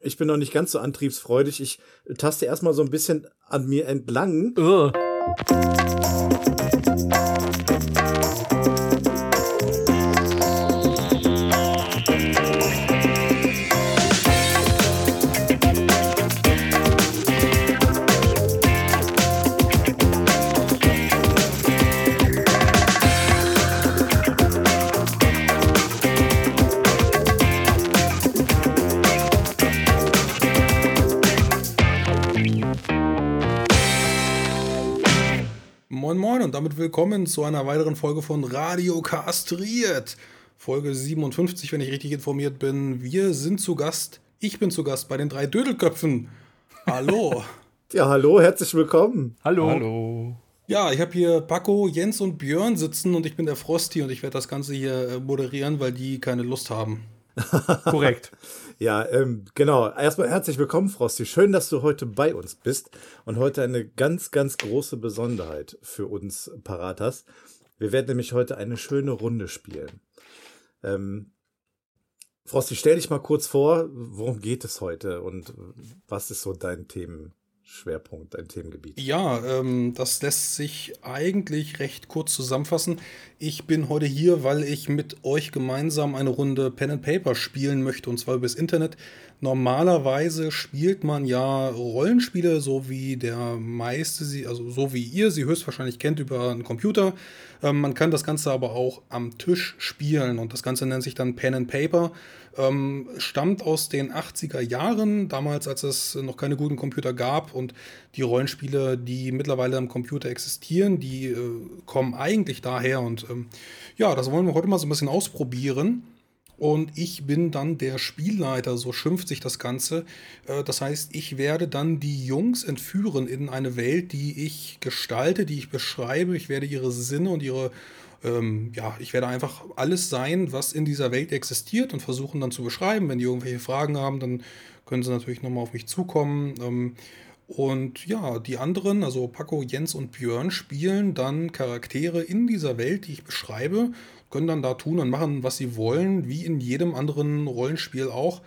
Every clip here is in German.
ich bin noch nicht ganz so antriebsfreudig. Ich taste erstmal so ein bisschen an mir entlang. Uh. Damit willkommen zu einer weiteren Folge von Radio Kastriert. Folge 57, wenn ich richtig informiert bin. Wir sind zu Gast, ich bin zu Gast bei den drei Dödelköpfen. Hallo. ja, hallo, herzlich willkommen. Hallo. Hallo. Ja, ich habe hier Paco, Jens und Björn sitzen und ich bin der Frosty und ich werde das Ganze hier äh, moderieren, weil die keine Lust haben. Korrekt. Ja, ähm, genau. Erstmal herzlich willkommen, Frosty. Schön, dass du heute bei uns bist und heute eine ganz, ganz große Besonderheit für uns parat hast. Wir werden nämlich heute eine schöne Runde spielen. Ähm, Frosty, stell dich mal kurz vor, worum geht es heute und was ist so dein Themen, Schwerpunkt, dein Themengebiet? Ja, ähm, das lässt sich eigentlich recht kurz zusammenfassen. Ich bin heute hier, weil ich mit euch gemeinsam eine Runde Pen and Paper spielen möchte und zwar übers Internet. Normalerweise spielt man ja Rollenspiele, so wie der meiste sie, also so wie ihr sie höchstwahrscheinlich kennt über einen Computer. Ähm, man kann das Ganze aber auch am Tisch spielen und das Ganze nennt sich dann Pen and Paper. Ähm, stammt aus den 80er Jahren, damals als es noch keine guten Computer gab und die Rollenspiele, die mittlerweile am Computer existieren, die äh, kommen eigentlich daher und ähm, ja, das wollen wir heute mal so ein bisschen ausprobieren. Und ich bin dann der Spielleiter, so schimpft sich das Ganze. Äh, das heißt, ich werde dann die Jungs entführen in eine Welt, die ich gestalte, die ich beschreibe. Ich werde ihre Sinne und ihre, ähm, ja, ich werde einfach alles sein, was in dieser Welt existiert und versuchen dann zu beschreiben. Wenn die irgendwelche Fragen haben, dann können sie natürlich nochmal auf mich zukommen. Ähm, und ja, die anderen, also Paco, Jens und Björn, spielen dann Charaktere in dieser Welt, die ich beschreibe, können dann da tun und machen, was sie wollen, wie in jedem anderen Rollenspiel auch.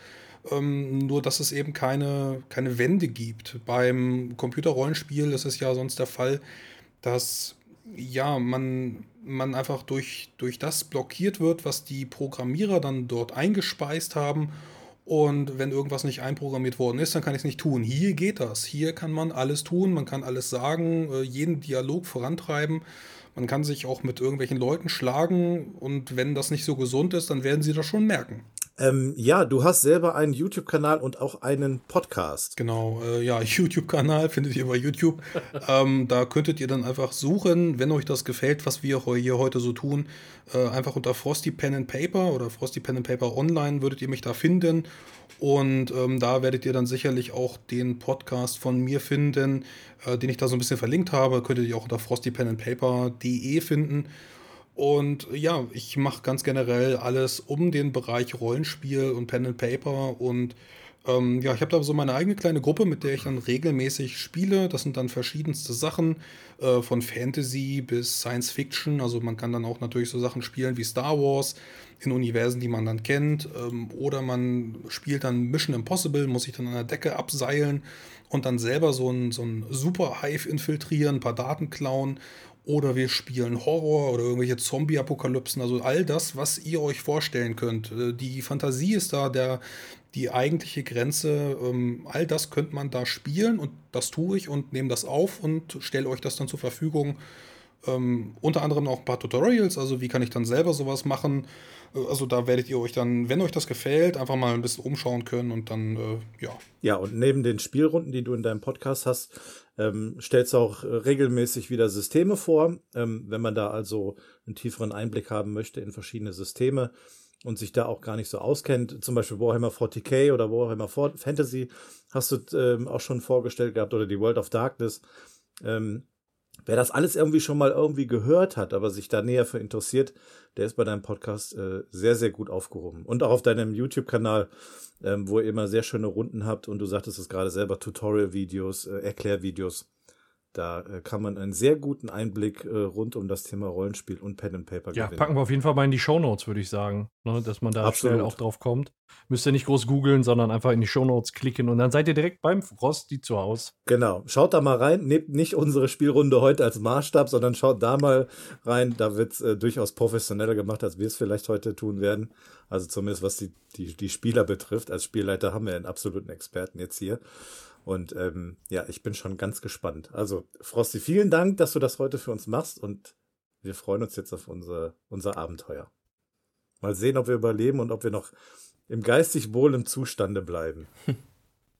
Ähm, nur, dass es eben keine, keine Wände gibt. Beim Computerrollenspiel ist es ja sonst der Fall, dass ja, man, man einfach durch, durch das blockiert wird, was die Programmierer dann dort eingespeist haben und wenn irgendwas nicht einprogrammiert worden ist, dann kann ich es nicht tun. Hier geht das. Hier kann man alles tun, man kann alles sagen, äh, jeden Dialog vorantreiben. Man kann sich auch mit irgendwelchen Leuten schlagen und wenn das nicht so gesund ist, dann werden sie das schon merken. Ähm, ja, du hast selber einen YouTube-Kanal und auch einen Podcast. Genau, äh, ja, YouTube-Kanal findet ihr bei YouTube. ähm, da könntet ihr dann einfach suchen, wenn euch das gefällt, was wir hier heute so tun. Äh, einfach unter Frosty Pen and Paper oder Frosty Pen and Paper Online würdet ihr mich da finden. Und ähm, da werdet ihr dann sicherlich auch den Podcast von mir finden, äh, den ich da so ein bisschen verlinkt habe. Könntet ihr auch unter frostypenandpaper.de finden. Und ja, ich mache ganz generell alles um den Bereich Rollenspiel und Pen and Paper und ähm, ja, ich habe da so meine eigene kleine Gruppe, mit der ich dann regelmäßig spiele. Das sind dann verschiedenste Sachen, äh, von Fantasy bis Science Fiction. Also man kann dann auch natürlich so Sachen spielen wie Star Wars in Universen, die man dann kennt. Ähm, oder man spielt dann Mission Impossible, muss sich dann an der Decke abseilen und dann selber so ein, so ein Super Hive infiltrieren, ein paar Daten klauen oder wir spielen Horror oder irgendwelche Zombie-Apokalypsen, also all das, was ihr euch vorstellen könnt. Äh, die Fantasie ist da der, die eigentliche Grenze. Ähm, all das könnte man da spielen und das tue ich und nehme das auf und stelle euch das dann zur Verfügung. Ähm, unter anderem auch ein paar Tutorials, also wie kann ich dann selber sowas machen. Äh, also da werdet ihr euch dann, wenn euch das gefällt, einfach mal ein bisschen umschauen können und dann, äh, ja. Ja, und neben den Spielrunden, die du in deinem Podcast hast, ähm, du auch regelmäßig wieder Systeme vor. Ähm, wenn man da also einen tieferen Einblick haben möchte in verschiedene Systeme und sich da auch gar nicht so auskennt, zum Beispiel Warhammer 40k oder Warhammer Fantasy, hast du ähm, auch schon vorgestellt gehabt oder die World of Darkness. Ähm, Wer das alles irgendwie schon mal irgendwie gehört hat, aber sich da näher für interessiert, der ist bei deinem Podcast äh, sehr, sehr gut aufgehoben. Und auch auf deinem YouTube-Kanal, ähm, wo ihr immer sehr schöne Runden habt und du sagtest es gerade selber, Tutorial-Videos, äh, Erklärvideos. Da äh, kann man einen sehr guten Einblick äh, rund um das Thema Rollenspiel und Pen and Paper ja, gewinnen. Ja, packen wir auf jeden Fall mal in die Show Notes, würde ich sagen, ne, dass man da Absolut. schnell auch drauf kommt. Müsst ihr nicht groß googeln, sondern einfach in die Show Notes klicken und dann seid ihr direkt beim Frosty zu Hause. Genau, schaut da mal rein. Nehmt nicht unsere Spielrunde heute als Maßstab, sondern schaut da mal rein. Da wird es äh, durchaus professioneller gemacht, als wir es vielleicht heute tun werden. Also zumindest was die, die, die Spieler betrifft. Als Spielleiter haben wir einen absoluten Experten jetzt hier. Und ähm, ja, ich bin schon ganz gespannt. Also, Frosty, vielen Dank, dass du das heute für uns machst und wir freuen uns jetzt auf unser, unser Abenteuer. Mal sehen, ob wir überleben und ob wir noch im geistig wohlen Zustande bleiben.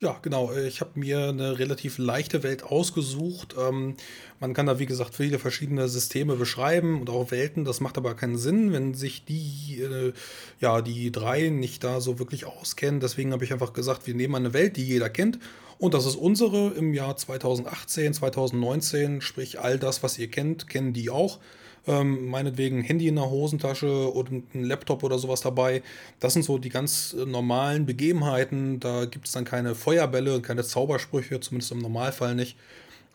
Ja, genau. Ich habe mir eine relativ leichte Welt ausgesucht. Ähm, man kann da, wie gesagt, viele verschiedene Systeme beschreiben und auch Welten. Das macht aber keinen Sinn, wenn sich die, äh, ja, die drei nicht da so wirklich auskennen. Deswegen habe ich einfach gesagt, wir nehmen eine Welt, die jeder kennt und das ist unsere im Jahr 2018, 2019, sprich all das, was ihr kennt, kennen die auch. Ähm, meinetwegen Handy in der Hosentasche und ein Laptop oder sowas dabei. Das sind so die ganz äh, normalen Begebenheiten. Da gibt es dann keine Feuerbälle und keine Zaubersprüche, zumindest im Normalfall nicht.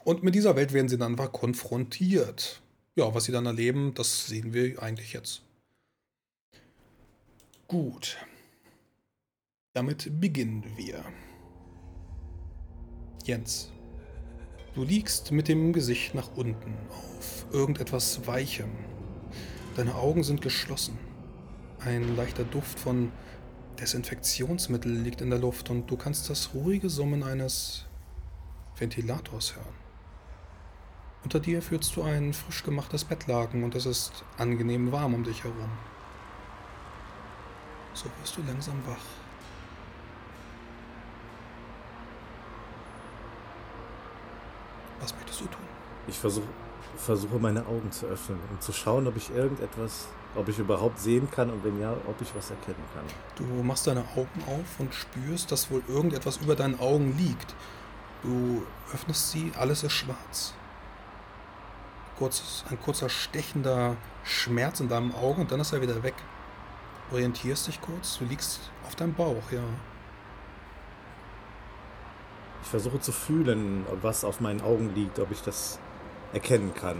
Und mit dieser Welt werden sie dann einfach konfrontiert. Ja, was sie dann erleben, das sehen wir eigentlich jetzt. Gut. Damit beginnen wir. Jens, du liegst mit dem Gesicht nach unten auf irgendetwas Weichem. Deine Augen sind geschlossen. Ein leichter Duft von Desinfektionsmittel liegt in der Luft und du kannst das ruhige Summen eines Ventilators hören. Unter dir fühlst du ein frisch gemachtes Bettlaken und es ist angenehm warm um dich herum. So wirst du langsam wach. Was möchtest du tun? Ich versuche versuche meine Augen zu öffnen und zu schauen, ob ich irgendetwas, ob ich überhaupt sehen kann und wenn ja, ob ich was erkennen kann. Du machst deine Augen auf und spürst, dass wohl irgendetwas über deinen Augen liegt. Du öffnest sie, alles ist schwarz. Kurz, ein kurzer stechender Schmerz in deinem Auge und dann ist er wieder weg. Orientierst dich kurz, du liegst auf deinem Bauch, ja. Ich versuche zu fühlen, was auf meinen Augen liegt, ob ich das erkennen kann.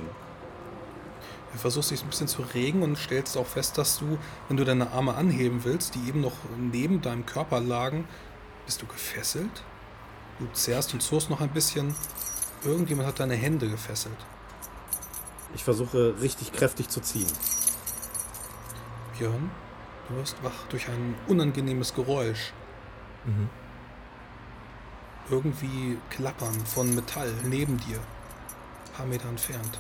Du versuchst dich ein bisschen zu regen und stellst auch fest, dass du, wenn du deine Arme anheben willst, die eben noch neben deinem Körper lagen, bist du gefesselt. Du zerrst und zurst noch ein bisschen. Irgendjemand hat deine Hände gefesselt. Ich versuche richtig kräftig zu ziehen. Björn, du wirst wach durch ein unangenehmes Geräusch. Mhm irgendwie Klappern von Metall neben dir. Ein paar Meter entfernt.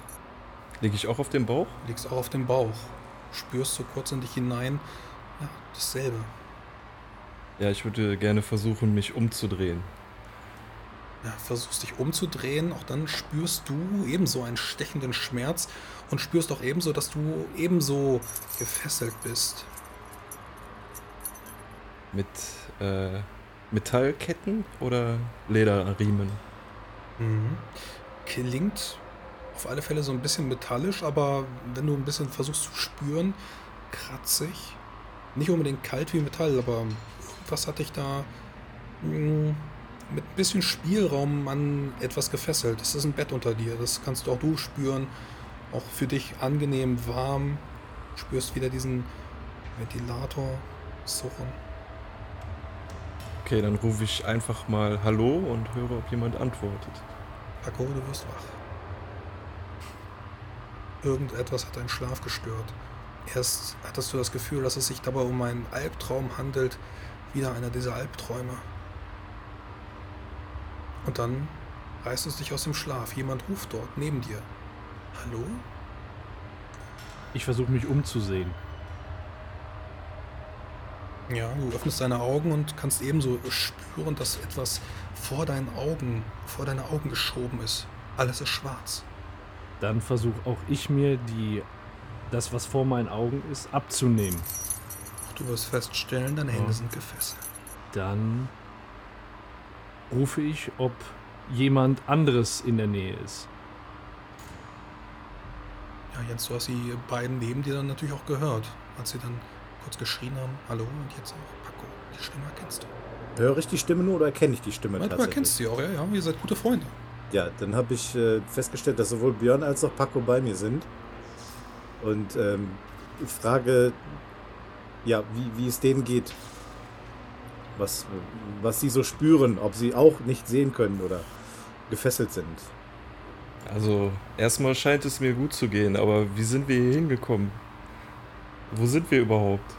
Liege ich auch auf dem Bauch? Liegst auch auf dem Bauch. Spürst so kurz in dich hinein. Ja, dasselbe. Ja, ich würde gerne versuchen, mich umzudrehen. Ja, versuchst dich umzudrehen, auch dann spürst du ebenso einen stechenden Schmerz und spürst auch ebenso, dass du ebenso gefesselt bist. Mit äh, Metallketten oder Lederriemen? Mhm. Klingt auf alle Fälle so ein bisschen metallisch, aber wenn du ein bisschen versuchst zu spüren, kratzig. Nicht unbedingt kalt wie Metall, aber irgendwas hat dich da mh, hm, mit ein bisschen Spielraum an etwas gefesselt. Das ist ein Bett unter dir, das kannst du auch du spüren. Auch für dich angenehm warm. Spürst wieder diesen Ventilator suchen. Okay, dann rufe ich einfach mal Hallo und höre, ob jemand antwortet. Paco, du wirst wach. Irgendetwas hat deinen Schlaf gestört. Erst hattest du das Gefühl, dass es sich dabei um einen Albtraum handelt, wieder einer dieser Albträume. Und dann reißt es dich aus dem Schlaf. Jemand ruft dort neben dir. Hallo? Ich versuche mich umzusehen. Ja, du öffnest deine Augen und kannst ebenso spüren, dass etwas vor deinen Augen, vor deine Augen geschoben ist. Alles ist schwarz. Dann versuche auch ich mir die, das, was vor meinen Augen ist, abzunehmen. Du wirst feststellen, deine Hände ja. sind gefesselt. Dann rufe ich, ob jemand anderes in der Nähe ist. Ja, Jens, du hast die beiden neben dir dann natürlich auch gehört, als sie dann kurz geschrien haben, hallo und jetzt auch Paco. Die Stimme erkennst du. Höre ich die Stimme nur oder erkenne ich die Stimme ja, Du erkennst sie auch, ja, ja. Ihr seid gute Freunde. Ja, dann habe ich äh, festgestellt, dass sowohl Björn als auch Paco bei mir sind. Und ähm, ich frage, ja, wie, wie es denen geht. Was, was sie so spüren, ob sie auch nicht sehen können oder gefesselt sind. Also, erstmal scheint es mir gut zu gehen, aber wie sind wir hier hingekommen? Wo sind wir überhaupt?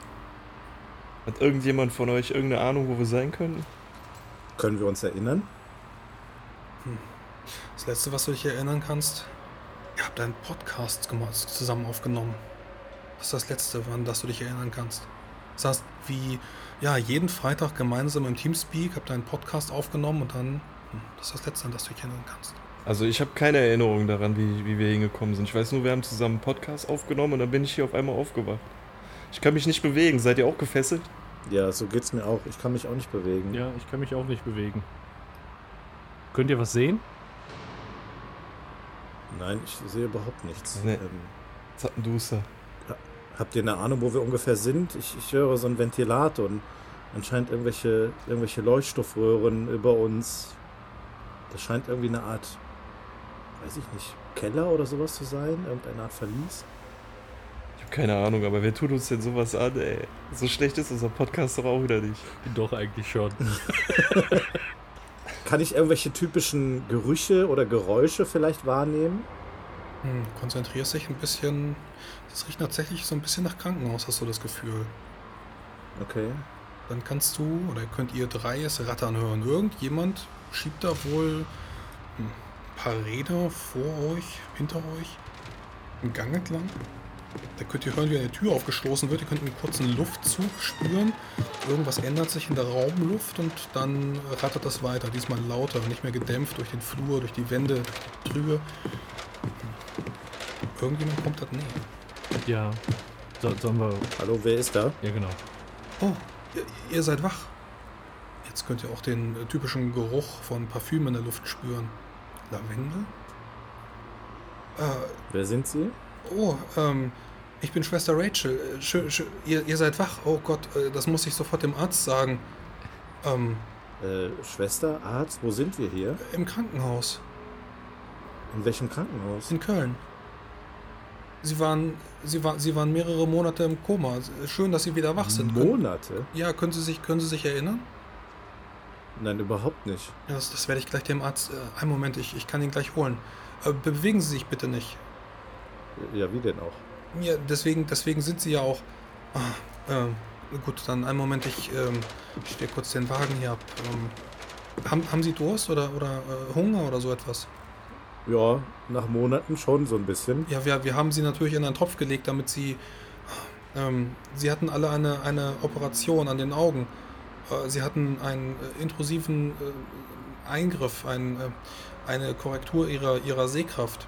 Hat irgendjemand von euch irgendeine Ahnung, wo wir sein können? Können wir uns erinnern? Das letzte, was du dich erinnern kannst, ihr habt einen Podcast zusammen aufgenommen. Das ist das letzte, an das du dich erinnern kannst. Das heißt, wie, ja, jeden Freitag gemeinsam im Teamspeak habt ihr einen Podcast aufgenommen und dann, hm, das ist das letzte, an das du dich erinnern kannst. Also, ich habe keine Erinnerung daran, wie, wie wir hingekommen sind. Ich weiß nur, wir haben zusammen einen Podcast aufgenommen und dann bin ich hier auf einmal aufgewacht. Ich kann mich nicht bewegen. Seid ihr auch gefesselt? Ja, so geht's mir auch. Ich kann mich auch nicht bewegen. Ja, ich kann mich auch nicht bewegen. Könnt ihr was sehen? Nein, ich sehe überhaupt nichts. Nee. Ähm, Zappenduster. habt ihr eine Ahnung, wo wir ungefähr sind? Ich, ich höre so einen Ventilator und anscheinend irgendwelche, irgendwelche Leuchtstoffröhren über uns. Das scheint irgendwie eine Art, weiß ich nicht, Keller oder sowas zu sein. Irgendeine Art Verlies. Keine Ahnung, aber wer tut uns denn sowas an, ey? So schlecht ist unser Podcast doch auch wieder nicht. Doch, eigentlich schon. Kann ich irgendwelche typischen Gerüche oder Geräusche vielleicht wahrnehmen? Hm, konzentrierst dich ein bisschen, das riecht tatsächlich so ein bisschen nach Krankenhaus, hast du das Gefühl. Okay. Dann kannst du oder könnt ihr drei es rattern hören. Irgendjemand schiebt da wohl ein paar Räder vor euch, hinter euch, einen Gang entlang. Da könnt ihr hören, wie eine Tür aufgestoßen wird. Ihr könnt einen kurzen Luftzug spüren. Irgendwas ändert sich in der Raumluft und dann rattert das weiter. Diesmal lauter, nicht mehr gedämpft durch den Flur, durch die Wände, Trübe. Irgendjemand kommt da näher. Ja. So, sollen wir. Hallo, wer ist da? Ja, genau. Oh, ihr, ihr seid wach. Jetzt könnt ihr auch den typischen Geruch von Parfüm in der Luft spüren. Lavendel? Äh, Wer sind Sie? Oh, ähm, ich bin Schwester Rachel. Äh, Schön, schön, ihr, ihr seid wach. Oh Gott, äh, das muss ich sofort dem Arzt sagen. Ähm, Äh, Schwester, Arzt, wo sind wir hier? im Krankenhaus In welchem Krankenhaus? in Köln. Sie waren, sie, war, sie waren mehrere Monate im Koma. Schön, dass Sie wieder wach sind. Können, Monate? ja, können Sie, sich, können Sie sich erinnern? Nein, überhaupt nicht. Das, das werde ich gleich dem Arzt. Äh, einen Moment, ich, ich kann ihn gleich holen. Äh, bewegen Sie sich bitte nicht. Ja, wie denn auch? Ja, deswegen, deswegen sind Sie ja auch. Ah, äh, gut, dann einen Moment, ich ähm, stehe kurz den Wagen hier ab. Ähm, haben, haben Sie Durst oder, oder äh, Hunger oder so etwas? Ja, nach Monaten schon so ein bisschen. Ja, wir, wir haben Sie natürlich in einen Topf gelegt, damit Sie. Ähm, Sie hatten alle eine, eine Operation an den Augen. Äh, Sie hatten einen äh, intrusiven äh, Eingriff, ein, äh, eine Korrektur ihrer, ihrer Sehkraft.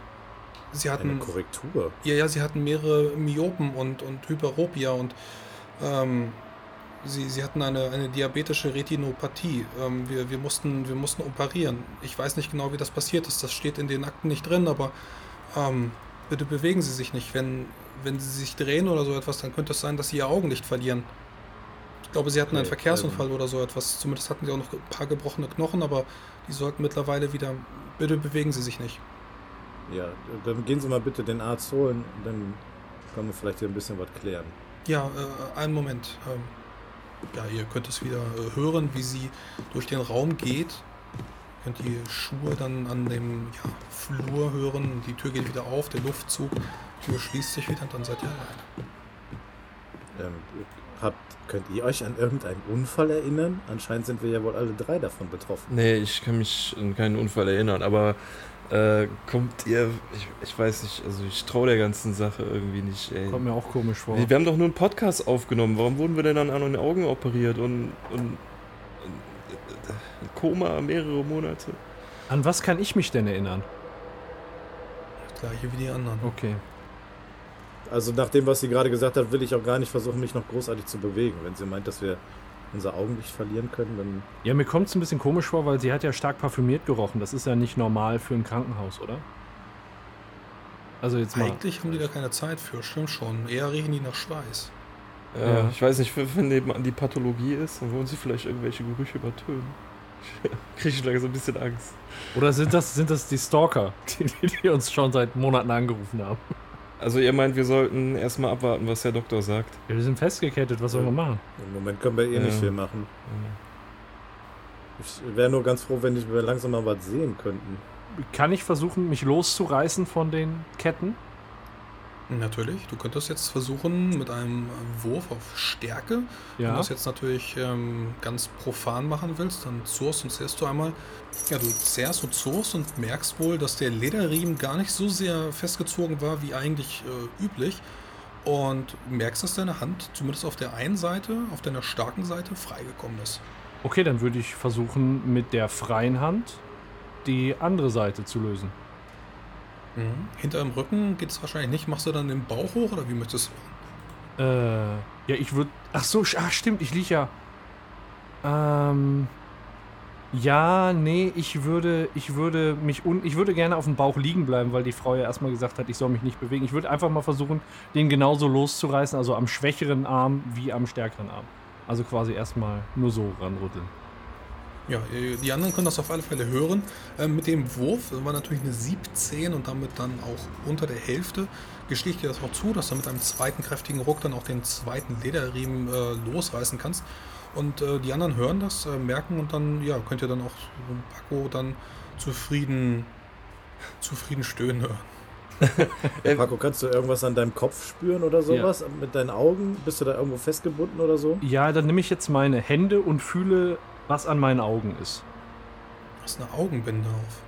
Sie hatten. Eine Korrektur. Ja, ja, sie hatten mehrere Myopen und, und Hyperopia und ähm, sie, sie hatten eine, eine diabetische Retinopathie. Ähm, wir, wir, mussten, wir mussten operieren. Ich weiß nicht genau, wie das passiert ist. Das steht in den Akten nicht drin, aber ähm, bitte bewegen Sie sich nicht. Wenn, wenn Sie sich drehen oder so etwas, dann könnte es sein, dass Sie Ihr Augenlicht verlieren. Ich glaube, Sie hatten einen Okay, Verkehrsunfall oder so etwas. Zumindest hatten Sie auch noch ein paar gebrochene Knochen, aber die sollten mittlerweile wieder. Bitte bewegen Sie sich nicht. Ja, dann gehen Sie mal bitte den Arzt holen, dann können wir vielleicht hier ein bisschen was klären. Ja, äh, einen Moment. Ähm, ja, ihr könnt es wieder äh, hören, wie sie durch den Raum geht. Könnt die Schuhe dann an dem ja, Flur hören. Die Tür geht wieder auf, der Luftzug. Die Tür schließt sich wieder und dann seid ihr allein. Ähm, habt, könnt ihr euch an irgendeinen Unfall erinnern? Anscheinend sind wir ja wohl alle drei davon betroffen. Nee, ich kann mich an keinen Unfall erinnern, aber äh, kommt ihr, ich, ich weiß nicht, also ich traue der ganzen Sache irgendwie nicht, ey. Kommt mir auch komisch vor. Wir, wir haben doch nur einen Podcast aufgenommen, warum wurden wir denn dann an den Augen operiert und, und, und äh, Koma mehrere Monate? An was kann ich mich denn erinnern? Das gleiche wie die anderen. Okay. Also nach dem, was sie gerade gesagt hat, will ich auch gar nicht versuchen, mich noch großartig zu bewegen. Wenn sie meint, dass wir unser Augenlicht verlieren können, dann Ja, mir kommt es ein bisschen komisch vor, weil sie hat ja stark parfümiert gerochen. Das ist ja nicht normal für ein Krankenhaus, oder? Also jetzt mal. Eigentlich haben die da keine Zeit für, stimmt schon. Eher riechen die nach Schweiß. Ja, Ja. Ich weiß nicht, wenn nebenan die Pathologie ist, dann wollen sie vielleicht irgendwelche Gerüche übertönen. Krieg ich langsam ein bisschen Angst. Oder sind das, sind das die Stalker, die, die uns schon seit Monaten angerufen haben? Also ihr meint, wir sollten erstmal abwarten, was der Doktor sagt. Ja, wir sind festgekettet, was sollen wir machen? Im Moment können wir eh nicht viel machen. Ich wäre nur ganz froh, wenn ich- wir langsam mal was sehen könnten. Kann ich versuchen, mich loszureißen von den Ketten? Natürlich, du könntest jetzt versuchen mit einem Wurf auf Stärke. Wenn du Ja. das jetzt natürlich ähm, ganz profan machen willst, dann zurst und zerrst du einmal. Ja, du zerrst und zurst und merkst wohl, dass der Lederriemen gar nicht so sehr festgezogen war wie eigentlich äh, üblich. Und merkst, dass deine Hand zumindest auf der einen Seite, auf deiner starken Seite, freigekommen ist. Okay, dann würde ich versuchen, mit der freien Hand die andere Seite zu lösen. Hinter dem Rücken geht es wahrscheinlich nicht. Machst du dann den Bauch hoch oder wie möchtest du? Äh, ja, ich würde. Ach so, ach, stimmt, ich lieg ja. Ähm. Ja, nee, ich würde, ich würde mich un, ich würde gerne auf dem Bauch liegen bleiben, weil die Frau ja erstmal gesagt hat, ich soll mich nicht bewegen. Ich würde einfach mal versuchen, den genauso loszureißen, also am schwächeren Arm wie am stärkeren Arm. Also quasi erstmal nur so ranrütteln. Ja, äh, die anderen können das auf alle Fälle hören. Ähm, mit dem Wurf das war natürlich eine 17 und damit dann auch unter der Hälfte. Gestehe ich dir das auch zu, dass du mit einem zweiten kräftigen Ruck dann auch den zweiten Lederriemen äh, losreißen kannst. Und äh, die anderen hören das, äh, merken und dann, ja, könnt ihr dann auch Paco dann zufrieden, zufrieden stöhnen hören. Paco, kannst du irgendwas an deinem Kopf spüren oder sowas? Mit deinen Augen? Bist du da irgendwo festgebunden oder so? Ja, dann nehme ich jetzt meine Hände und fühle, was an meinen Augen ist. Du hast eine Augenbinde auf.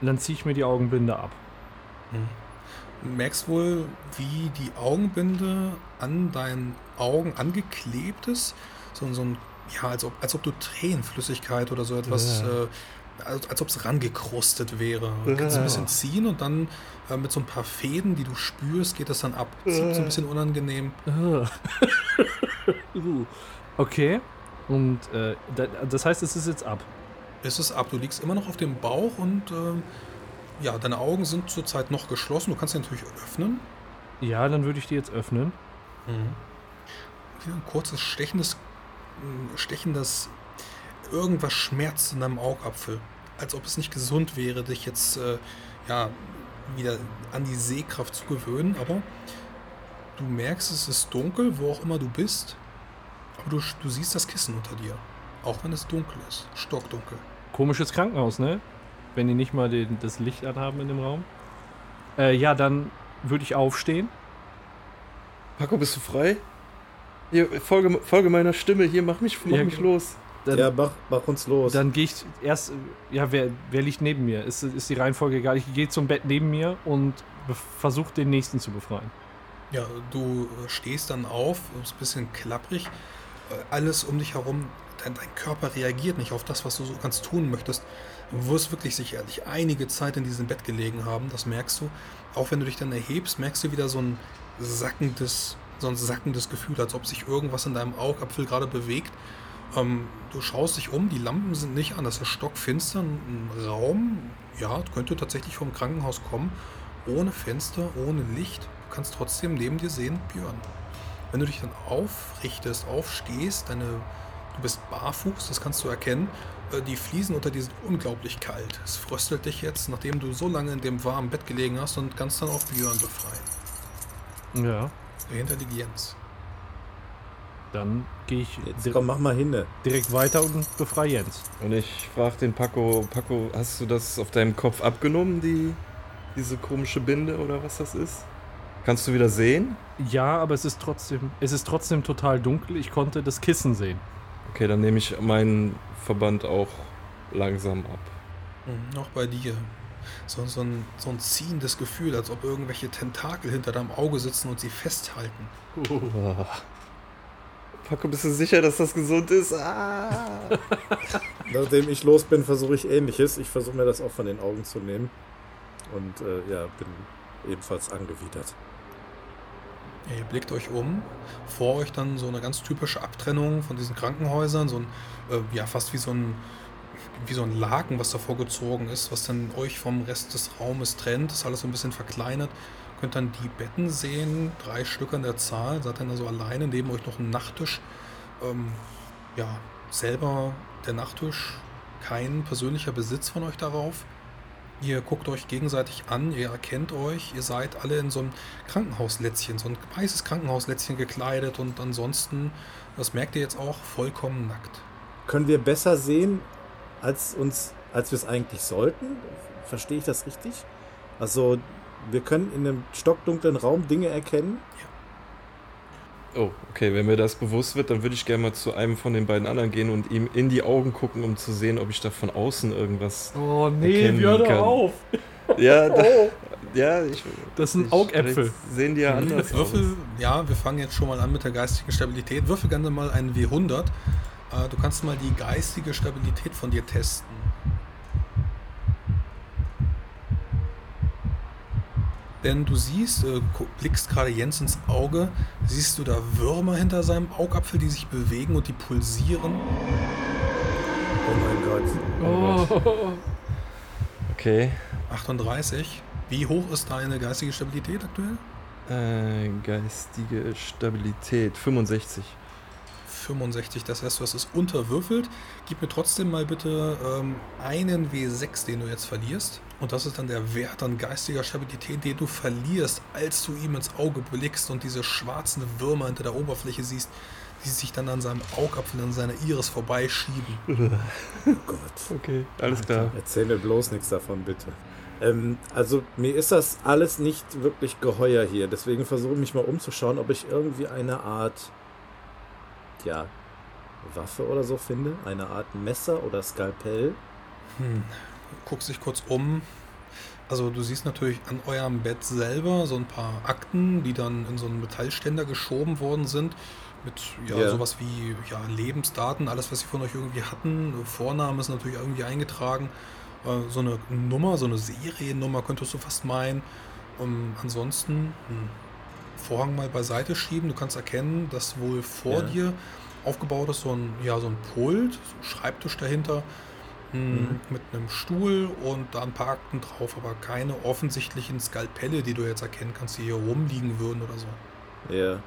Und dann ziehe ich mir die Augenbinde ab. Du merkst wohl, wie die Augenbinde an deinen Augen angeklebt ist. So, so ein, ja, als ob, als ob du Tränenflüssigkeit oder so etwas, Ja. äh, als, als ob es rangekrustet wäre. Du kannst ein bisschen ziehen und dann äh, mit so ein paar Fäden, die du spürst, geht das dann ab. Das ist so ein bisschen unangenehm. Uh. okay. Und äh, da, das heißt, es ist jetzt ab. Es ist ab. Du liegst immer noch auf dem Bauch und ähm, ja, deine Augen sind zurzeit noch geschlossen. Du kannst sie natürlich öffnen. Ja, dann würde ich die jetzt öffnen. Wieder ein kurzes stechendes, ein stechendes, irgendwas schmerzt in deinem Augapfel. Als ob es nicht gesund wäre, dich jetzt äh, ja, wieder an die Sehkraft zu gewöhnen. Aber du merkst, es ist dunkel, wo auch immer du bist. Aber du, du siehst das Kissen unter dir. Auch wenn es dunkel ist. Stockdunkel. Komisches Krankenhaus, ne? Wenn die nicht mal den, das Licht anhaben in dem Raum. Äh, ja, dann würde ich aufstehen. Paco, bist du frei? Hier, folge, folge meiner Stimme, hier, mach mich, mach Ja, mich genau. los. Dann, ja, mach, mach uns los. dann gehe ich erst. Ja, wer, wer liegt neben mir? Ist, ist die Reihenfolge egal. Ich gehe zum Bett neben mir und versuche den nächsten zu befreien. Ja, du äh, stehst dann auf, ist ein bisschen klapprig. Alles um dich herum, dein, dein Körper reagiert nicht auf das, was du so ganz tun möchtest. Du wirst wirklich sicherlich einige Zeit in diesem Bett gelegen haben, das merkst du. Auch wenn du dich dann erhebst, merkst du wieder so ein sackendes, so ein sackendes Gefühl, als ob sich irgendwas in deinem Augapfel gerade bewegt. Ähm, du schaust dich um, die Lampen sind nicht an, das ist stockfinster, ein Raum, ja, könnte tatsächlich vom Krankenhaus kommen, ohne Fenster, ohne Licht. Du kannst trotzdem neben dir sehen, Björn. Wenn du dich dann aufrichtest, aufstehst, deine, du bist barfuß, das kannst du erkennen, äh, die Fliesen unter dir sind unglaublich kalt. Es fröstelt dich jetzt, nachdem du so lange in dem warmen Bett gelegen hast und kannst dann auch Björn befreien. Ja. Dahinter liegt Jens. Dann gehe ich Jetzt komm, mach mal hin. direkt weiter und befreie Jens. Und ich frag den Paco, Paco, hast du das auf deinem Kopf abgenommen, die, diese komische Binde oder was das ist? Kannst du wieder sehen? Ja, aber es ist trotzdem, es ist trotzdem total dunkel. Ich konnte das Kissen sehen. Okay, dann nehme ich meinen Verband auch langsam ab. Mhm, auch bei dir. So, so, ein, so ein ziehendes Gefühl, als ob irgendwelche Tentakel hinter deinem Auge sitzen und sie festhalten. Ah. Paco, bist du sicher, dass das gesund ist? Ah. Nachdem ich los bin, versuche ich ähnliches. Ich versuche mir das auch von den Augen zu nehmen. Und äh, ja, bin ebenfalls angewidert. Ihr blickt euch um. Vor euch dann so eine ganz typische Abtrennung von diesen Krankenhäusern. So ein, äh, ja, fast wie so ein, wie so ein Laken, was davor gezogen ist, was dann euch vom Rest des Raumes trennt. Ist alles so ein bisschen verkleinert. Könnt dann die Betten sehen, drei Stück an der Zahl. Seid dann also alleine, neben euch noch ein Nachttisch. Ähm, ja, selber der Nachttisch kein persönlicher Besitz von euch darauf. Ihr guckt euch gegenseitig an, ihr erkennt euch, ihr seid alle in so einem Krankenhauslätzchen, so ein weißes Krankenhauslätzchen gekleidet und ansonsten, das merkt ihr jetzt auch, vollkommen nackt. Können wir besser sehen, als uns, als wir es eigentlich sollten? Verstehe ich das richtig? Also, wir können in einem stockdunklen Raum Dinge erkennen. Oh, okay, wenn mir das bewusst wird, dann würde ich gerne mal zu einem von den beiden anderen gehen und ihm in die Augen gucken, um zu sehen, ob ich da von außen irgendwas. Oh nee, hör doch auf. Ja, da, ja, ich. Das sind ich- Augäpfel. Sehen die ja anders Würfel, aus. ja, wir fangen jetzt schon mal an mit der geistigen Stabilität. Würfel gerne mal einen W100. Äh, Du kannst mal die geistige Stabilität von dir testen. Denn du siehst, äh, blickst gerade Jens ins Auge, siehst du da Würmer hinter seinem Augapfel, die sich bewegen und die pulsieren. Oh mein Gott. Oh. Okay. 38. Wie hoch ist deine geistige Stabilität aktuell? Äh, geistige Stabilität 65. 65, das heißt, du hast es unterwürfelt. Gib mir trotzdem mal bitte ähm, einen W6, den du jetzt verlierst. Und das ist dann der Wert an geistiger Stabilität, den du verlierst, als du ihm ins Auge blickst und diese schwarzen Würmer hinter der Oberfläche siehst, die sich dann an seinem Augapfel, an seiner Iris vorbeischieben. Oh Gott. Okay, alles klar. Erzähl mir bloß nichts davon, bitte. Ähm, also mir ist das alles nicht wirklich geheuer hier. Deswegen versuche ich mich mal umzuschauen, ob ich irgendwie eine Art, ja, Waffe oder so finde. Eine Art Messer oder Skalpell. Hm. Guckst dich kurz um. Also du siehst natürlich an eurem Bett selber so ein paar Akten, die dann in so einen Metallständer geschoben worden sind. Mit ja, Ja. sowas wie ja, Lebensdaten, alles, was sie von euch irgendwie hatten. Vorname ist natürlich irgendwie eingetragen. Äh, so eine Nummer, so eine Seriennummer könntest du fast meinen. Um, ansonsten hm, Vorhang mal beiseite schieben. Du kannst erkennen, dass wohl vor Ja. dir aufgebaut ist so ein, ja, so ein Pult, so ein Schreibtisch dahinter. Hm, Mhm. Mit einem Stuhl und da ein paar Akten drauf, aber keine offensichtlichen Skalpelle, die du jetzt erkennen kannst, die hier rumliegen würden oder so. Ja.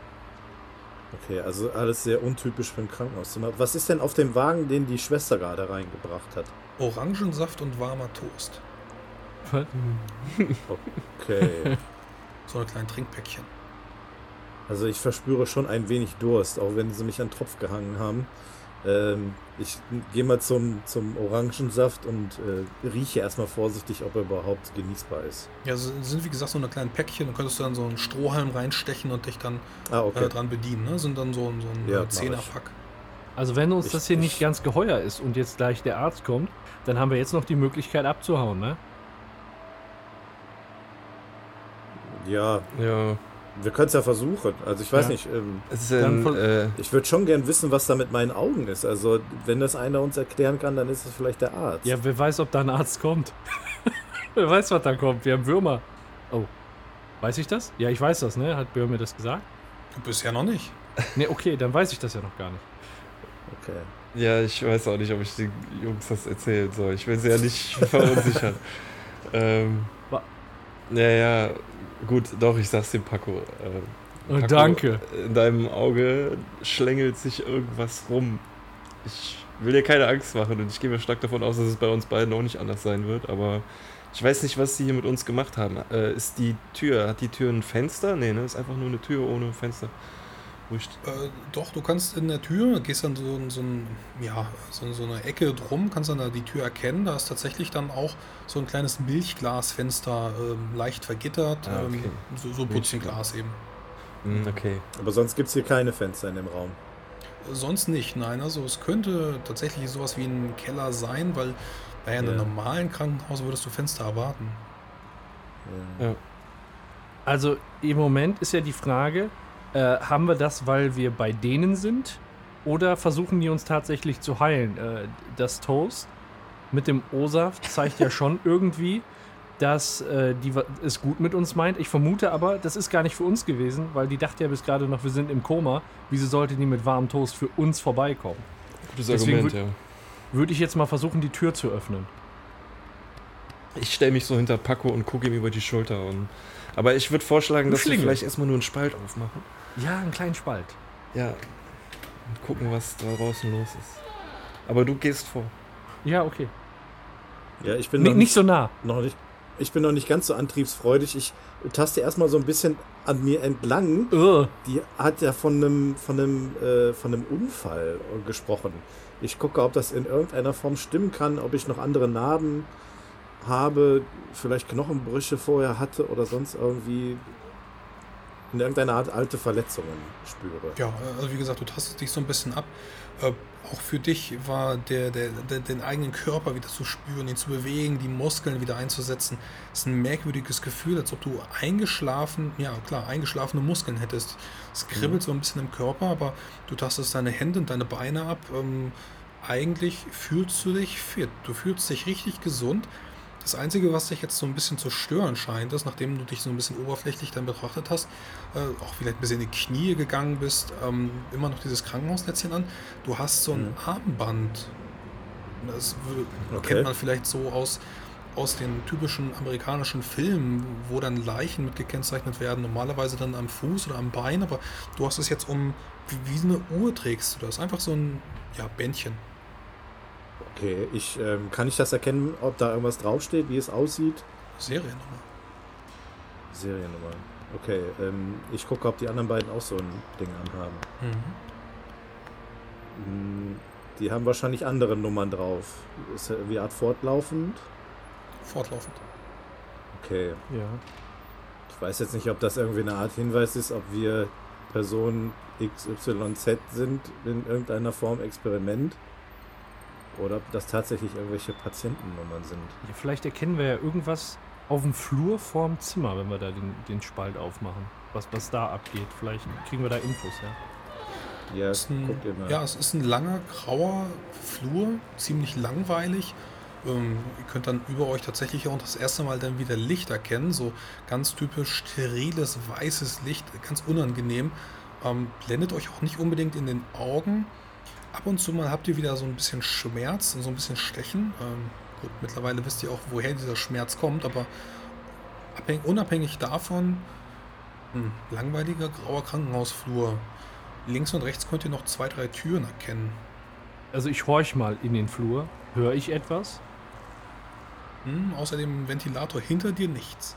Okay, also alles sehr untypisch für ein Krankenhauszimmer. Was ist denn auf dem Wagen, den die Schwester gerade reingebracht hat? Orangensaft und warmer Toast. Okay. So eine kleine Trinkpäckchen. Also ich verspüre schon ein wenig Durst, auch wenn sie mich an den Tropf gehangen haben. Ähm, ich gehe mal zum, zum Orangensaft und äh, rieche erstmal vorsichtig, ob er überhaupt genießbar ist. Ja, es sind wie gesagt so eine kleine Päckchen. Du könntest dann so einen Strohhalm reinstechen und dich dann Ah, okay. äh, dran bedienen. Ne? Sind dann so, ein- so ein Ja, äh. Zehnerpack. Also wenn uns Ich- das hier nicht ich- ganz geheuer ist und jetzt gleich der Arzt kommt, dann haben wir jetzt noch die Möglichkeit abzuhauen, ne? Ja, Ja, wir können es ja versuchen. Also ich weiß Ja. nicht, ähm, es ist Dann ein, voll- äh, ich würde schon gern wissen, was da mit meinen Augen ist. Also wenn das einer uns erklären kann, dann ist es vielleicht der Arzt. Ja, wer weiß, ob da ein Arzt kommt. wer weiß, was da kommt. Wir haben Würmer. Oh. Weiß ich das? Ja, ich weiß das, ne? Hat Björn mir das gesagt? Bisher noch nicht. Ne, okay, dann weiß ich das ja noch gar nicht. Okay. ja, ich weiß auch nicht, ob ich den Jungs das erzählen soll. Ich will sie ja nicht verunsichern. ähm, Wa- ja, ja, gut, doch, ich sag's dem Paco. Ähm, Oh, Paco, danke. In deinem Auge schlängelt sich irgendwas rum. Ich will dir keine Angst machen und ich gehe mir stark davon aus, dass es bei uns beiden auch nicht anders sein wird, aber ich weiß nicht, was sie hier mit uns gemacht haben. Äh, ist die Tür, hat die Tür ein Fenster? Nee, ne? Ist einfach nur eine Tür ohne Fenster. Ich, Äh, doch, du kannst in der Tür, gehst dann so, so, ein, ja, so, so eine Ecke drum, kannst dann da die Tür erkennen. Da ist tatsächlich dann auch so ein kleines Milchglasfenster, ähm, leicht vergittert. Ah, okay. ähm, so, so Putzenglas eben. Hm, okay. Aber sonst gibt es hier keine Fenster in dem Raum. Sonst nicht, nein. Also es könnte tatsächlich sowas wie ein Keller sein, weil bei einem Ja. normalen Krankenhaus würdest du Fenster erwarten. Ja. Also im Moment ist ja die Frage, äh, haben wir das, weil wir bei denen sind? Oder versuchen die uns tatsächlich zu heilen? Äh, das Toast mit dem O-Saft zeigt ja schon irgendwie, dass äh, die es gut mit uns meint. Ich vermute aber, das ist gar nicht für uns gewesen, weil die dachte ja bis gerade noch, wir sind im Koma. Wieso sollte die mit warmem Toast für uns vorbeikommen? Gutes Deswegen Argument, ja. Würde ich jetzt mal versuchen, die Tür zu öffnen. Ich stelle mich so hinter Paco und gucke ihm über die Schulter. Und, aber ich würde vorschlagen, dass wir vielleicht erstmal nur einen Spalt aufmachen. Ja, einen kleinen Spalt. Ja. Und gucken, was da draußen los ist. Aber du gehst vor. Ja, okay. Ja, ich bin N noch nicht so nah. noch nicht, ich bin noch nicht ganz so antriebsfreudig. Ich taste erstmal so ein bisschen an mir entlang. Ugh. Die hat ja von einem, von einem, äh, von einem Unfall gesprochen. Ich gucke, ob das in irgendeiner Form stimmen kann, ob ich noch andere Narben habe, vielleicht Knochenbrüche vorher hatte oder sonst irgendwie in irgendeiner Art alte Verletzungen spüre. Ja, also wie gesagt, du tastest dich so ein bisschen ab. Äh, auch für dich war der, der, der, den eigenen Körper wieder zu spüren, ihn zu bewegen, die Muskeln wieder einzusetzen, ist ein merkwürdiges Gefühl, als ob du eingeschlafen, ja klar, eingeschlafene Muskeln hättest. Es kribbelt so ein bisschen im Körper, aber du tastest deine Hände und deine Beine ab. Ähm, eigentlich fühlst du dich fit, du fühlst dich richtig gesund. Das Einzige, was dich jetzt so ein bisschen zu stören scheint, ist, nachdem du dich so ein bisschen oberflächlich dann betrachtet hast, äh, auch vielleicht ein bisschen in die Knie gegangen bist, ähm, immer noch dieses Krankenhausnetzchen an. Du hast so ein Mhm. Armband. Das Okay. kennt man vielleicht so aus, aus den typischen amerikanischen Filmen, wo dann Leichen mit gekennzeichnet werden. Normalerweise dann am Fuß oder am Bein, aber du hast es jetzt um, wie, wie eine Uhr trägst du das. Einfach so ein ja, Bändchen. Okay, ich, ähm, kann ich das erkennen, ob da irgendwas draufsteht, wie es aussieht? Seriennummer. Seriennummer. Okay, ähm, ich gucke, ob die anderen beiden auch so ein Ding anhaben. Mhm. Hm, Die haben wahrscheinlich andere Nummern drauf. Ist ja irgendwie Art fortlaufend. Fortlaufend. Okay. Ja. Ich weiß jetzt nicht, ob das irgendwie eine Art Hinweis ist, ob wir Person XYZ sind in irgendeiner Form Experiment. Oder ob das tatsächlich irgendwelche Patientennummern sind. ja. Vielleicht erkennen wir ja irgendwas auf dem Flur vorm Zimmer, wenn wir da den, den Spalt aufmachen. Was, was da abgeht. Vielleicht kriegen wir da Infos, ja. Ja, ist ein, guckt ihr mal. ja, es ist ein langer, grauer Flur, ziemlich langweilig. Ähm, ihr könnt dann über euch tatsächlich auch das erste Mal dann wieder Licht erkennen. So ganz typisch steriles, weißes Licht, ganz unangenehm. Ähm, blendet euch auch nicht unbedingt in den Augen. Ab und zu mal habt ihr wieder so ein bisschen Schmerz und so ein bisschen Stechen. Ähm, gut, mittlerweile wisst ihr auch, woher dieser Schmerz kommt, aber abhäng, unabhängig davon, ein langweiliger grauer Krankenhausflur. Links und rechts könnt ihr noch zwei, drei Türen erkennen. Also ich horch mal in den Flur. Höre ich etwas? Hm, außer dem Ventilator hinter dir nichts.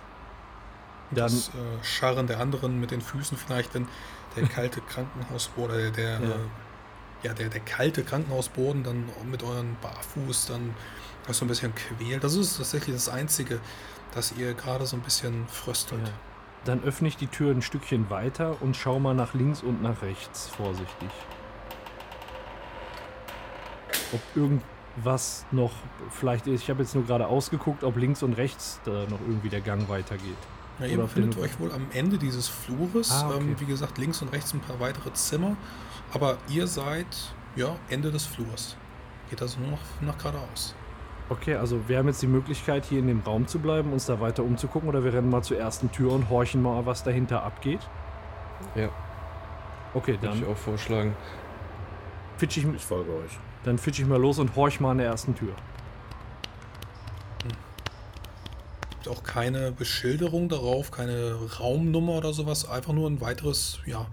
Dann- das äh, Scharren der anderen mit den Füßen vielleicht, wenn der kalte Krankenhausboden, äh, der, Ja. ja. Äh, ja, der, der kalte Krankenhausboden dann mit euren Barfuß dann so ein bisschen quält. Das ist tatsächlich das Einzige, dass ihr gerade so ein bisschen fröstelt. Ja. Dann öffne ich die Tür ein Stückchen weiter und schau mal nach links und nach rechts, vorsichtig. Ob irgendwas noch, vielleicht, ich habe jetzt nur gerade ausgeguckt, ob links und rechts da noch irgendwie der Gang weitergeht. Ja, ihr befindet euch wohl am Ende dieses Flures. Ah, okay. ähm, wie gesagt, links und rechts ein paar weitere Zimmer. Aber ihr seid, ja, Ende des Flurs. Geht also nur noch nach geradeaus. Okay, also wir haben jetzt die Möglichkeit, hier in dem Raum zu bleiben, uns da weiter umzugucken, oder wir rennen mal zur ersten Tür und horchen mal, was dahinter abgeht. Ja, Okay, würde dann ich auch vorschlagen. fitsch ich, Ich folge euch. dann fitsch ich mal los und horch mal an der ersten Tür. Gibt auch keine Beschilderung darauf, keine Raumnummer oder sowas. Einfach nur ein weiteres, ja,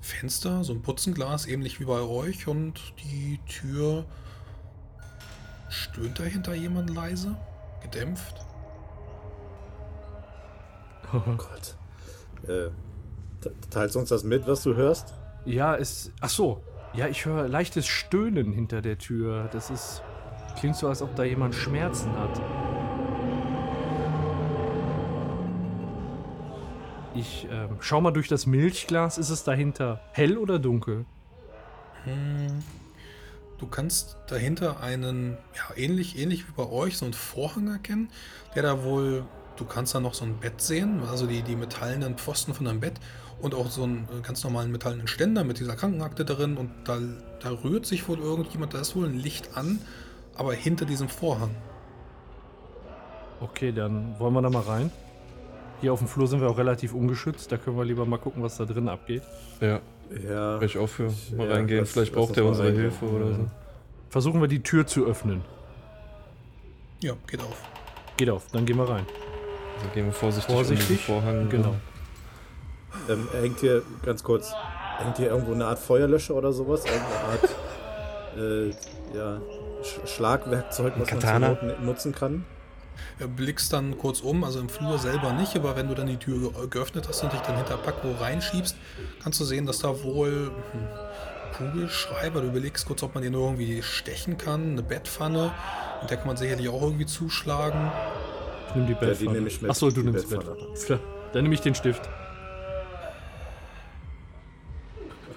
Fenster, so ein Putzenglas, ähnlich wie bei euch. Und die Tür. Stöhnt dahinter jemand leise? Gedämpft? Oh Gott. Äh, te- teilst uns das mit, was du hörst? Ja, es. Ach so. Ja, ich höre leichtes Stöhnen hinter der Tür. Das ist. Klingt so, als ob da jemand Schmerzen hat. Ich ähm, schau mal durch das Milchglas. Ist es dahinter hell oder dunkel? Hm. Du kannst dahinter einen, ja, ähnlich, ähnlich wie bei euch, so einen Vorhang erkennen, der da wohl, du kannst da noch so ein Bett sehen, also die, die metallenen Pfosten von einem Bett und auch so einen äh, ganz normalen metallenen Ständer mit dieser Krankenakte darin und da, da rührt sich wohl irgendjemand, da ist wohl ein Licht an, aber hinter diesem Vorhang. Okay, dann wollen wir da mal rein. Hier auf dem Flur sind wir auch relativ ungeschützt. Da können wir lieber mal gucken, was da drin abgeht. Ja, Ja. ich auch für. Mal Ja, reingehen. lass- Vielleicht braucht er unsere. Hilfe oder so. Versuchen wir die Tür zu öffnen. Ja, geht auf. Geht auf, dann gehen wir rein. Also gehen wir vorsichtig, um Vorsichtig. diesen Vorhang. Genau. Ähm, hängt hier, ganz kurz, hängt hier irgendwo eine Art Feuerlöscher oder sowas? Irgendeine Art äh, ja, Sch Schlagwerkzeug, was Katana? man nutzen kann? Er blickst dann kurz um, also im Flur selber nicht, aber wenn du dann die Tür ge- geöffnet hast und dich dann hinter Paco reinschiebst, kannst du sehen, dass da wohl hm, Kugelschreiber, du überlegst kurz, ob man den irgendwie stechen kann, eine Bettpfanne, mit der kann man sicherlich auch irgendwie zuschlagen. Ich nehme die die Bettpfanne. nehme ich mit, Achso, du die nimmst die Bettpfanne. Bettpfanne. Alles klar. Dann nehme ich den Stift.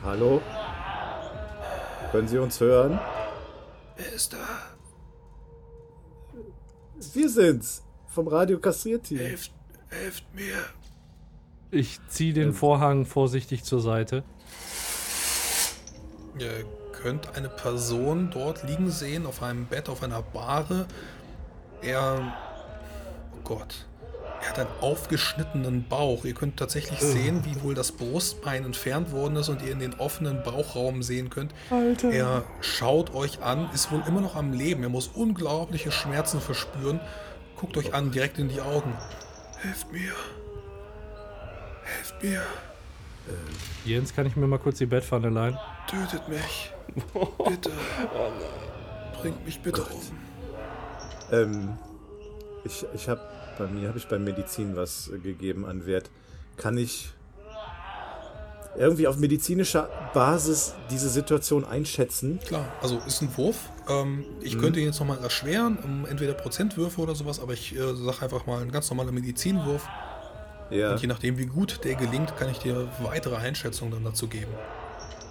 Hallo? Können Sie uns hören? Wer ist da? Wir sind's. Vom Radio kastriert hier. Helft, helft mir. Ich ziehe den Ähm. Vorhang vorsichtig zur Seite. Ihr könnt eine Person dort liegen sehen, auf einem Bett, auf einer Bahre. Er. Oh Gott. Er hat einen aufgeschnittenen Bauch. Ihr könnt tatsächlich sehen, wie wohl das Brustbein entfernt worden ist und ihr in den offenen Bauchraum sehen könnt. Alter. Er schaut euch an, ist wohl immer noch am Leben. Er muss unglaubliche Schmerzen verspüren. Guckt euch an, direkt in die Augen. Helft mir. Helft mir. Jens, kann ich mir mal kurz die Bettpfanne leihen? Tötet mich. Bitte. Bringt mich bitte um. Ähm, ich ich habe bei mir habe ich beim Medizin was äh, gegeben an Wert. Kann ich irgendwie auf medizinischer Basis diese Situation einschätzen? Klar, also ist ein Wurf. Ähm, ich könnte ihn jetzt nochmal erschweren, um entweder Prozentwürfe oder sowas, aber ich äh, sage einfach mal ein ganz normaler Medizinwurf. Ja. Und je nachdem, wie gut der gelingt, kann ich dir weitere Einschätzungen dann dazu geben.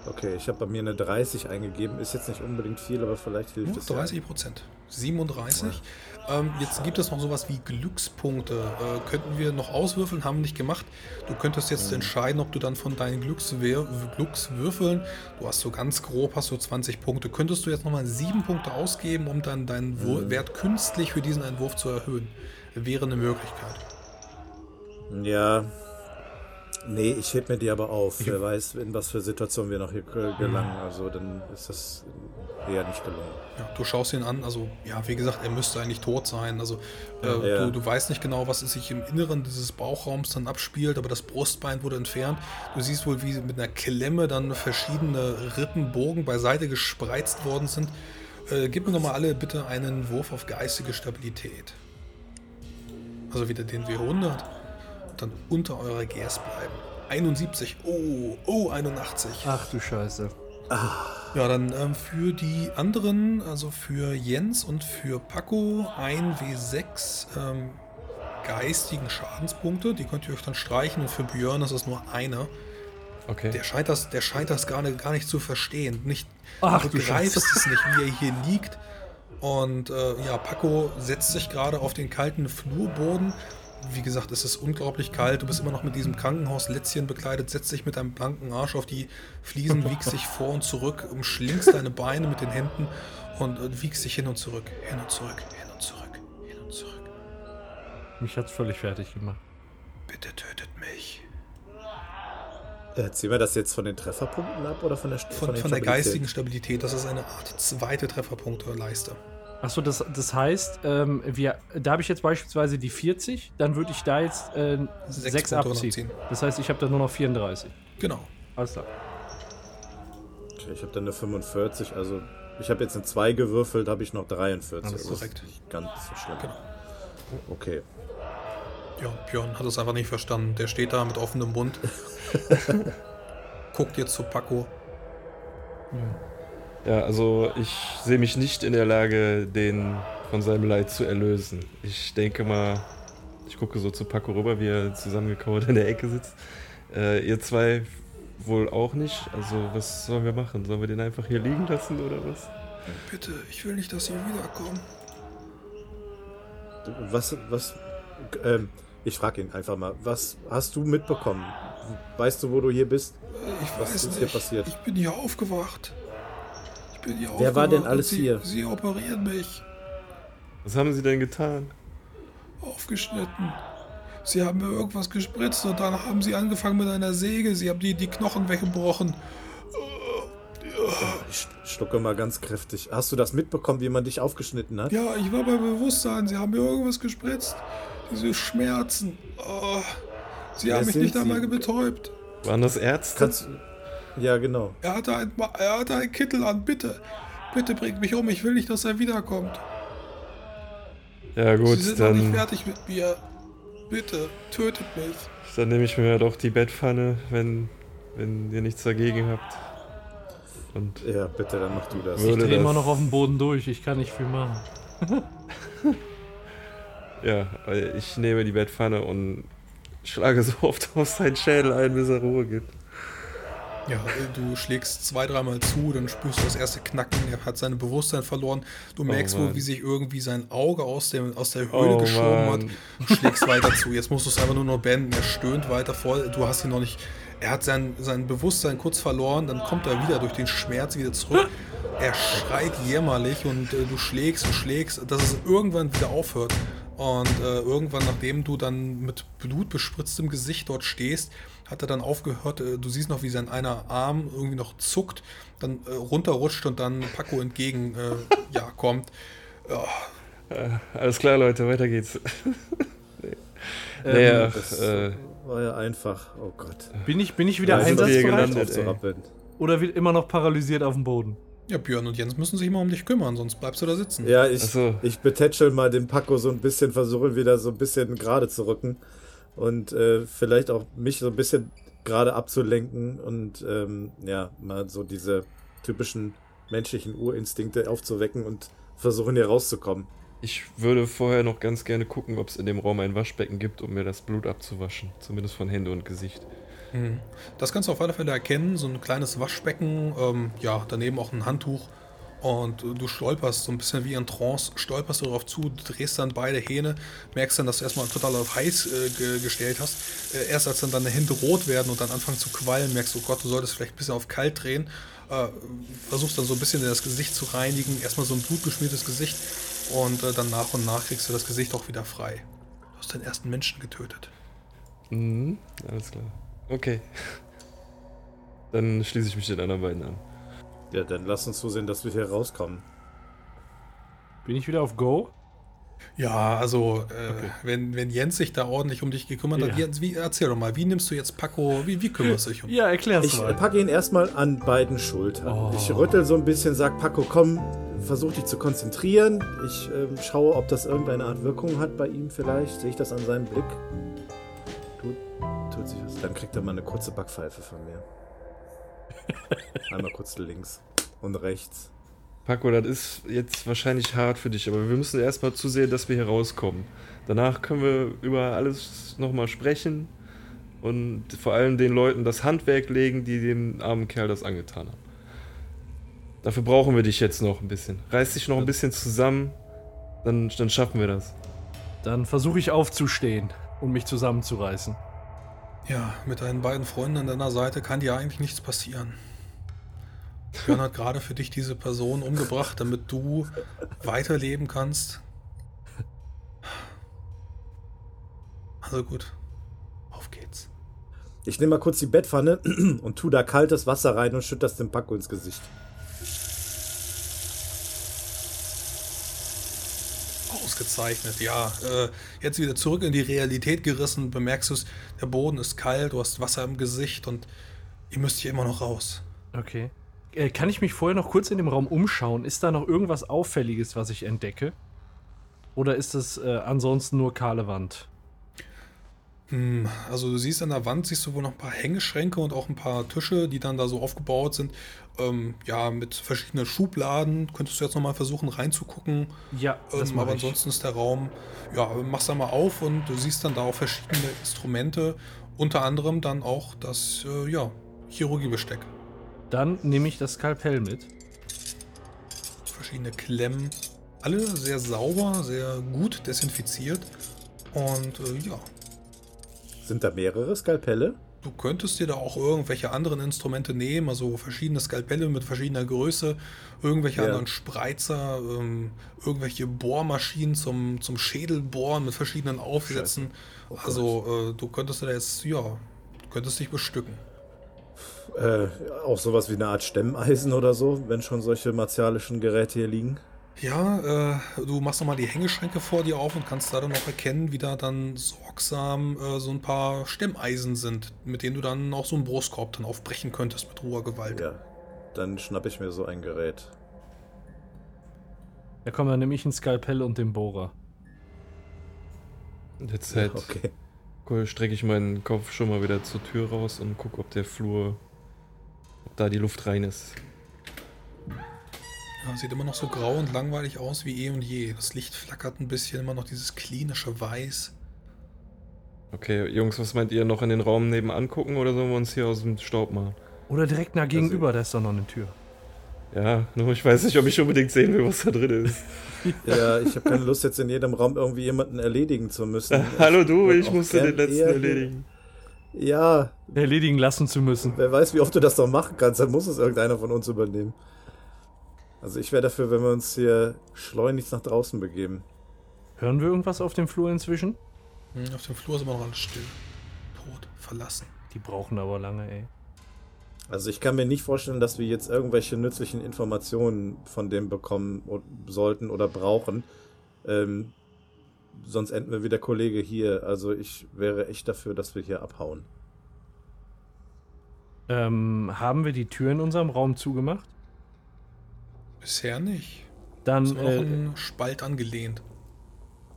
Okay, ich habe bei mir eine 30 eingegeben. Ist jetzt nicht unbedingt viel, aber vielleicht hilft es. ja. 30 Prozent. 37. Ähm, jetzt gibt es noch sowas wie Glückspunkte. Äh, könnten wir noch auswürfeln, haben wir nicht gemacht. Du könntest jetzt entscheiden, ob du dann von deinen Glückswür Glückswürfeln, du hast so ganz grob, hast du 20 Punkte, könntest du jetzt nochmal 7 Punkte ausgeben, um dann deinen Wur Wert künstlich für diesen Entwurf zu erhöhen. Wäre eine Möglichkeit. Ja. Nee, ich heb mir die aber auf. Wer weiß, in was für Situationen wir noch hier gelangen. Also dann ist das eher nicht gelungen. Ja, du schaust ihn an, also ja, wie gesagt, er müsste eigentlich tot sein. Also äh, Ja. du, du weißt nicht genau, was sich im Inneren dieses Bauchraums dann abspielt, aber das Brustbein wurde entfernt. Du siehst wohl, wie mit einer Klemme dann verschiedene Rippenbogen beiseite gespreizt worden sind. Äh, gib mir nochmal alle bitte einen Wurf auf geistige Stabilität. Also wieder den W100 und dann unter eurer GS bleiben. 71, oh, oh, 81. Ach du Scheiße. Ja, dann ähm, für die anderen, also für Jens und für Paco, ein W6 ähm, geistigen Schadenspunkte. Die könnt ihr euch dann streichen. Und für Björn ist es nur einer. Okay. Der scheint das, der scheint das gar, nicht, gar nicht zu verstehen. Nicht, Ach, du begreifst es nicht, wie er hier liegt. Und äh, ja, Paco setzt sich gerade auf den kalten Flurboden. Wie gesagt, es ist unglaublich kalt. Du bist immer noch mit diesem Krankenhauslätzchen bekleidet, setzt dich mit deinem blanken Arsch auf die Fliesen, wiegst dich vor und zurück, umschlingst deine Beine mit den Händen und äh, wiegst dich hin und zurück, hin und zurück, hin und zurück, hin und zurück. Mich hat's völlig fertig gemacht. Bitte tötet mich. Äh, ziehen wir das jetzt von den Trefferpunkten ab oder von der St- Von, den von der geistigen Stabilität, das ist eine Art zweite Trefferpunkteleiste. Achso, das, das heißt, ähm, wir, da habe ich jetzt beispielsweise die 40, dann würde ich da jetzt äh, Sechs 6 Punkte abziehen. Das heißt, ich habe da nur noch 34. Genau. Alles klar. Okay, ich habe dann eine 45, also ich habe jetzt eine 2 gewürfelt, habe ich noch 43. Alles Also ist korrekt. Nicht ganz so schlimm. Genau. Okay. Ja, Björn hat es einfach nicht verstanden. Der steht da mit offenem Mund. Guckt jetzt zu Paco. Ja, also ich sehe mich nicht in der Lage, den von seinem Leid zu erlösen. Ich denke mal, ich gucke so zu Paco rüber, wie er zusammengekauert in der Ecke sitzt. Äh, ihr zwei wohl auch nicht. Also was sollen wir machen? Sollen wir den einfach hier liegen lassen oder was? Bitte, ich will nicht, dass Sie wiederkommen. Was, was, ähm, ich frage ihn einfach mal, was hast du mitbekommen? Weißt du, wo du hier bist? Ich Was weiß ist nicht. hier passiert? Ich bin hier aufgewacht. Ich bin hier Wer war denn alles Sie, hier? Sie operieren mich. Was haben sie denn getan? Aufgeschnitten. Sie haben mir irgendwas gespritzt und dann haben Sie angefangen mit einer Säge. Sie haben die, die Knochen weggebrochen. Ich schlucke mal ganz kräftig. Hast du das mitbekommen, wie man dich aufgeschnitten hat? Ja, ich war bei Bewusstsein. Sie haben mir irgendwas gespritzt. Diese Schmerzen. Oh. Sie Wer haben mich nicht einmal Sie? betäubt. Waren das Ärzte? Kannst, ja, genau. Er hatte, ein, er hatte einen Kittel an, bitte. Bitte bringt mich um, ich will nicht, dass er wiederkommt. Ja gut, Sie sind noch nicht dann, fertig mit mir. Bitte, tötet mich. dann nehme ich mir doch die Bettpfanne, wenn, wenn ihr nichts dagegen habt. Und Ja, bitte, dann mach du das. Ich drehe immer noch auf dem Boden durch. Ich kann nicht viel machen. ja, äh, ich nehme die Bettpfanne und schlage so oft auf seinen Schädel ein, bis er Ruhe gibt. Ja, du schlägst zwei, dreimal zu, dann spürst du das erste Knacken, er hat sein Bewusstsein verloren. Du merkst wohl, Mann. wie sich irgendwie sein Auge aus, dem, aus der Höhle Oh, geschoben Mann. hat und schlägst weiter zu. Jetzt musst du es einfach nur noch beenden. Er stöhnt weiter voll. Du hast ihn noch nicht. Er hat sein, sein Bewusstsein kurz verloren, dann kommt er wieder durch den Schmerz wieder zurück. Er schreit jämmerlich und äh, du schlägst und schlägst, dass es irgendwann wieder aufhört. Und äh, irgendwann, nachdem du dann mit blutbespritztem Gesicht dort stehst, hat er dann aufgehört. Äh, du siehst noch, wie sein einer Arm irgendwie noch zuckt, dann äh, runterrutscht und dann Paco entgegen äh, ja, kommt. Ja, Äh, alles klar, Leute, weiter geht's. Ähm, naja, das äh, war ja einfach. Oh Gott. Bin ich, bin ich wieder einsatzbereit? Oder wird immer noch paralysiert auf dem Boden? ja, Björn und Jens müssen sich mal um dich kümmern, sonst bleibst du da sitzen. Ja, ich, so. ich betätschel mal den Paco so ein bisschen, versuche wieder so ein bisschen gerade zu rücken und äh, vielleicht auch mich so ein bisschen gerade abzulenken und ähm, ja, mal so diese typischen menschlichen Urinstinkte aufzuwecken und versuchen hier rauszukommen. Ich würde vorher noch ganz gerne gucken, ob es in dem Raum ein Waschbecken gibt, um mir das Blut abzuwaschen. Zumindest von Hände und Gesicht. Hm. Das kannst du auf alle Fälle erkennen, so ein kleines Waschbecken, ähm, ja, daneben auch ein Handtuch und du stolperst so ein bisschen wie in Trance, stolperst du darauf zu, drehst dann beide Hähne, merkst dann, dass du erstmal total auf heiß äh, ge gestellt hast. Äh, erst als dann deine Hände rot werden und dann anfangen zu qualmen, merkst du, oh Gott, du solltest vielleicht ein bisschen auf kalt drehen. Äh, versuchst dann so ein bisschen das Gesicht zu reinigen, erstmal so ein blutbeschmiertes Gesicht und äh, dann nach und nach kriegst du das Gesicht auch wieder frei. Du hast den ersten Menschen getötet. Mhm, alles klar. Okay. Dann schließe ich mich den anderen beiden an. Ja, dann lass uns zusehen, dass wir hier rauskommen. Bin ich wieder auf Go? Ja, also äh, wenn, wenn Jens sich da ordentlich um dich gekümmert hat, Ja. Jens, wie, erzähl doch mal, wie nimmst du jetzt Paco, wie, wie kümmerst du dich um? Ja, erklär's Ich äh, mal. packe ihn erstmal an beiden Schultern. Oh. Ich rüttel so ein bisschen, sag Paco, komm, versuch dich zu konzentrieren. Ich ähm, schaue, ob das irgendeine Art Wirkung hat bei ihm vielleicht. Sehe ich das an seinem Blick? Tut, tut sich was. Dann kriegt er mal eine kurze Backpfeife von mir. Einmal kurz links und rechts. Paco, das ist jetzt wahrscheinlich hart für dich, aber wir müssen erstmal zusehen, dass wir hier rauskommen. Danach können wir über alles nochmal sprechen und vor allem den Leuten das Handwerk legen, die dem armen Kerl das angetan haben. Dafür brauchen wir dich jetzt noch ein bisschen. Reiß dich noch ein bisschen zusammen, dann, dann schaffen wir das. Dann versuche ich aufzustehen und mich zusammenzureißen. Ja, mit deinen beiden Freunden an deiner Seite kann dir eigentlich nichts passieren. Björn hat gerade für dich diese Person umgebracht, damit du weiterleben kannst. Also gut, auf geht's. Ich nehme mal kurz die Bettpfanne und tu da kaltes Wasser rein und schütt das dem Paco ins Gesicht. Ausgezeichnet, ja. Äh, jetzt wieder zurück in die Realität gerissen, bemerkst du es, der Boden ist kalt, du hast Wasser im Gesicht und ihr müsst hier immer noch raus. Okay. Äh, kann ich mich vorher noch kurz in dem Raum umschauen? Ist da noch irgendwas Auffälliges, was ich entdecke? Oder ist es äh, ansonsten nur kahle Wand? Hm, also du siehst an der Wand, siehst du wohl noch ein paar Hängeschränke und auch ein paar Tische, die dann da so aufgebaut sind. Ähm, ja, mit verschiedenen Schubladen. Könntest du jetzt nochmal versuchen reinzugucken. Ja, das Ähm, aber ich. ansonsten ist der Raum, ja, machst da mal auf und du siehst dann da auch verschiedene Instrumente. Unter anderem dann auch das, äh, ja, Chirurgiebesteck. Dann nehme ich das Skalpell mit. Verschiedene Klemmen. Alle sehr sauber, sehr gut desinfiziert. Und äh, ja, Sind da mehrere Skalpelle? Du könntest dir da auch irgendwelche anderen Instrumente nehmen, also verschiedene Skalpelle mit verschiedener Größe, irgendwelche Ja. anderen Spreizer, ähm, irgendwelche Bohrmaschinen zum, zum Schädelbohren mit verschiedenen Aufsätzen. Oh also äh, du könntest da jetzt, ja, könntest dich bestücken. Äh, auch sowas wie eine Art Stemmeisen oder so, wenn schon solche martialischen Geräte hier liegen. Ja, äh, du machst nochmal die Hängeschränke vor dir auf und kannst da dann noch erkennen, wie da dann sorgsam äh, so ein paar Stemmeisen sind, mit denen du dann auch so einen Brustkorb dann aufbrechen könntest mit roher Gewalt. Ja, dann schnapp ich mir so ein Gerät. Da kommen dann nämlich ein Skalpell und den Bohrer. In der Zeit Okay. cool, strecke ich meinen Kopf schon mal wieder zur Tür raus und gucke, ob der Flur, ob da die Luft rein ist. Ja, sieht immer noch so grau und langweilig aus wie eh und je. Das Licht flackert ein bisschen, immer noch dieses klinische Weiß. Okay, Jungs, was meint ihr? Noch in den Raum nebenan gucken oder sollen wir uns hier aus dem Staub machen? Oder direkt nach gegenüber, da ist doch noch eine Tür. Ja, nur ich weiß nicht, ob ich unbedingt sehen will, was da drin ist. Ja, ich habe keine Lust, jetzt in jedem Raum irgendwie jemanden erledigen zu müssen. Hallo du, ich auch musste den letzten erledigen. Ja, Erledigen lassen zu müssen. wer weiß, wie oft du das noch machen kannst, dann muss es irgendeiner von uns übernehmen. Also ich wäre dafür, wenn wir uns hier schleunigst nach draußen begeben. Hören wir irgendwas auf dem Flur inzwischen? Hm, auf dem Flur ist immer noch alles still. Tot, verlassen. Die brauchen aber lange, ey. Also ich kann mir nicht vorstellen, dass wir jetzt irgendwelche nützlichen Informationen von dem bekommen sollten oder brauchen. Ähm, sonst enden wir wie der Kollege hier. Also ich wäre echt dafür, dass wir hier abhauen. Ähm, haben wir die Tür in unserem Raum zugemacht? Bisher nicht. Dann, Ist noch äh, ein Spalt angelehnt.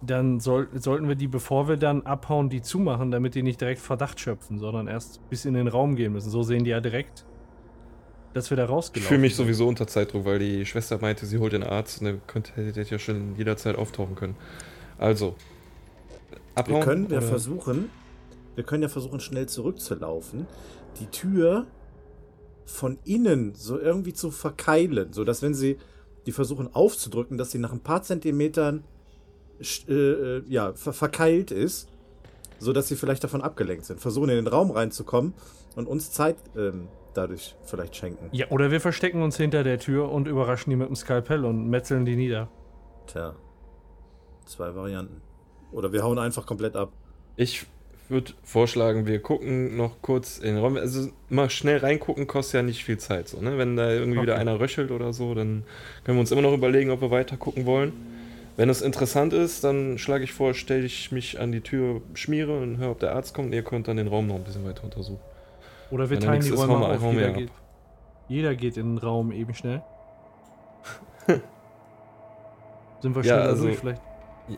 dann soll, sollten wir die, bevor wir dann abhauen, die zumachen, damit die nicht direkt Verdacht schöpfen, sondern erst bis in den Raum gehen müssen. So sehen die ja direkt, dass wir da Ich rausgelaufen fühle mich sind. sowieso unter Zeitdruck, weil die Schwester meinte, sie holt den Arzt und der könnte hätte ja schon jederzeit auftauchen können. Also, abhauen. Wir können ja versuchen, wir können ja versuchen, schnell zurückzulaufen, die Tür von innen so irgendwie zu verkeilen, so dass wenn sie die versuchen aufzudrücken, dass sie nach ein paar Zentimetern äh, äh, ja, ver verkeilt ist, so dass sie vielleicht davon abgelenkt sind. Versuchen in den Raum reinzukommen und uns Zeit ähm, dadurch vielleicht schenken. Ja, oder wir verstecken uns hinter der Tür und überraschen die mit dem Skalpell und metzeln die nieder. Tja, zwei Varianten. Oder wir hauen einfach komplett ab. Ich würde vorschlagen, wir gucken noch kurz in den Raum. Also mal schnell reingucken kostet ja nicht viel Zeit. So, ne? Wenn da irgendwie wieder Okay. einer röchelt oder so, dann können wir uns immer noch überlegen, ob wir weiter gucken wollen. Wenn es interessant ist, dann schlage ich vor, stelle ich mich an die Tür, schmiere und höre, ob der Arzt kommt. Ihr könnt dann den Raum noch ein bisschen weiter untersuchen. Oder wir Wenn teilen die Räume wir- auf. Jeder ab. geht, jeder geht in den Raum eben schnell. Sind wir Ja, schneller also- durch vielleicht?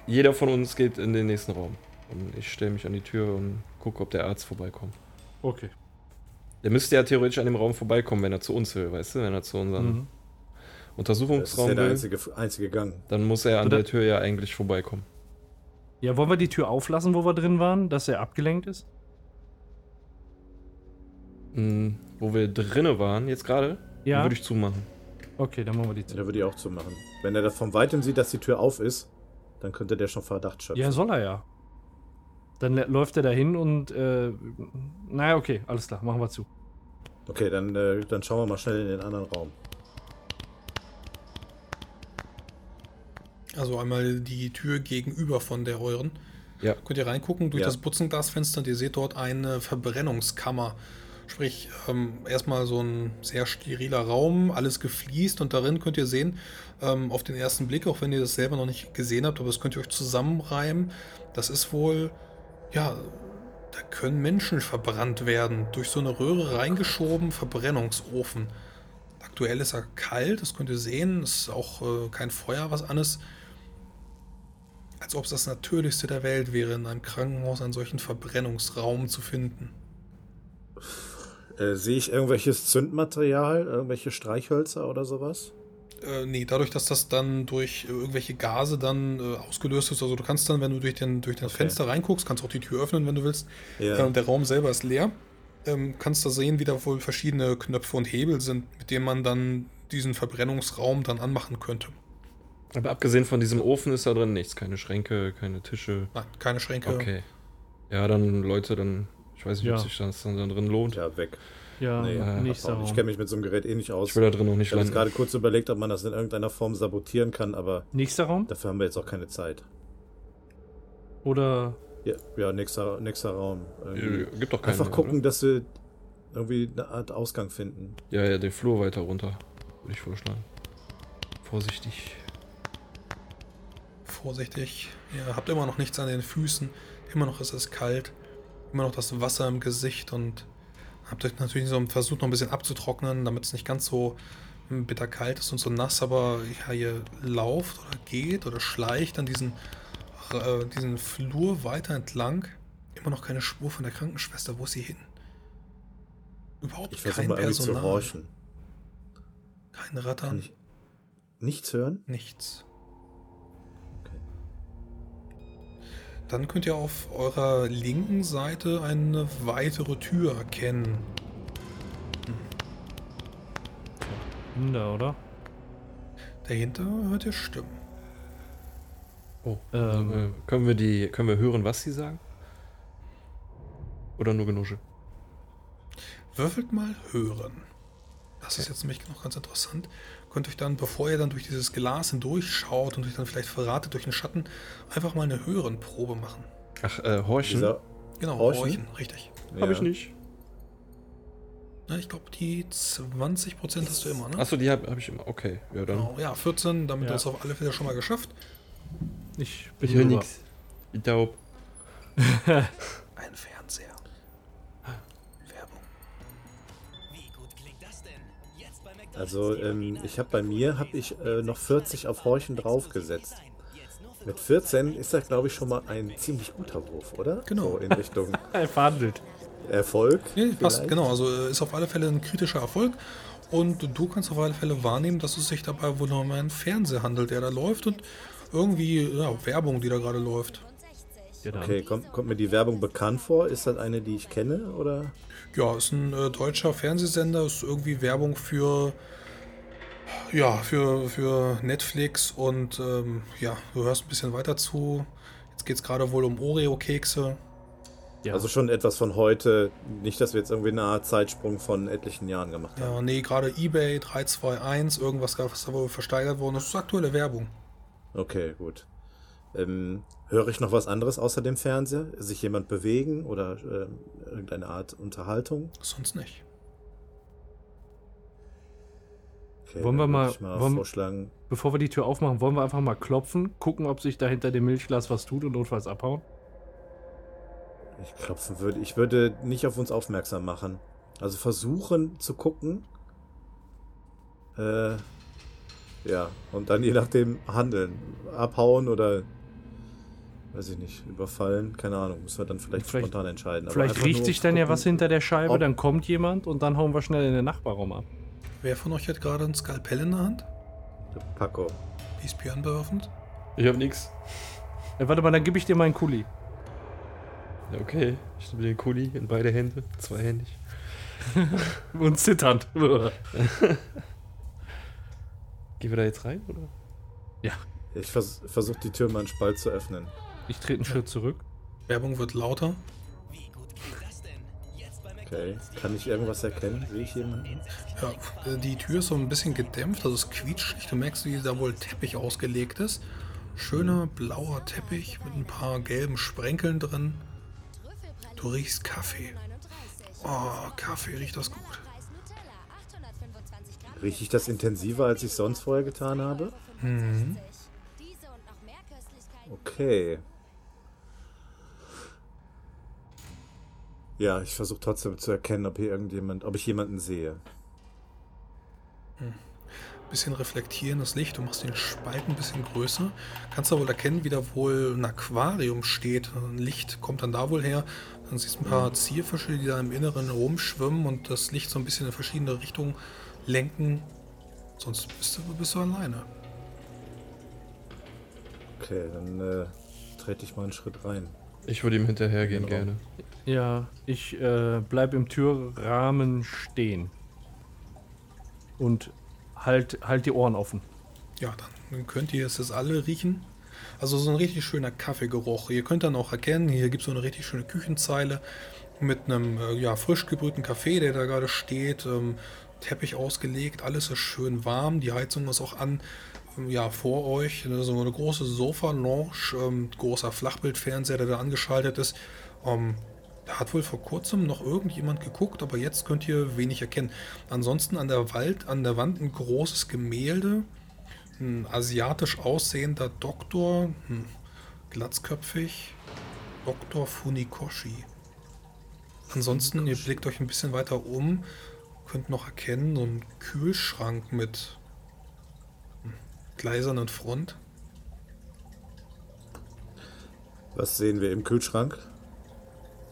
Jeder von uns geht in den nächsten Raum. Und ich stelle mich an die Tür und gucke, ob der Arzt vorbeikommt. Okay. Der müsste ja theoretisch an dem Raum vorbeikommen, wenn er zu uns will, weißt du? Wenn er zu unserem Mhm. Das ist Untersuchungsraum ja der will, einzige, einzige Gang. dann muss er an Oder- der Tür ja eigentlich vorbeikommen. Ja, wollen wir die Tür auflassen, wo wir drin waren, dass er abgelenkt ist? Mhm, wo wir drinne waren, jetzt gerade, Ja. würde ich zumachen. Okay, dann machen wir die Ja, zu. da würde ich auch zumachen. Wenn er das von weitem sieht, dass die Tür auf ist, dann könnte der schon Verdacht schöpfen. Ja, soll er ja. Dann lä- läuft er dahin und äh, naja, okay, alles klar, machen wir zu. Okay, dann, äh, dann schauen wir mal schnell in den anderen Raum. Also einmal die Tür gegenüber von der euren. Ja. Könnt ihr reingucken durch Ja. das Butzenglasfenster und ihr seht dort eine Verbrennungskammer. Sprich, ähm, erstmal so ein sehr steriler Raum, alles gefliest und darin könnt ihr sehen, ähm, auf den ersten Blick, auch wenn ihr das selber noch nicht gesehen habt, aber das könnt ihr euch zusammenreimen. Das ist wohl, ja, da können Menschen verbrannt werden. Durch so eine Röhre reingeschoben, Verbrennungsofen. Aktuell ist er kalt, das könnt ihr sehen. Es ist auch äh, kein Feuer, was an ist. Als ob es das Natürlichste der Welt wäre, in einem Krankenhaus einen solchen Verbrennungsraum zu finden. Äh, sehe ich irgendwelches Zündmaterial, irgendwelche Streichhölzer oder sowas? Äh, nee, dadurch, dass das dann durch äh, irgendwelche Gase dann äh, ausgelöst ist, also du kannst dann, wenn du durch, den, durch das Okay. Fenster reinguckst, kannst auch die Tür öffnen, wenn du willst. Ja. Äh, und der Raum selber ist leer. Ähm, kannst da sehen, wie da wohl verschiedene Knöpfe und Hebel sind, mit denen man dann diesen Verbrennungsraum dann anmachen könnte. Aber abgesehen von diesem Ofen ist da drin nichts. Keine Schränke, keine Tische. Nein, keine Schränke. Okay. Ja, dann Leute, dann. Ich weiß nicht, Ja. ob sich das dann da drin lohnt. ja, weg. Ja, Nee, äh, nächster abhauen. Ich kenne mich mit so einem Gerät eh nicht aus. Ich will da drin noch nicht Ich habe gerade kurz überlegt, ob man das in irgendeiner Form sabotieren kann, aber Nächster Raum? dafür haben wir jetzt auch keine Zeit. Oder Ja, ja nächster, nächster Raum. Irgendwie. Äh, Gibt doch keinen. Einfach gucken, dass wir irgendwie eine Art Ausgang finden. Oder? Ja, ja, den Flur weiter runter. Würde ich vorschlagen. Vorsichtig. Vorsichtig. Ihr habt immer noch nichts an den Füßen. Immer noch ist es kalt. Immer noch das Wasser im Gesicht und habt euch natürlich so versucht, noch ein bisschen abzutrocknen, damit es nicht ganz so bitterkalt ist und so nass, aber ja, ihr lauft oder geht oder schleicht an diesen, äh, diesen Flur weiter entlang. Immer noch keine Spur von der Krankenschwester. Wo ist sie hin? Überhaupt Ich kein mal irgendwie zu Personal. horchen. Kein Rattern, ich nichts hören? nichts. Dann könnt ihr auf eurer linken Seite eine weitere Tür erkennen. Wunder, oder? Dahinter hört ihr Stimmen. Oh, Ähm. äh, können wir die, können wir hören, was sie sagen? Oder nur Genusche? Würfelt mal hören. Das ist jetzt nämlich noch ganz interessant. Könnt euch dann, bevor ihr dann durch dieses Glas hindurchschaut und euch dann vielleicht verratet durch den Schatten, einfach mal eine Hörenprobe machen. Ach, äh, Horchen? Dieser, Genau, Horchen? horchen, richtig. Hab ich ja. nicht. Na, ich glaube, die 20% hast du immer, ne? Achso, die habe hab ich immer. Okay, ja dann. Genau, ja, 14, damit Ja. hast du auf alle Fälle schon mal geschafft. Ich bin Ich höre nix. Ich taub. Ein Fernseher. Also ähm, ich habe bei mir habe ich äh, noch 40 auf Horchen draufgesetzt. Mit 14 ist das glaube ich schon mal ein ziemlich guter Wurf, oder? Genau. So in Richtung Er verhandelt. Erfolg. Nee, passt, vielleicht? genau. Also äh, ist auf alle Fälle ein kritischer Erfolg. Und du kannst auf alle Fälle wahrnehmen, dass es sich dabei wohl um einen Fernseher handelt, der da läuft und irgendwie ja, Werbung, die da gerade läuft. Genau. Okay, kommt, kommt mir die Werbung bekannt vor? Ist das eine, die ich kenne oder? Ja, ist ein äh, deutscher Fernsehsender, ist irgendwie Werbung für ja, für, für Netflix und ähm, ja, du hörst ein bisschen weiter zu. Jetzt geht es gerade wohl um Oreo-Kekse. Ja. Also schon etwas von heute. Nicht, dass wir jetzt irgendwie eine Art Zeitsprung von etlichen Jahren gemacht haben. Ja, nee, gerade eBay 321, irgendwas gab es da wohl versteigert worden. Das ist aktuelle Werbung. Okay, gut. Ähm, höre ich noch was anderes außer dem Fernseher? Sich jemand bewegen oder ähm, irgendeine Art Unterhaltung? Sonst nicht. Okay, Wollen wir mal- mal wollen- vorschlagen. Bevor wir die Tür aufmachen, wollen wir einfach mal klopfen, gucken, ob sich da hinter dem Milchglas was tut und notfalls abhauen. Ich klopfen würde. Ich würde nicht auf uns aufmerksam machen. Also versuchen zu gucken. Äh, ja, und dann je nachdem handeln. Abhauen oder weiß ich nicht, überfallen, keine Ahnung, müssen wir dann vielleicht, Vielleicht- spontan entscheiden. Vielleicht riecht sich dann ja was hinter der Scheibe, ob- dann kommt jemand und dann hauen wir schnell in den Nachbarraum ab. Wer von euch hat gerade ein Skalpell in der Hand? Paco. Wie ist Björn bewaffnet? Ich hab nix. Äh, warte mal, dann gebe ich dir meinen Kuli. Ja, okay. Ich nehme den Kuli in beide Hände. Zweihändig. Und zitternd. Gehen wir da jetzt rein, oder? Ich vers versuche die Tür mal einen Spalt zu öffnen. Ich trete einen Schritt zurück. Werbung wird lauter. Okay. Kann ich irgendwas erkennen? Sehe ich jemanden? Ja, äh, die Tür ist so ein bisschen gedämpft, also es quietscht nicht. Du merkst, wie da wohl Teppich ausgelegt ist. Schöner blauer Teppich mit ein paar gelben Sprenkeln drin. Du riechst Kaffee. Oh, Kaffee riecht das gut. Rieche ich das intensiver, als ich sonst vorher getan habe? Mhm. Okay. Ja, ich versuche trotzdem zu erkennen, ob hier irgendjemand, ob ich jemanden sehe. Bisschen reflektieren das Licht, du machst den Spalt ein bisschen größer. Kannst da wohl erkennen, wie da wohl ein Aquarium steht. Ein Licht kommt dann da wohl her. Dann siehst du ein paar Zierfische, die da im Inneren rumschwimmen und das Licht so ein bisschen in verschiedene Richtungen lenken. Sonst bist du, bist du alleine. Okay, dann äh, trete ich mal einen Schritt rein. Ich würde ihm hinterhergehen, Genau. gerne. Ja, ich äh, bleib im Türrahmen stehen. Und halt, halt die Ohren offen. Ja, dann könnt ihr es jetzt alle riechen. Also so ein richtig schöner Kaffeegeruch. Ihr könnt dann auch erkennen, hier gibt es so eine richtig schöne Küchenzeile mit einem äh, ja, frisch gebrühten Kaffee, der da gerade steht. Ähm, Teppich ausgelegt, alles ist schön warm. Die Heizung ist auch an. Ähm, Ja, vor euch so eine große Sofa-Lounge, ähm, großer Flachbildfernseher, der da angeschaltet ist. Ähm, da hat wohl vor kurzem noch irgendjemand geguckt, aber jetzt könnt ihr wenig erkennen. Ansonsten an der Wald, an der Wand ein großes Gemälde, ein asiatisch aussehender Doktor, hm, glatzköpfig, Dr. Funikoshi. Ansonsten, ihr blickt euch ein bisschen weiter um Könnt noch erkennen, so ein Kühlschrank mit hm, gleisernen Front. Was sehen wir im Kühlschrank?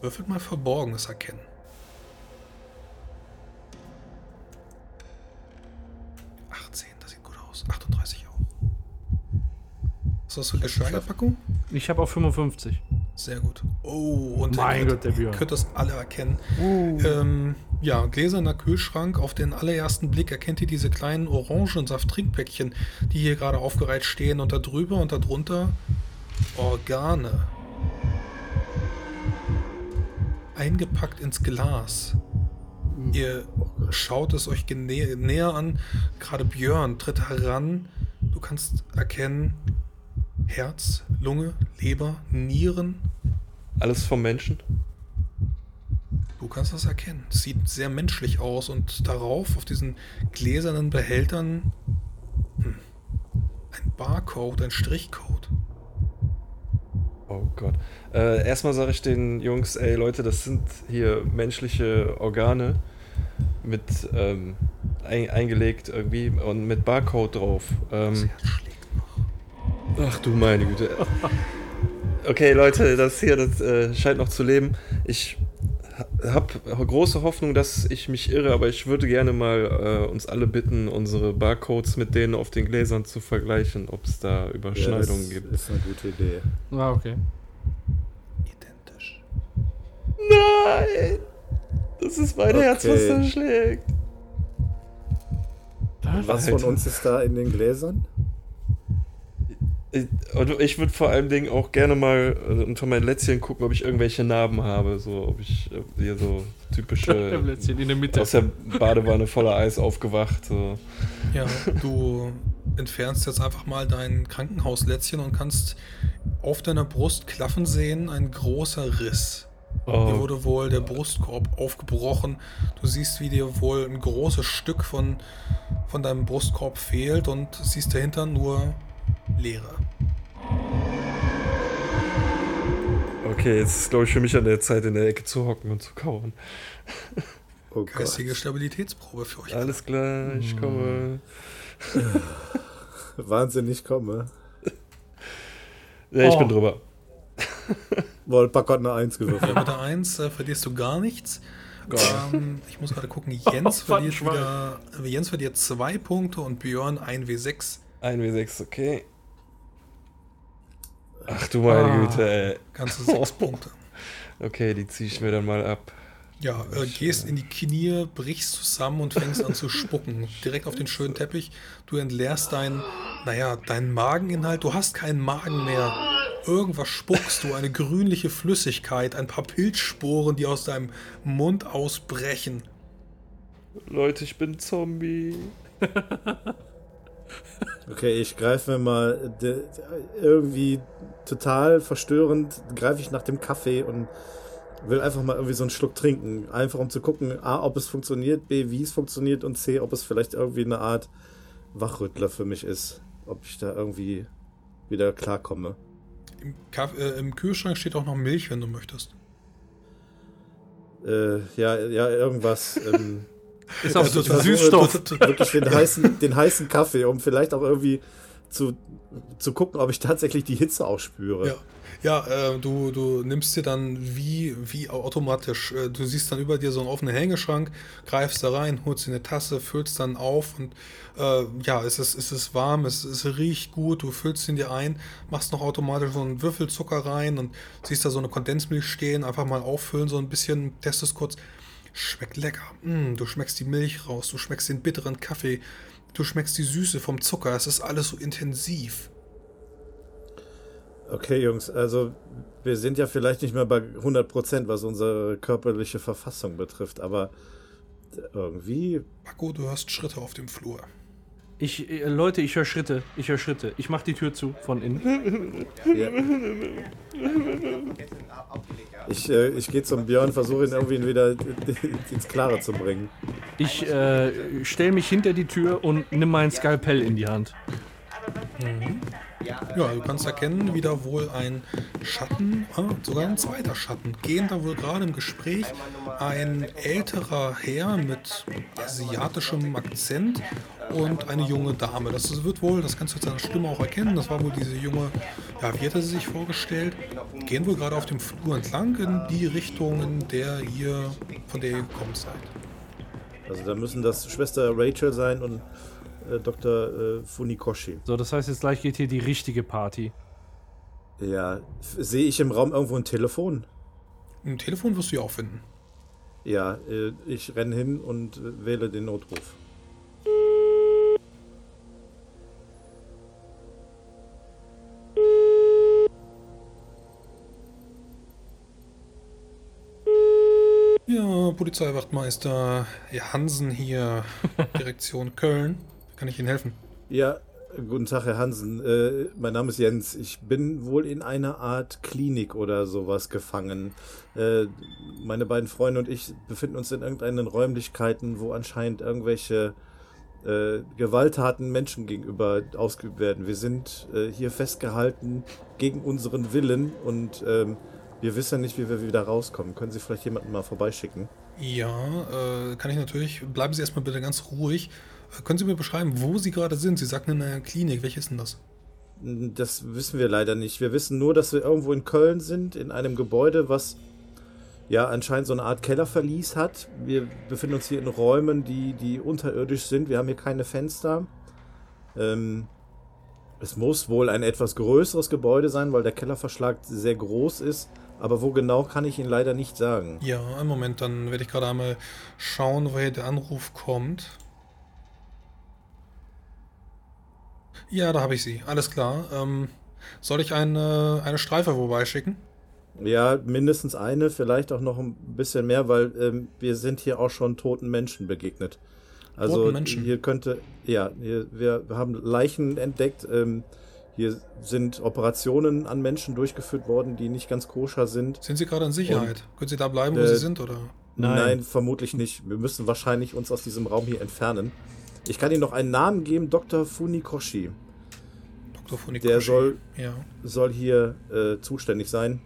Würfelt mal Verborgenes erkennen. das sieht gut aus. 38 auch. Was hast du für Steigerpackung? Ich habe auch 55. Sehr gut. Oh, und Mein ihr Gott, der Björn. könnt das alle erkennen. Uh. Ähm, ja, gläserner Kühlschrank. Auf den allerersten Blick erkennt ihr diese kleinen Orangensaft-Trinkpäckchen, die hier gerade aufgereiht stehen. Und da drüber und darunter Organe. Eingepackt ins Glas. Ihr schaut es euch genä näher an. Gerade Björn tritt heran. Du kannst erkennen Herz, Lunge, Leber, Nieren. Alles vom Menschen? Du kannst das erkennen. Sieht sehr menschlich aus und darauf, auf diesen gläsernen Behältern, hm, ein Barcode, ein Strichcode. Oh Gott. Äh, erstmal sage ich den Jungs, ey Leute, das sind hier menschliche Organe mit ähm, ein, eingelegt irgendwie und mit Barcode drauf. Ähm, Das Herz schlägt noch. ach du meine Güte. Okay, Leute, das hier, das äh, scheint noch zu leben. Ich habe große Hoffnung, dass ich mich irre, aber ich würde gerne mal äh, uns alle bitten, unsere Barcodes mit denen auf den Gläsern zu vergleichen, ob es da Überschneidungen ja, das gibt. Ist eine gute Idee. Ah, okay. Nein! Das ist mein Herz, was Okay. da schlägt. Was von uns ist da in den Gläsern? Ich- Und ich würde vor allen Dingen auch gerne mal äh, unter mein Lätzchen gucken, ob ich irgendwelche Narben habe. So, ob ich hier so typische Plätzchen in der Mitte. aus der Badewanne voller Eis aufgewacht. So. Ja, du entfernst jetzt einfach mal dein Krankenhauslätzchen und kannst auf deiner Brust klaffen sehen, ein großer Riss. Hier Oh, wurde wohl der Brustkorb aufgebrochen. Du siehst, wie dir wohl ein großes Stück von, von deinem Brustkorb fehlt und siehst dahinter nur Leere. okay, jetzt ist glaube ich für mich an der Zeit, in der Ecke zu hocken und zu kauern. Oh Gott. Geistige Stabilitätsprobe für euch. Alles klar, ich komme. Wahnsinn, ich komme. Ja, ich Oh. bin drüber. Wohl, Pack hat eine Eins Ja, gewürfelt. mit der 1 äh, verlierst du gar nichts. Ähm, ich muss gerade gucken, Jens Oh, verliert wieder. äh, Jens verliert 2 Punkte und Björn 1W6. 1W6, okay. Ach du meine Ah. Güte, ey. Ganze 6 Punkte. Okay, die ziehe ich mir dann mal ab. Ja, äh, gehst in die Knie, brichst zusammen und fängst an zu spucken. Direkt auf den schönen Teppich. Du entleerst deinen, naja, deinen Mageninhalt. Du hast keinen Magen mehr. Irgendwas spuckst du, eine grünliche Flüssigkeit, ein paar Pilzsporen, die aus deinem Mund ausbrechen. Leute, ich bin Zombie. Okay, ich greife mir mal de, irgendwie total verstörend, greife ich nach dem Kaffee und will einfach mal irgendwie so einen Schluck trinken. Einfach um zu gucken, A, ob es funktioniert, B, wie es funktioniert und C, ob es vielleicht irgendwie eine Art Wachrüttler für mich ist. Ob ich da irgendwie wieder klarkomme. Im, Kaff äh, Im Kühlschrank steht auch noch Milch, wenn du möchtest. Äh, ja, ja, irgendwas. ähm, Ist auch so total. Süßstoff. wirklich den heißen, den heißen Kaffee, um vielleicht auch irgendwie zu, zu gucken, ob ich tatsächlich die Hitze auch spüre. Ja, ja äh, du, du nimmst dir dann wie, wie automatisch, äh, du siehst dann über dir so einen offenen Hängeschrank, greifst da rein, holst dir eine Tasse, füllst dann auf und äh, ja, es ist, es ist warm, es, es riecht gut, du füllst ihn dir ein, machst noch automatisch so einen Würfel Zucker rein und siehst da so eine Kondensmilch stehen, einfach mal auffüllen, so ein bisschen, testest kurz. Schmeckt lecker. Mm, du schmeckst die Milch raus, du schmeckst den bitteren Kaffee, du schmeckst die Süße vom Zucker, es ist alles so intensiv. Okay, Jungs, also wir sind ja vielleicht nicht mehr bei 100%, was unsere körperliche Verfassung betrifft, aber irgendwie, Paco, du hörst Schritte auf dem Flur. Ich, äh, Leute, ich höre Schritte. Ich höre Schritte. Ich mache die Tür zu von innen. ja, ich, äh, ich gehe zum Björn, versuche ihn irgendwie wieder ins Klare zu bringen. Ich äh, stelle mich hinter die Tür und nimm mein Skalpell in die Hand. Ja, du kannst erkennen, wie da wohl ein Schatten, ah, sogar ein zweiter Schatten, gehen da wohl gerade im Gespräch. Ein älterer Herr mit asiatischem Akzent und eine junge Dame. Das wird wohl, das kannst du jetzt an der Stimme auch erkennen, das war wohl diese junge, ja, wie hat er sie sich vorgestellt? Gehen wohl gerade auf dem Flur entlang in die Richtung, in der ihr, von der ihr gekommen seid. Also da müssen das Schwester Rachel sein und äh, Dr. Äh, Funikoshi. So, das heißt, jetzt gleich geht hier die richtige Party. Ja, sehe ich im Raum irgendwo ein Telefon? Ein Telefon wirst du ja auch finden. Ja, äh, ich renne hin und äh, wähle den Notruf. Ja, Polizeiwachtmeister Hansen hier, Direktion Köln. Kann ich Ihnen helfen? Ja, guten Tag, Herr Hansen. Äh, mein Name ist Jens. Ich bin wohl in einer Art Klinik oder sowas gefangen. Äh, meine beiden Freunde und ich befinden uns in irgendeinen Räumlichkeiten, wo anscheinend irgendwelche äh, Gewalttaten Menschen gegenüber ausgeübt werden. Wir sind äh, hier festgehalten gegen unseren Willen und ähm, wir wissen nicht, wie wir wieder rauskommen. Können Sie vielleicht jemanden mal vorbeischicken? Ja, äh, kann ich natürlich. Bleiben Sie erstmal bitte ganz ruhig. Können Sie mir beschreiben, wo Sie gerade sind? Sie sagten in einer Klinik. Welche ist denn das? Das wissen wir leider nicht. Wir wissen nur, dass wir irgendwo in Köln sind, in einem Gebäude, was ja anscheinend so eine Art Kellerverlies hat. Wir befinden uns hier in Räumen, die, die unterirdisch sind. Wir haben hier keine Fenster. Ähm, es muss wohl ein etwas größeres Gebäude sein, weil der Kellerverschlag sehr groß ist. Aber wo genau, kann ich Ihnen leider nicht sagen. Ja, einen Moment, dann werde ich gerade einmal schauen, woher der Anruf kommt. Ja, da habe ich sie. Alles klar. Ähm, soll ich eine, eine Streife vorbeischicken? Ja, mindestens eine, vielleicht auch noch ein bisschen mehr, weil ähm, wir sind hier auch schon toten Menschen begegnet. Also Toten Menschen? hier könnte, ja, hier, wir, wir haben Leichen entdeckt. Ähm, hier sind Operationen an Menschen durchgeführt worden, die nicht ganz koscher sind. Sind Sie gerade in Sicherheit? Können Sie da bleiben, wo Äh, Sie sind, oder? Nein. vermutlich nicht. Wir müssen wahrscheinlich uns aus diesem Raum hier entfernen. Ich kann Ihnen noch einen Namen geben, Dr. Funikoshi. Der soll- Ja. soll hier äh, zuständig sein.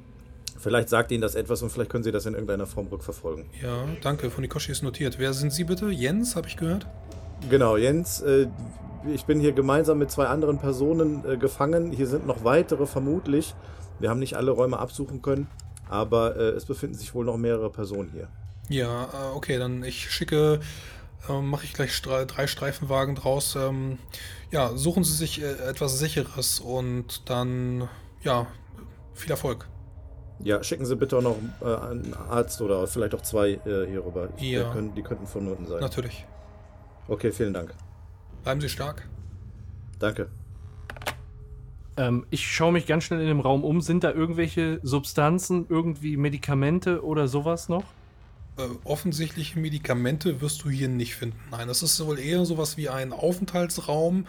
Vielleicht sagt Ihnen das etwas und vielleicht können Sie das in irgendeiner Form rückverfolgen. Ja, danke. Funikoshi ist notiert. Wer sind Sie bitte? Jens, habe ich gehört? Genau, Jens, äh, ich bin hier gemeinsam mit zwei anderen Personen äh, gefangen. Hier sind noch weitere vermutlich. Wir haben nicht alle Räume absuchen können, aber äh, es befinden sich wohl noch mehrere Personen hier. Ja, äh, okay, dann ich schicke, ähm, mache ich gleich stre drei Streifenwagen draus. Ähm, ja, suchen Sie sich äh, etwas Sicheres und dann, ja, viel Erfolg. Ja, schicken Sie bitte auch noch äh, einen Arzt oder vielleicht auch zwei äh, hier rüber. Die Ja. können, die könnten vonnöten sein. Natürlich. Okay, vielen Dank. Bleiben Sie stark. Danke. Ähm, ich schaue mich ganz schnell in dem Raum um. Sind da irgendwelche Substanzen, irgendwie Medikamente oder sowas noch? Äh, offensichtliche Medikamente wirst du hier nicht finden. Nein, das ist wohl eher sowas wie ein Aufenthaltsraum.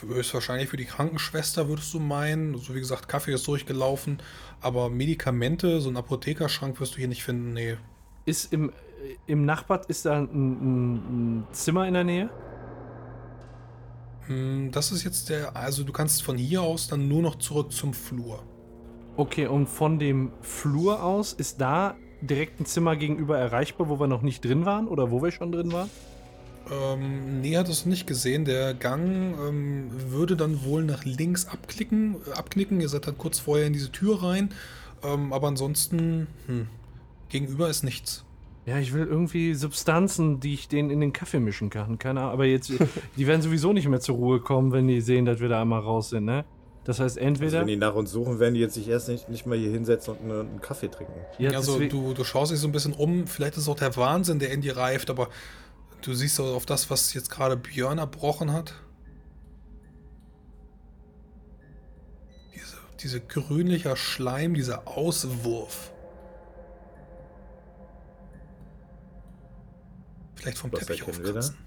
Höchstwahrscheinlich für die Krankenschwester würdest du meinen. So wie gesagt, Kaffee ist durchgelaufen. Aber Medikamente, so ein Apothekerschrank wirst du hier nicht finden. Nee. Ist im, äh, im Nachbad, ist da ein, ein, ein Zimmer in der Nähe? Hm, Das ist jetzt der, also du kannst von hier aus dann nur noch zurück zum Flur. Okay, und von dem Flur aus ist da direkt ein Zimmer gegenüber erreichbar, wo wir noch nicht drin waren oder wo wir schon drin waren? Ähm, nee, hat es nicht gesehen. Der Gang ähm, würde dann wohl nach links abklicken, äh, abknicken. Ihr seid dann kurz vorher in diese Tür rein. Ähm, aber ansonsten, hm, gegenüber ist nichts. Ja, ich will irgendwie Substanzen, die ich denen in den Kaffee mischen kann. Keine Ahnung. Aber jetzt, die werden sowieso nicht mehr zur Ruhe kommen, wenn die sehen, dass wir da einmal raus sind, ne? Das heißt, Also entweder. wenn die nach uns suchen, werden die jetzt sich erst nicht, nicht mal hier hinsetzen und einen, einen Kaffee trinken. ja, also du, du schaust dich so ein bisschen um. Vielleicht ist es auch der Wahnsinn, der in dir reift, aber du siehst so auf das, was jetzt gerade Björn erbrochen hat. Diese, diese grünlicher Schleim, dieser Auswurf. Vielleicht vom Was Teppich erkennen wir da? aufkratzen.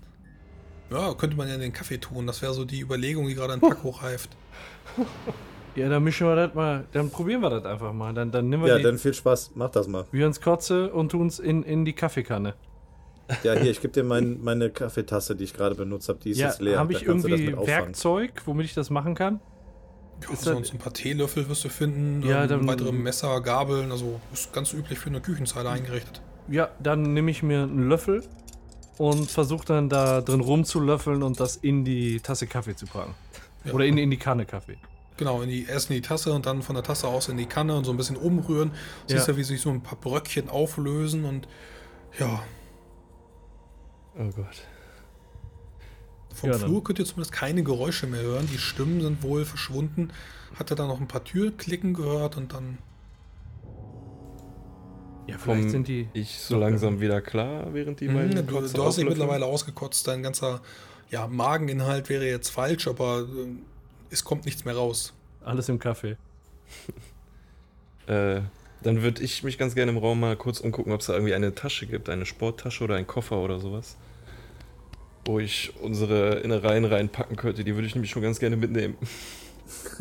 Ja, könnte man ja in den Kaffee tun. Das wäre so die Überlegung, die gerade an Paco reift. ja, dann mischen wir das mal. Dann probieren wir das einfach mal. Dann, dann nehmen wir Ja, die dann viel Spaß. Mach das mal. Björns Kotze und tun's in, in die Kaffeekanne. Ja, hier, ich gebe dir mein, meine Kaffeetasse, die ich gerade benutzt habe. Die ist ja, jetzt leer. habe ich irgendwie. Werkzeug, womit ich das machen kann? Ja, Ist sonst das- ein paar Teelöffel wirst du finden, Ja, ähm, dann- weitere Messer, Gabeln, also ist ganz üblich für eine Küchenzeile eingerichtet. Ja, dann nehme ich mir einen Löffel und versuche dann da drin rumzulöffeln und das in die Tasse Kaffee zu packen. Ja. Oder in, in die Kanne Kaffee. Genau, in die, erst in die Tasse und dann von der Tasse aus in die Kanne und so ein bisschen umrühren. Siehst Ja. ja, wie sich so ein paar Bröckchen auflösen und ja, Oh Gott. vom Ja, Flur könnt ihr zumindest keine Geräusche mehr hören. Die Stimmen sind wohl verschwunden. Hat er da noch ein paar Türklicken gehört und dann. Ja, vielleicht Komm sind die. ich so langsam wieder klar, während die beiden Mhm, du, du hast dich mittlerweile ausgekotzt. Dein ganzer ja, Mageninhalt wäre jetzt falsch, aber äh, es kommt nichts mehr raus. Alles im Kaffee. Äh, dann würde ich mich ganz gerne im Raum mal kurz umgucken, ob es da irgendwie eine Tasche gibt, eine Sporttasche oder einen Koffer oder sowas. Wo ich unsere Innereien reinpacken könnte. Die würde ich nämlich schon ganz gerne mitnehmen.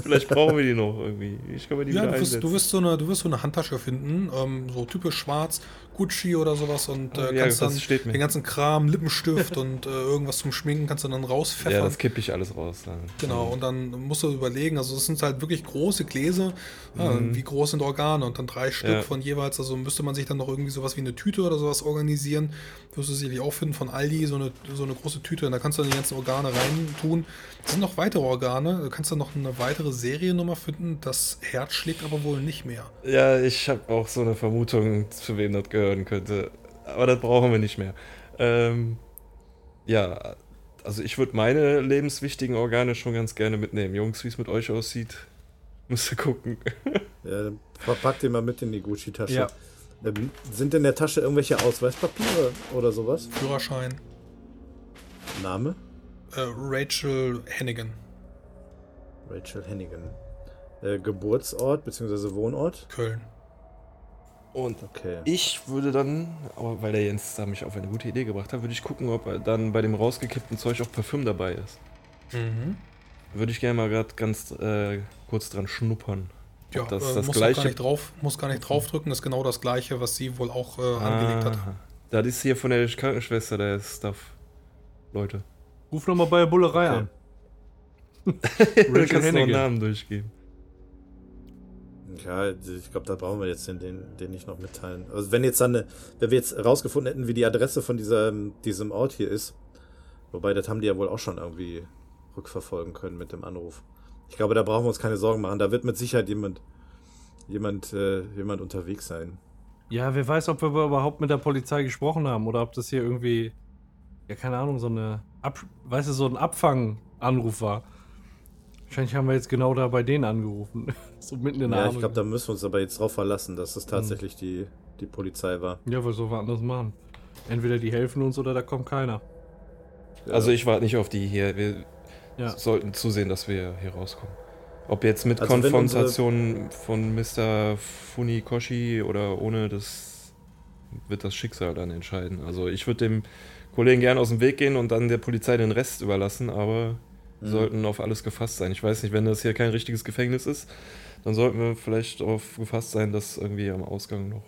Vielleicht brauchen wir die noch irgendwie. Ich kann mir die Ja, du wirst, du, wirst so eine, du wirst so eine Handtasche finden, ähm, so typisch schwarz, Gucci oder sowas und äh, ja, kannst dann den ganzen Kram, Lippenstift und äh, irgendwas zum Schminken kannst du dann rauspfeffern. Ja, das kippe ich alles raus. Dann. Genau, und dann musst du überlegen, also das sind halt wirklich große Gläser, Mhm. wie groß sind Organe und dann drei Stück Ja. von jeweils, also müsste man sich dann noch irgendwie sowas wie eine Tüte oder sowas organisieren, wirst du sicherlich auch finden von Aldi, so eine, so eine große Tüte, und da kannst du dann die ganzen Organe reintun. Es sind noch weitere Organe, du kannst dann noch eine weitere Seriennummer finden, das Herz schlägt aber wohl nicht mehr. Ja, ich habe auch so eine Vermutung, zu wem das gehören könnte. Aber das brauchen wir nicht mehr. Ähm, ja, also ich würde meine lebenswichtigen Organe schon ganz gerne mitnehmen. Jungs, wie es mit euch aussieht, müsst ihr gucken. Ja, verpackt den mal mit in die Gucci-Tasche. Ja. Ähm, sind in der Tasche irgendwelche Ausweispapiere oder sowas? Führerschein, Name? äh, Rachel Hennigan, Rachel Hennigan. Äh, Geburtsort bzw. Wohnort? Köln. Und Okay. ich würde dann, aber weil der Jens da mich auf eine gute Idee gebracht hat, würde ich gucken, ob dann bei dem rausgekippten Zeug auch Parfüm dabei ist. Mhm. Würde ich gerne mal gerade ganz äh, kurz dran schnuppern. Ja, das äh, das muss, gleiche- gar nicht drauf, muss gar nicht draufdrücken, ist genau das gleiche, was sie wohl auch äh, angelegt hat. Ah, Das ist hier von der Krankenschwester, der Stuff. Leute. Ruf nochmal bei der Bullerei Okay. an. Du Rachel kannst noch Hennigan. Namen durchgeben. Ja, ich glaube, da brauchen wir jetzt den, den, den nicht noch mitteilen. Also wenn jetzt dann wenn wir jetzt rausgefunden hätten, wie die Adresse von diesem, diesem Ort hier ist, wobei das haben die ja wohl auch schon irgendwie rückverfolgen können mit dem Anruf. Ich glaube, da brauchen wir uns keine Sorgen machen. Da wird mit Sicherheit jemand, jemand, äh, jemand unterwegs sein. Ja, wer weiß, ob wir überhaupt mit der Polizei gesprochen haben oder ob das hier irgendwie, ja, keine Ahnung, so eine, Ab weißt du, so ein Abfanganruf war. Wahrscheinlich haben wir jetzt genau da bei denen angerufen. so mitten in der Ja, Arme. ich glaube, da müssen wir uns aber jetzt drauf verlassen, dass das tatsächlich die, die Polizei war. Ja, was soll wir anders machen? Entweder die helfen uns oder da kommt keiner. Ja. Also ich warte nicht auf die hier. Wir Ja. sollten zusehen, dass wir hier rauskommen. Ob jetzt mit Also wenn Konfrontation von Mr. Funikoshi oder ohne, das wird das Schicksal dann entscheiden. Also ich würde dem Kollegen gerne aus dem Weg gehen und dann der Polizei den Rest überlassen, aber Mhm. sollten auf alles gefasst sein. Ich weiß nicht, wenn das hier kein richtiges Gefängnis ist, dann sollten wir vielleicht darauf gefasst sein, dass irgendwie am Ausgang noch,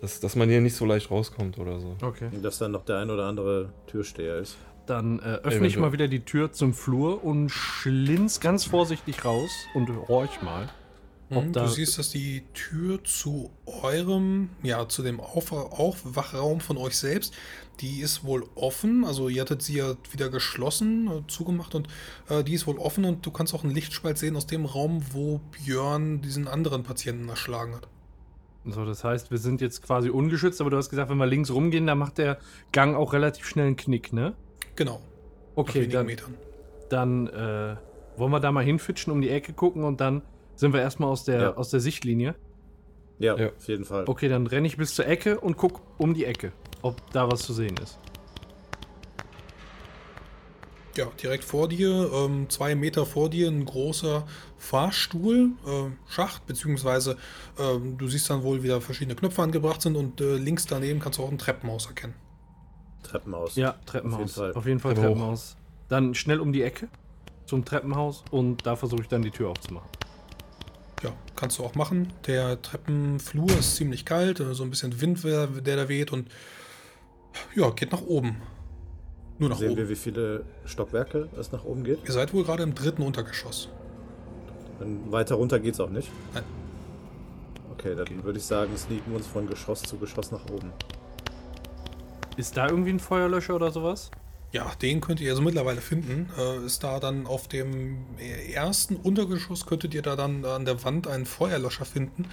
dass, dass man hier nicht so leicht rauskommt oder so. Okay. Dass dann noch der ein oder andere Türsteher ist. Dann äh, öffne ich mal wieder die Tür zum Flur und schlinz ganz vorsichtig raus und horch mal. Ob Mhm, da- du siehst, dass die Tür zu eurem, ja, zu dem Auf Aufwachraum von euch selbst, die ist wohl offen. Also ihr hattet sie ja wieder geschlossen, äh, zugemacht und äh, die ist wohl offen und du kannst auch einen Lichtspalt sehen aus dem Raum, wo Björn diesen anderen Patienten erschlagen hat. So, das heißt, wir sind jetzt quasi ungeschützt, aber du hast gesagt, wenn wir links rumgehen, dann macht der Gang auch relativ schnell einen Knick, ne? Genau. Okay, dann, Metern. dann äh, wollen wir da mal hinfitschen, um die Ecke gucken und dann sind wir erstmal aus der, Ja. aus der Sichtlinie. Ja, Ja. auf jeden Fall. Okay, dann renne ich bis zur Ecke und guck um die Ecke, ob da was zu sehen ist. Ja, direkt vor dir, ähm, zwei Meter vor dir, ein großer Fahrstuhl, äh, Schacht, beziehungsweise ähm, du siehst dann wohl, wie da verschiedene Knöpfe angebracht sind und äh, links daneben kannst du auch ein Treppenhaus erkennen. Treppenhaus. Ja, Treppenhaus. Auf jeden Fall. Auf jeden Fall. Treppenhaus. Dann schnell um die Ecke zum Treppenhaus und da versuche ich dann die Tür aufzumachen. Ja, kannst du auch machen. Der Treppenflur ist ziemlich kalt, äh, so ein bisschen Wind, der, der da weht und ja, geht nach oben. Nur nach Sehen oben. wir, wie viele Stockwerke es nach oben geht? Ihr seid wohl gerade im dritten Untergeschoss. Dann weiter runter geht's auch nicht. Nein. Okay, dann würde ich sagen, sneaken wir uns von Geschoss zu Geschoss nach oben. Ist da irgendwie ein Feuerlöscher oder sowas? Ja, den könnt ihr also mittlerweile finden. Äh, ist da dann auf dem ersten Untergeschoss könntet ihr da dann an der Wand einen Feuerlöscher finden.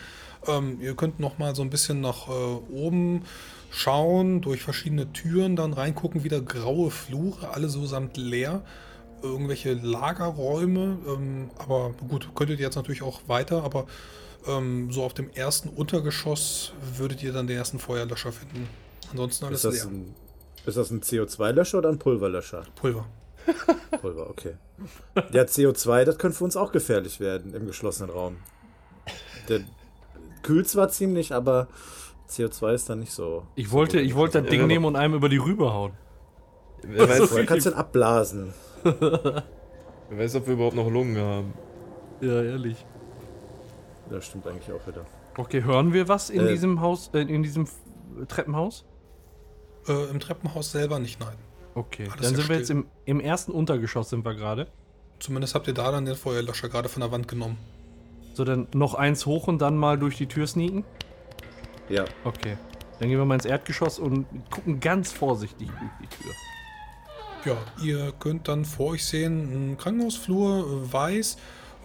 Ähm, ihr könnt noch mal so ein bisschen nach äh, oben schauen, durch verschiedene Türen dann reingucken, wieder graue Flure, alle so samt leer. Irgendwelche Lagerräume, ähm, aber gut, könntet ihr jetzt natürlich auch weiter, aber ähm, so auf dem ersten Untergeschoss würdet ihr dann den ersten Feuerlöscher finden. Ansonsten alles Ist das leer. ein, ist das ein CO2-Löscher oder ein Pulverlöscher? Pulver. Pulver, okay. Der CO2, das könnte für uns auch gefährlich werden im geschlossenen Raum. Der kühlt zwar ziemlich, aber CO2 ist dann nicht so. Ich wollte, ich wollte das Ding nehmen und einem über die Rübe hauen. Wer weiß, Woher kannst du denn abblasen? wer weiß, ob wir überhaupt noch Lungen haben. Ja, ehrlich. Das stimmt eigentlich auch wieder. Okay, hören wir was in Äh. diesem Haus, äh, in diesem Treppenhaus? Äh, Im Treppenhaus selber nicht, nein. Okay, Alles dann sind wir jetzt im, im ersten Untergeschoss sind wir gerade. Zumindest habt ihr da dann den Feuerlöscher gerade von der Wand genommen. So, dann noch eins hoch und dann mal durch die Tür sneaken. Ja, Okay. Dann gehen wir mal ins Erdgeschoss und gucken ganz vorsichtig durch die Tür. Ja, ihr könnt dann vor euch sehen, ein Krankenhausflur, äh, weiß.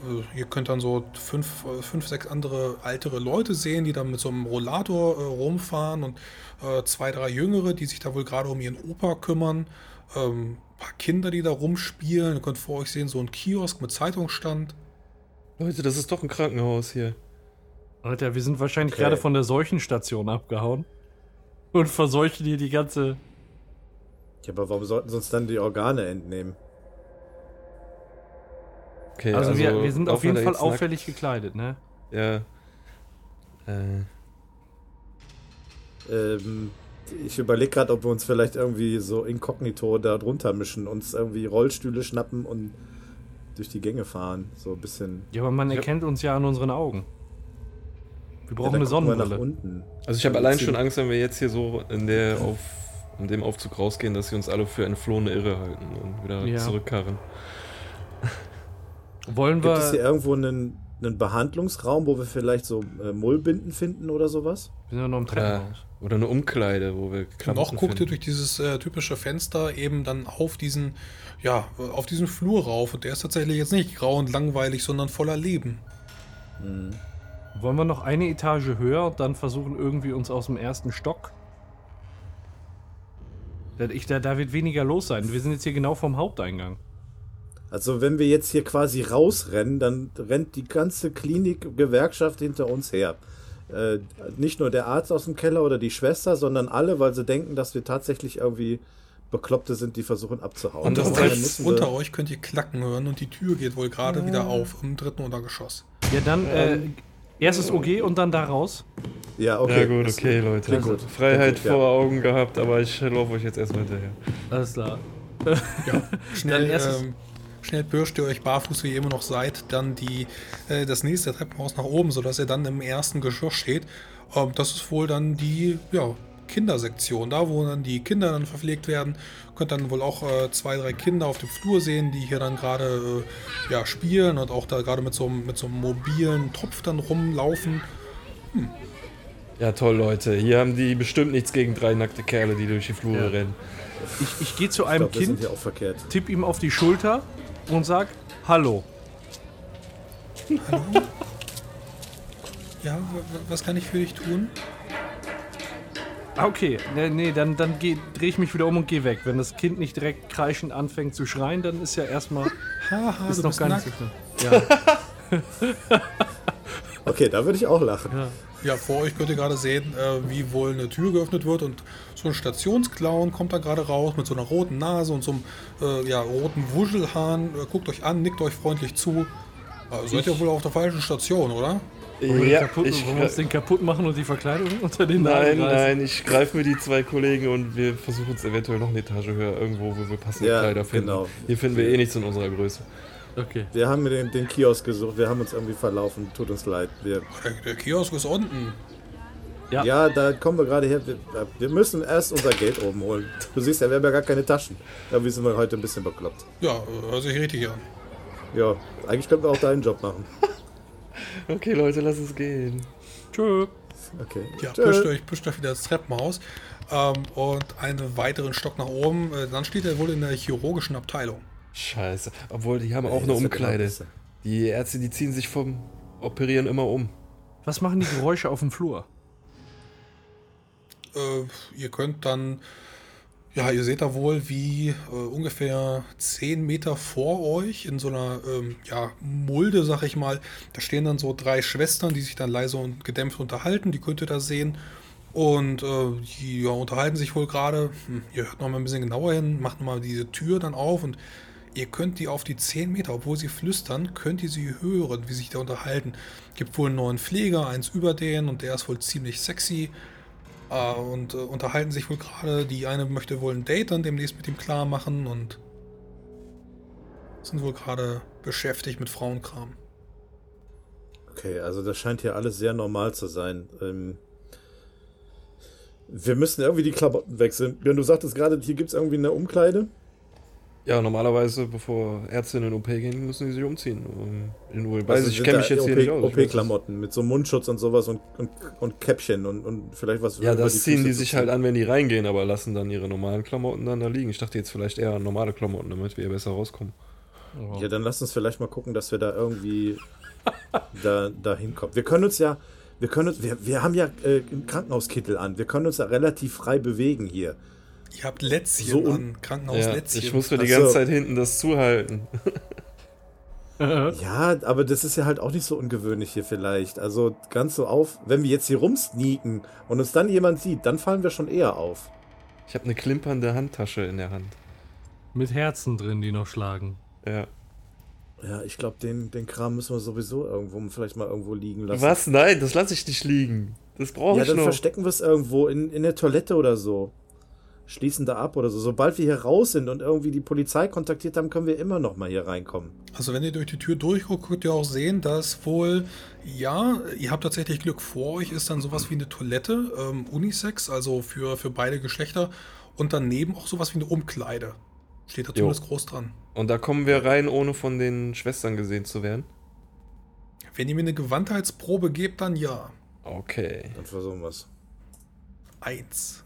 Äh, Ihr könnt dann so fünf, äh, fünf, sechs andere ältere Leute sehen, die dann mit so einem Rollator äh, rumfahren und äh, zwei, drei Jüngere, die sich da wohl gerade um ihren Opa kümmern. Ähm, ein paar Kinder, die da rumspielen. Ihr könnt vor euch sehen, so ein Kiosk mit Zeitungsstand. Leute, das ist doch ein Krankenhaus hier. Alter, wir sind wahrscheinlich Okay. gerade von der Seuchenstation abgehauen. Und verseuchen hier die ganze. Ja, aber warum sollten sie uns dann die Organe entnehmen? Okay, Also, wir, wir sind auf jeden Fall jetzt nackt? auffällig gekleidet, ne? Ja. Äh, Ähm, ich überlege gerade, ob wir uns vielleicht irgendwie so inkognito da drunter mischen, uns irgendwie Rollstühle schnappen und durch die Gänge fahren. So ein bisschen. Ja, aber man Ja. erkennt uns ja an unseren Augen. Wir Ja, brauchen dann eine gucken wir nach Sonnenbrille. unten. also ich habe Ja, allein schon Angst, wenn wir jetzt hier so in der auf in dem Aufzug rausgehen, dass sie uns alle für entflohene Irre halten und wieder Ja. zurückkarren. Wollen Gibt es hier wir. irgendwo einen, einen Behandlungsraum, wo wir vielleicht so äh, Mullbinden finden oder sowas? Wir sind ja noch im Oder, Treppenhaus. oder eine Umkleide, wo wir Klamotten noch guckt ihr durch dieses äh, typische Fenster eben dann auf diesen, ja, äh, auf diesen Flur rauf. Und der ist tatsächlich jetzt nicht grau und langweilig, sondern voller Leben. Hm. Wollen wir noch eine Etage höher und dann versuchen, irgendwie uns aus dem ersten Stock. Da, ich, da, da wird weniger los sein. Wir sind jetzt hier genau vom Haupteingang. Also wenn wir jetzt hier quasi rausrennen, dann rennt die ganze Klinik-Gewerkschaft hinter uns her. Äh, nicht nur der Arzt aus dem Keller oder die Schwester, sondern alle, weil sie denken, dass wir tatsächlich irgendwie Bekloppte sind, die versuchen abzuhauen. Und das heißt, unter euch könnt ihr Klacken hören und die Tür geht wohl gerade wieder auf im dritten Untergeschoss. Ja, dann äh, erstes OG und dann da raus. Ja, okay. ja gut, das- okay, Leute. klingt gut. Freiheit Klingt vor Augen gehabt, aber ich laufe euch jetzt erstmal hinterher. Alles klar. Ja, schnell, Dann erstes- ähm, schnell pirscht ihr euch barfuß, wie ihr immer noch seid, dann die, äh, das nächste Treppenhaus nach oben, sodass ihr dann im ersten Geschoss steht. Ähm, das ist wohl dann die ja, Kindersektion, da wo dann die Kinder dann verpflegt werden. Könnt dann wohl auch äh, zwei, drei Kinder auf dem Flur sehen, die hier dann gerade äh, ja, spielen und auch da gerade mit so, einem- mit so einem mobilen Topf dann rumlaufen. Ja, toll, Leute. Hier haben die bestimmt nichts gegen drei nackte Kerle, die durch die Flure Ja. rennen. Ich, ich gehe zu Ich einem glaub, Kind, hier auch verkehrt. tipp ihm auf die Schulter und sag Hallo. Ja, w- w- was kann ich für dich tun? Ah, okay. Nee, nee dann, dann drehe ich mich wieder um und gehe weg. Wenn das Kind nicht direkt kreischend anfängt zu schreien, dann ist ja erstmal Haha, ist du noch bist gar nicht so schlimm. Ja, Okay, da würde ich auch lachen. ja. Ja, vor euch könnt ihr gerade sehen, äh, wie wohl eine Tür geöffnet wird und so ein Stationsclown kommt da gerade raus mit so einer roten Nase und so einem äh, ja, roten Wuschelhahn. Äh, guckt euch an, nickt euch freundlich zu. Äh, seid ihr wohl auf der falschen Station, oder? Wollen Ja, kaputt, ich, wollen wir uns den kaputt machen und die Verkleidung unter den nein, nein, ich greife mir die zwei Kollegen und wir versuchen es eventuell noch eine Etage höher, irgendwo, wo wir passende Ja, Kleider finden. genau. Hier finden wir eh nichts in unserer Größe. Okay. Wir haben den, den Kiosk gesucht, wir haben uns irgendwie verlaufen. Tut uns leid. Wir, Der, der Kiosk ist unten. Ja. ja. da kommen wir gerade her. Wir, wir müssen erst unser Geld oben holen. Du siehst ja, wir haben ja gar keine Taschen. Irgendwie sind wir heute ein bisschen bekloppt. Ja, hört sich richtig an. Ja, eigentlich könnten wir auch deinen Job machen. Okay, Leute, lass es gehen. Tschö. Okay. Ja, Tschö. pusht euch, pusht euch wieder das Treppenhaus ähm, und einen weiteren Stock nach oben. Äh, dann steht er wohl in der chirurgischen Abteilung. Scheiße. Obwohl, die haben auch eine Umkleide. Die Ärzte, die ziehen sich vom Operieren immer um. Was machen die Geräusche auf dem Flur? Äh, ihr könnt dann, ja, ihr seht da wohl, wie äh, ungefähr 10 Meter vor euch in so einer ähm, ja, Mulde, sag ich mal, da stehen dann so drei Schwestern, die sich dann leise und gedämpft unterhalten. Die könnt ihr da sehen. Und äh, die ja, unterhalten sich wohl gerade. Hm, ihr hört noch mal ein bisschen genauer hin, macht mal diese Tür dann auf und ihr könnt die auf die 10 Meter, obwohl sie flüstern, könnt ihr sie hören, wie sich da unterhalten. Gibt wohl einen neuen Pfleger, eins über den und der ist wohl ziemlich sexy. Äh, und äh, unterhalten sich wohl gerade. Die eine möchte wohl ein Date dann demnächst mit ihm klar machen und sind wohl gerade beschäftigt mit Frauenkram. Okay, also das scheint hier alles sehr normal zu sein. Ähm, wir müssen irgendwie die Klamotten wechseln. Wenn du sagtest gerade, hier gibt es irgendwie eine Umkleide. Ja, normalerweise, bevor Ärzte in den OP gehen, müssen sie sich umziehen. Um, In. Weiß Also ich, kenne mich jetzt hier OP nicht aus. OP-Klamotten mit so Mundschutz und sowas und, und, und Käppchen und, und vielleicht was Ja, das ziehen Füße die sich halt an, wenn die reingehen, aber lassen dann ihre normalen Klamotten dann da liegen. Ich dachte jetzt vielleicht eher an normale Klamotten, damit wir besser rauskommen. Ja, dann lass uns vielleicht mal gucken, dass wir da irgendwie da, da hinkommen. Wir können uns ja, wir können uns, wir, wir haben ja äh, einen Krankenhauskittel an. Wir können uns ja relativ frei bewegen hier. Ihr habt Lätzchen So an, Ja, Krankenhauslätzchen. ich muss mir die ganze Zeit hinten das zuhalten. Ja, aber das ist ja halt auch nicht so ungewöhnlich hier vielleicht. Also ganz so auf, wenn wir jetzt hier rumsneaken und uns dann jemand sieht, dann fallen wir schon eher auf. Ich habe eine klimpernde Handtasche in der Hand. Mit Herzen drin, die noch schlagen. Ja. Ja, ich glaube, den, den Kram müssen wir sowieso irgendwo vielleicht mal irgendwo liegen lassen. Was? Nein, das lasse ich nicht liegen. Das brauche Ja, ich dann noch. verstecken wir es irgendwo in, in der Toilette oder so. Schließen da ab oder so. Sobald wir hier raus sind und irgendwie die Polizei kontaktiert haben, können wir immer noch mal hier reinkommen. Also wenn ihr durch die Tür durchguckt, könnt ihr auch sehen, dass wohl, ja, ihr habt tatsächlich Glück. Vor euch ist dann sowas wie eine Toilette, ähm, Unisex, also für, für beide Geschlechter. Und daneben auch sowas wie eine Umkleide. Steht da zumindest groß dran. Und da kommen wir rein, ohne von den Schwestern gesehen zu werden. Wenn ihr mir eine Gewandheitsprobe gebt, dann ja. Okay. Dann versuchen wir es. Eins.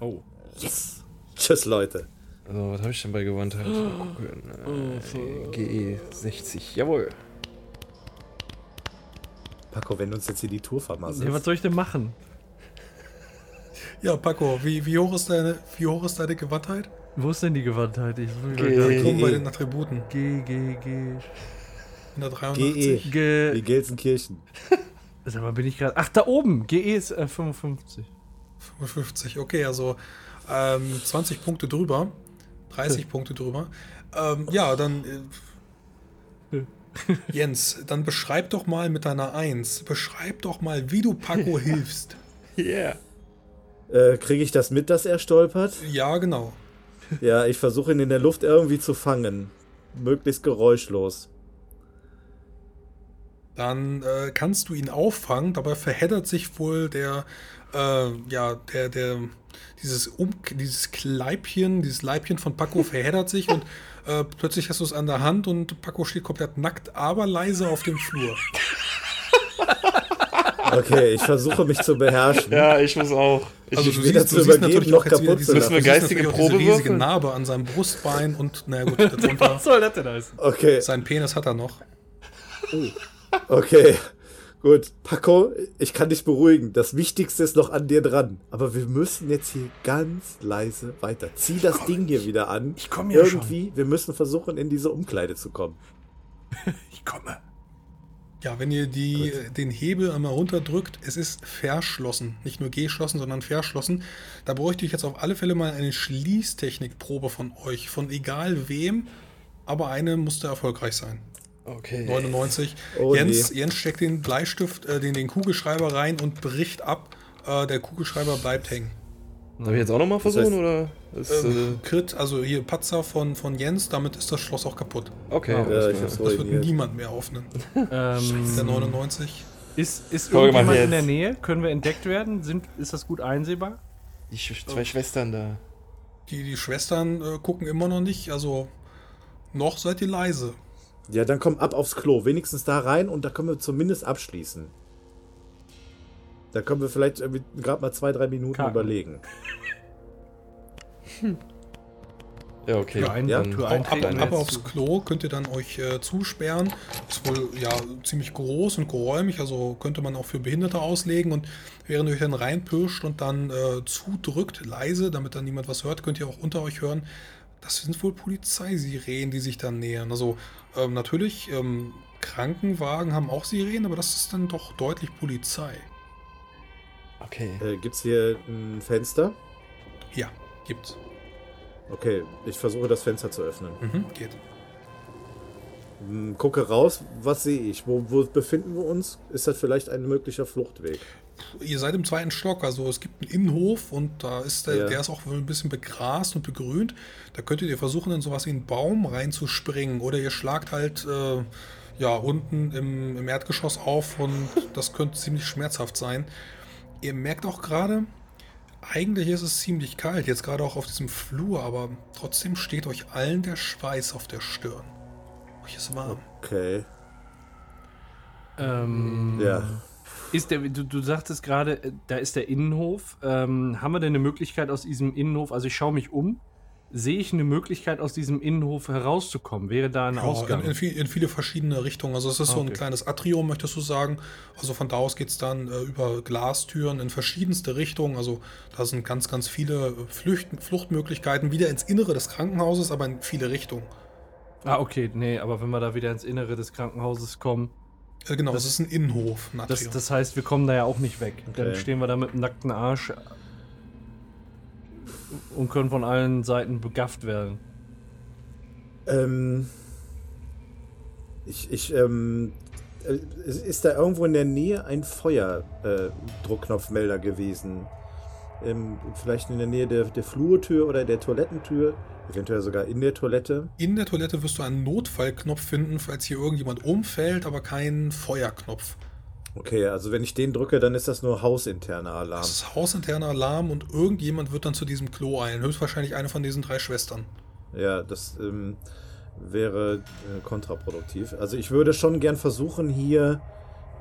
Oh. Yes! Tschüss, Leute. Also, was habe ich denn bei Gewandtheit? Äh, GE 60. Jawohl. Paco, wenn du uns jetzt hier die Tour vermasselst. Ja, was soll ich denn machen? Ja, Paco, wie, wie, hoch ist deine, wie hoch ist deine Gewandtheit? Wo ist denn die Gewandtheit? Ich will Geh. gar G- Gucken bei GE. den Attributen. G, G, G. 183. GE. Wie G. Gelsenkirchen. Sag mal, bin ich gerade. Ach, da oben. GE ist äh, 55. 55, okay, also ähm, 20 Punkte drüber. 30 Punkte drüber. Ähm, ja, dann. Äh, Jens, dann beschreib doch mal mit deiner 1. Beschreib doch mal, wie du Paco hilfst. Yeah. Äh, Kriege ich das mit, dass er stolpert? Ja, genau. Ja, ich versuche ihn in der Luft irgendwie zu fangen. Möglichst geräuschlos. Dann äh, kannst du ihn auffangen, dabei verheddert sich wohl der, äh, ja, der, der, dieses, um, dieses Kleibchen, dieses Leibchen von Paco verheddert sich und äh, plötzlich hast du es an der Hand und Paco steht komplett nackt, aber leise auf dem Flur. Okay, ich versuche mich zu beherrschen. Ja, ich muss auch. Ich, Also du weder siehst, zu du siehst natürlich noch auch jetzt wieder kaputt diese, Müssen wir geistige Probe diese riesige? Narbe an seinem Brustbein und naja gut, darunter, soll das denn heißen? Okay, seinen Penis hat er noch. okay. Gut, Paco, ich kann dich beruhigen. Das Wichtigste ist noch an dir dran. Aber wir müssen jetzt hier ganz leise weiter. Zieh das Ding hier wieder an. Ich komm ja Irgendwie, wir müssen versuchen, in diese Umkleide zu kommen. Ich komme. Ja, wenn ihr die, den Hebel einmal runterdrückt, es ist verschlossen. Nicht nur geschlossen, sondern verschlossen. Da bräuchte ich jetzt auf alle Fälle mal eine Schließtechnikprobe von euch. Von egal wem, aber eine musste erfolgreich sein. Okay. 99. Oh, Jens, nee. Jens steckt den Bleistift, äh, den, den Kugelschreiber rein und bricht ab. Äh, der Kugelschreiber bleibt hängen. Darf ich jetzt auch nochmal versuchen, heißt- oder? Ist, Ähm, Crit, also hier Patzer von, von Jens, damit ist das Schloss auch kaputt. äh, okay. Ja, Ja, Das wird niemand mehr öffnen. Ähm, Der 99. ist ist irgendjemand in der. Nähe? Können wir entdeckt werden? Sind, ist das gut einsehbar? Die Sch zwei Schwestern da. Die, die Schwestern äh, gucken immer noch nicht, also noch seid ihr leise. Ja, dann komm ab aufs Klo. Wenigstens da rein und da können wir zumindest abschließen. Da können wir vielleicht gerade mal zwei, drei Minuten Kacken. überlegen. Ja, okay. Tür ein, Ja, Tür Ab, ab, ab aufs Klo könnt ihr dann euch äh, zusperren. Ist wohl ja ziemlich groß und geräumig, also könnte man auch für Behinderte auslegen. Und während ihr euch dann reinpirscht und dann äh, zudrückt, leise, damit dann niemand was hört, könnt ihr auch unter euch hören. Das sind wohl Polizeisirenen, die sich dann nähern. Also ähm, natürlich, ähm, Krankenwagen haben auch Sirenen, aber das ist dann doch deutlich Polizei. Okay. Äh, gibt's hier ein Fenster? Ja, gibt's. Okay, ich versuche das Fenster zu öffnen. Mhm, geht. Hm, Gucke raus, was sehe ich? Wo, wo befinden wir uns? Ist das vielleicht ein möglicher Fluchtweg? Ihr seid im zweiten Stock, also es gibt einen Innenhof und da ist der, Ja. der ist auch wohl ein bisschen begrast und begrünt. Da könntet ihr versuchen, in sowas wie einen Baum reinzuspringen oder ihr schlagt halt äh, ja unten im, im Erdgeschoss auf und das könnte ziemlich schmerzhaft sein. Ihr merkt auch gerade, eigentlich ist es ziemlich kalt, jetzt gerade auch auf diesem Flur, aber trotzdem steht euch allen der Schweiß auf der Stirn. Euch ist warm. Okay. Ähm, Ja. Ist der, du, du sagtest gerade, äh, da ist der Innenhof. Ähm, haben wir denn eine Möglichkeit aus diesem Innenhof, also ich schaue mich um, sehe ich eine Möglichkeit aus diesem Innenhof herauszukommen? Wäre da ein Ja, Ausgang? in, in, viel, in viele verschiedene Richtungen. Also es ist so ein Okay. kleines Atrium, möchtest du sagen. Also von da aus geht es dann äh, über Glastüren in verschiedenste Richtungen. Also da sind ganz, ganz viele Flücht, Fluchtmöglichkeiten wieder ins Innere des Krankenhauses, aber in viele Richtungen. ah, okay, nee, aber wenn wir da wieder ins Innere des Krankenhauses kommen, Äh, genau, Das- das, ist ein Innenhof, das, das heißt, wir kommen da ja auch nicht weg. Dann Okay. stehen wir da mit dem nackten Arsch und können von allen Seiten begafft werden. Ähm, ich, ich, ähm, äh, ist- da irgendwo in der Nähe ein Feuerdruckknopfmelder äh, gewesen? Ähm, vielleicht in der Nähe der, der Flurtür oder der Toilettentür? Eventuell sogar in der Toilette? in der Toilette wirst du einen Notfallknopf finden, falls hier irgendjemand umfällt, aber keinen Feuerknopf. Okay, also wenn ich den drücke, dann ist das nur hausinterner Alarm. Das ist hausinterner Alarm und irgendjemand wird dann zu diesem Klo eilen. Höchstwahrscheinlich eine von diesen drei Schwestern. Ja, das ähm, wäre äh, kontraproduktiv. Also ich würde schon gern versuchen, hier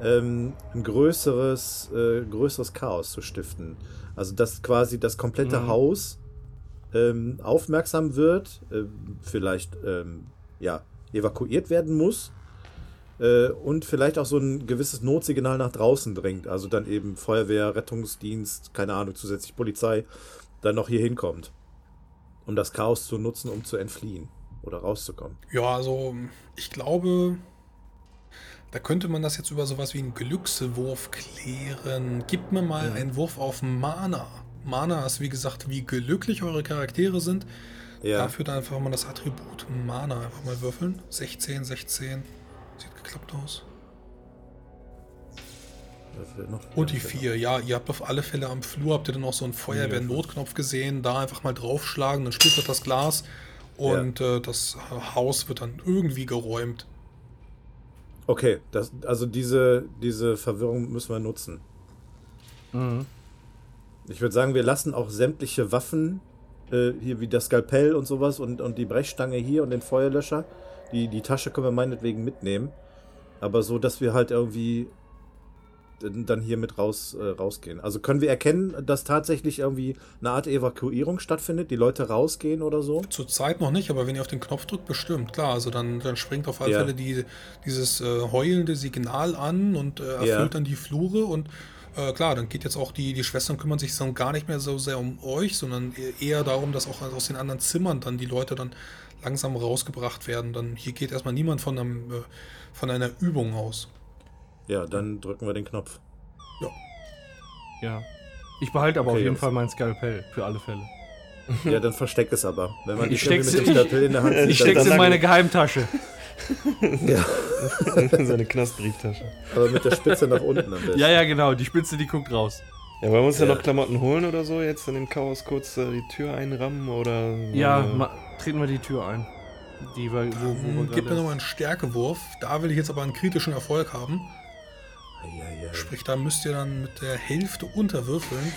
ähm, ein größeres, äh, größeres Chaos zu stiften. Also dass quasi das komplette Mhm. Haus ähm, aufmerksam wird, äh, vielleicht ähm, ja, evakuiert werden muss äh, und vielleicht auch so ein gewisses Notsignal nach draußen dringt. Also dann eben Feuerwehr, Rettungsdienst, keine Ahnung, zusätzlich Polizei, dann noch hier hinkommt um das Chaos zu nutzen, um zu entfliehen oder rauszukommen. Ja, also ich glaube, da könnte man das jetzt über sowas wie einen Glückswurf klären. Gib mir mal Mhm. einen Wurf auf Mana. Mana ist wie gesagt, wie glücklich eure Charaktere sind. Ja, Dafür dann einfach mal das Attribut Mana einfach mal würfeln. 16, 16. Sieht geklappt aus. Und die ja, 4, ja, ihr habt auf alle Fälle am Flur, habt ihr dann auch so einen Feuerwehr-Notknopf gesehen, da einfach mal draufschlagen, dann splittert das Glas und äh, das Haus wird dann irgendwie geräumt. Okay, das, also diese, diese Verwirrung müssen wir nutzen. Mhm. Ich würde sagen, wir lassen auch sämtliche Waffen, äh, hier wie das Skalpell und sowas und, und die Brechstange hier und den Feuerlöscher, die, die Tasche können wir meinetwegen mitnehmen. Aber so, dass wir halt irgendwie dann hier mit raus, äh, rausgehen. Also können wir erkennen, dass tatsächlich irgendwie eine Art Evakuierung stattfindet, die Leute rausgehen oder so? Zurzeit noch nicht, aber wenn ihr auf den Knopf drückt, bestimmt, klar. Also dann, dann springt auf alle Ja. Fälle die, dieses äh, heulende Signal an und äh, erfüllt Ja. dann die Flure und äh, klar, dann geht jetzt auch die, die Schwestern kümmern sich dann gar nicht mehr so sehr um euch, sondern e- eher darum, dass auch aus den anderen Zimmern dann die Leute dann langsam rausgebracht werden. Dann hier geht erstmal niemand von, einem, äh, von einer Übung aus. Ja, dann drücken wir den Knopf. Ja. Ich behalte aber Okay, auf jeden. Fall mein Skalpell, für alle Fälle. Ja, dann versteck es aber. Wenn man Ich steck's- mit dem Skalpell in der Hand Ich steck's in meine Geheimtasche. ja, Seine Knastbrieftasche. aber mit der Spitze nach unten am besten. Ja, ja, genau, die Spitze, die guckt raus. Ja, wollen wir uns ja, Ja. noch Klamotten holen oder so? Jetzt in dem Chaos kurz äh, die Tür einrammen oder. Ja, äh, ma, treten wir die Tür ein. Die wo, wo Hm, Gib mir nochmal einen Stärkewurf. Da will ich jetzt aber einen kritischen Erfolg haben. Sprich, da müsst ihr dann mit der Hälfte unterwürfeln.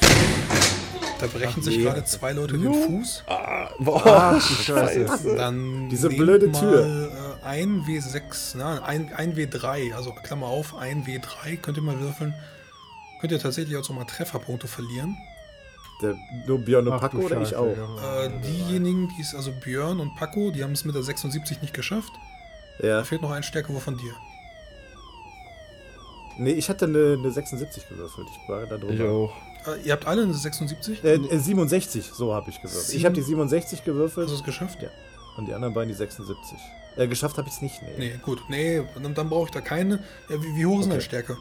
Da brechen sich nee. gerade zwei Leute den Fuß. Ah, boah, Ach, Scheiße. Dann Diese blöde mal, Tür. Äh, ein W6, na, ein, ein W3, also Klammer auf, ein W3, könnt ihr mal würfeln. Könnt ihr tatsächlich auch so mal Trefferpunkte verlieren. Der, nur Björn und Ach, Paco oder ich auch? Äh, diejenigen, die es, also Björn und Paco, die haben es mit der 76 nicht geschafft. Ja. Da fehlt noch ein Stärkewurf von dir. Nee, ich hatte eine, eine 76 gewürfelt. Ich war da Ich drüber. auch. Äh, ihr habt alle eine 76? Äh, äh, 67, so habe ich gewürfelt. Ich habe die 67 gewürfelt Hast du es geschafft? Ja. und die anderen beiden die 76. Äh, geschafft habe ich es nicht, nee. Nee, gut. Nee, dann, dann brauche ich da keine. Ja, wie, wie hoch ist denn deine Stärke?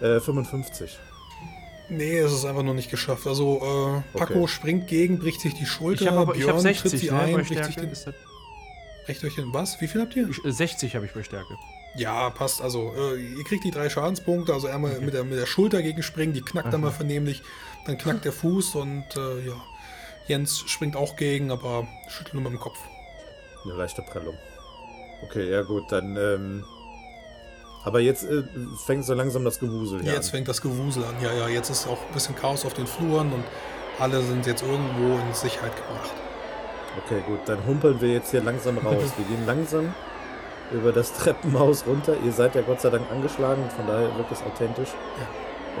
Äh, 55. Nee, es ist einfach noch nicht geschafft. Also, äh, Paco Okay. springt gegen, bricht sich die Schulter. Ich habe aber ich hab Björn tritt 60, sie ne, ein, bei bricht sich Stärke. den, bricht euch den. Was? Wie viel habt ihr? ich, äh, 60 habe ich bei Stärke. Ja, passt. Also, äh, ihr kriegt die drei Schadenspunkte. Also, einmal mit, der, mit der Schulter gegen springen, die knackt einmal vernehmlich. Dann knackt der Fuß und, äh, ja. Jens springt auch gegen, aber schüttelt nur mit dem Kopf. Eine leichte Prellung. Okay, ja gut, dann. Ähm, aber jetzt äh, fängt so langsam das Gewusel Jetzt an. fängt das Gewusel an. Ja, ja, jetzt ist auch ein bisschen Chaos auf den Fluren und alle sind jetzt irgendwo in Sicherheit gebracht. Okay, gut, dann humpeln wir jetzt hier langsam raus. Wir gehen langsam über das Treppenhaus runter. Ihr seid ja Gott sei Dank angeschlagen, von daher wirkt es authentisch.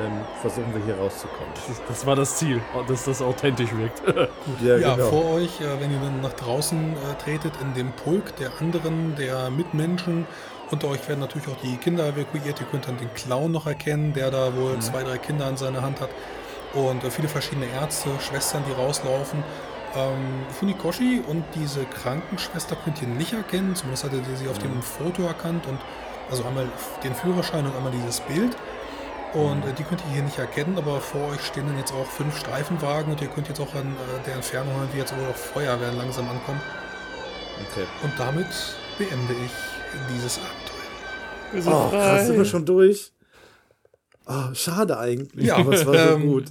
Ähm, versuchen wir hier rauszukommen. Das, das war das Ziel, dass das authentisch wirkt. Ja, Ja, genau. vor euch, äh, wenn ihr dann nach draußen äh, tretet, in dem Pulk der anderen, der Mitmenschen. Unter euch werden natürlich auch die Kinder evakuiert. Ihr könnt dann den Clown noch erkennen, der da Mhm. wohl zwei, drei Kinder an seiner Hand hat. Und äh, viele verschiedene Ärzte, Schwestern, die rauslaufen. Ähm, Funikoshi und diese Krankenschwester könnt ihr nicht erkennen. Zumindest hattet ihr sie auf Mhm. dem Foto erkannt. Und also einmal den Führerschein und einmal dieses Bild. Und Mhm. äh, die könnt ihr hier nicht erkennen, aber vor euch stehen dann jetzt auch fünf Streifenwagen und ihr könnt jetzt auch an äh, der Entfernung hören, wie jetzt wohl auch Feuerwehren langsam ankommen. Okay. Und damit beende ich dieses Abenteuer. Wir sind Oh, krass, sind wir schon durch? Oh, schade eigentlich, Ja, aber es war so ähm, gut.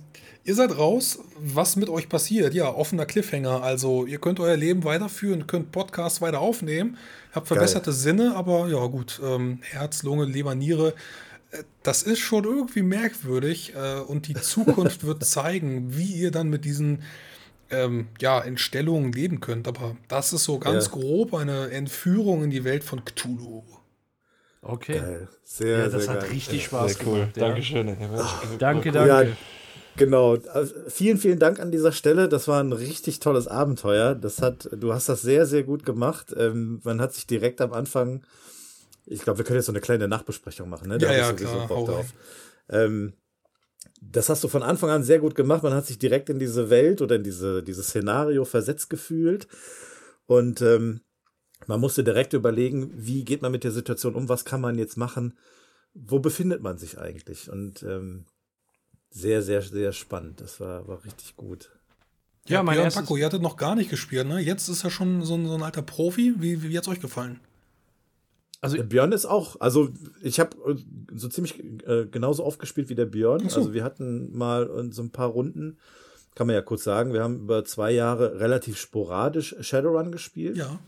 Ihr seid raus, was mit euch passiert? Ja, offener Cliffhanger. Also ihr könnt euer Leben weiterführen, könnt Podcasts weiter aufnehmen, habt verbesserte Sinne, aber ja gut, ähm, Herz, Lunge, Leber, Niere, äh, das ist schon irgendwie merkwürdig äh, und die Zukunft wird zeigen, wie ihr dann mit diesen ähm, ja, Entstellungen leben könnt. Aber das ist so ganz Ja. grob eine Entführung in die Welt von Cthulhu. Okay. Geil. Sehr, Ja, das sehr hat geil. richtig Spaß Sehr cool. gemacht. Ja. Dankeschön. Danke, danke. Ja, Genau. Also, vielen, vielen Dank an dieser Stelle. Das war ein richtig tolles Abenteuer. Das hat, du hast das sehr, sehr gut gemacht. Ähm, man hat sich direkt am Anfang, ich glaube, wir können jetzt so eine kleine Nachbesprechung machen, ne? Ja, ich ja, sowieso klar, Bock drauf. Ähm, das hast du von Anfang an sehr gut gemacht. Man hat sich direkt in diese Welt oder in diese, dieses Szenario versetzt gefühlt. Und ähm, man musste direkt überlegen, wie geht man mit der Situation um, was kann man jetzt machen, wo befindet man sich eigentlich? Und ähm, sehr, sehr, sehr spannend. Das war, war richtig gut. Ja, mein Björn Paco, ihr hattet noch gar nicht gespielt, ne? Jetzt ist er schon so ein, so ein alter Profi. Wie, wie, wie hat's euch gefallen? Also Der Björn ist auch, also ich habe so ziemlich äh, genauso oft gespielt wie der Björn. So. Also wir hatten mal äh, so ein paar Runden, kann man ja kurz sagen, wir haben über zwei Jahre relativ sporadisch Shadowrun gespielt. Ja.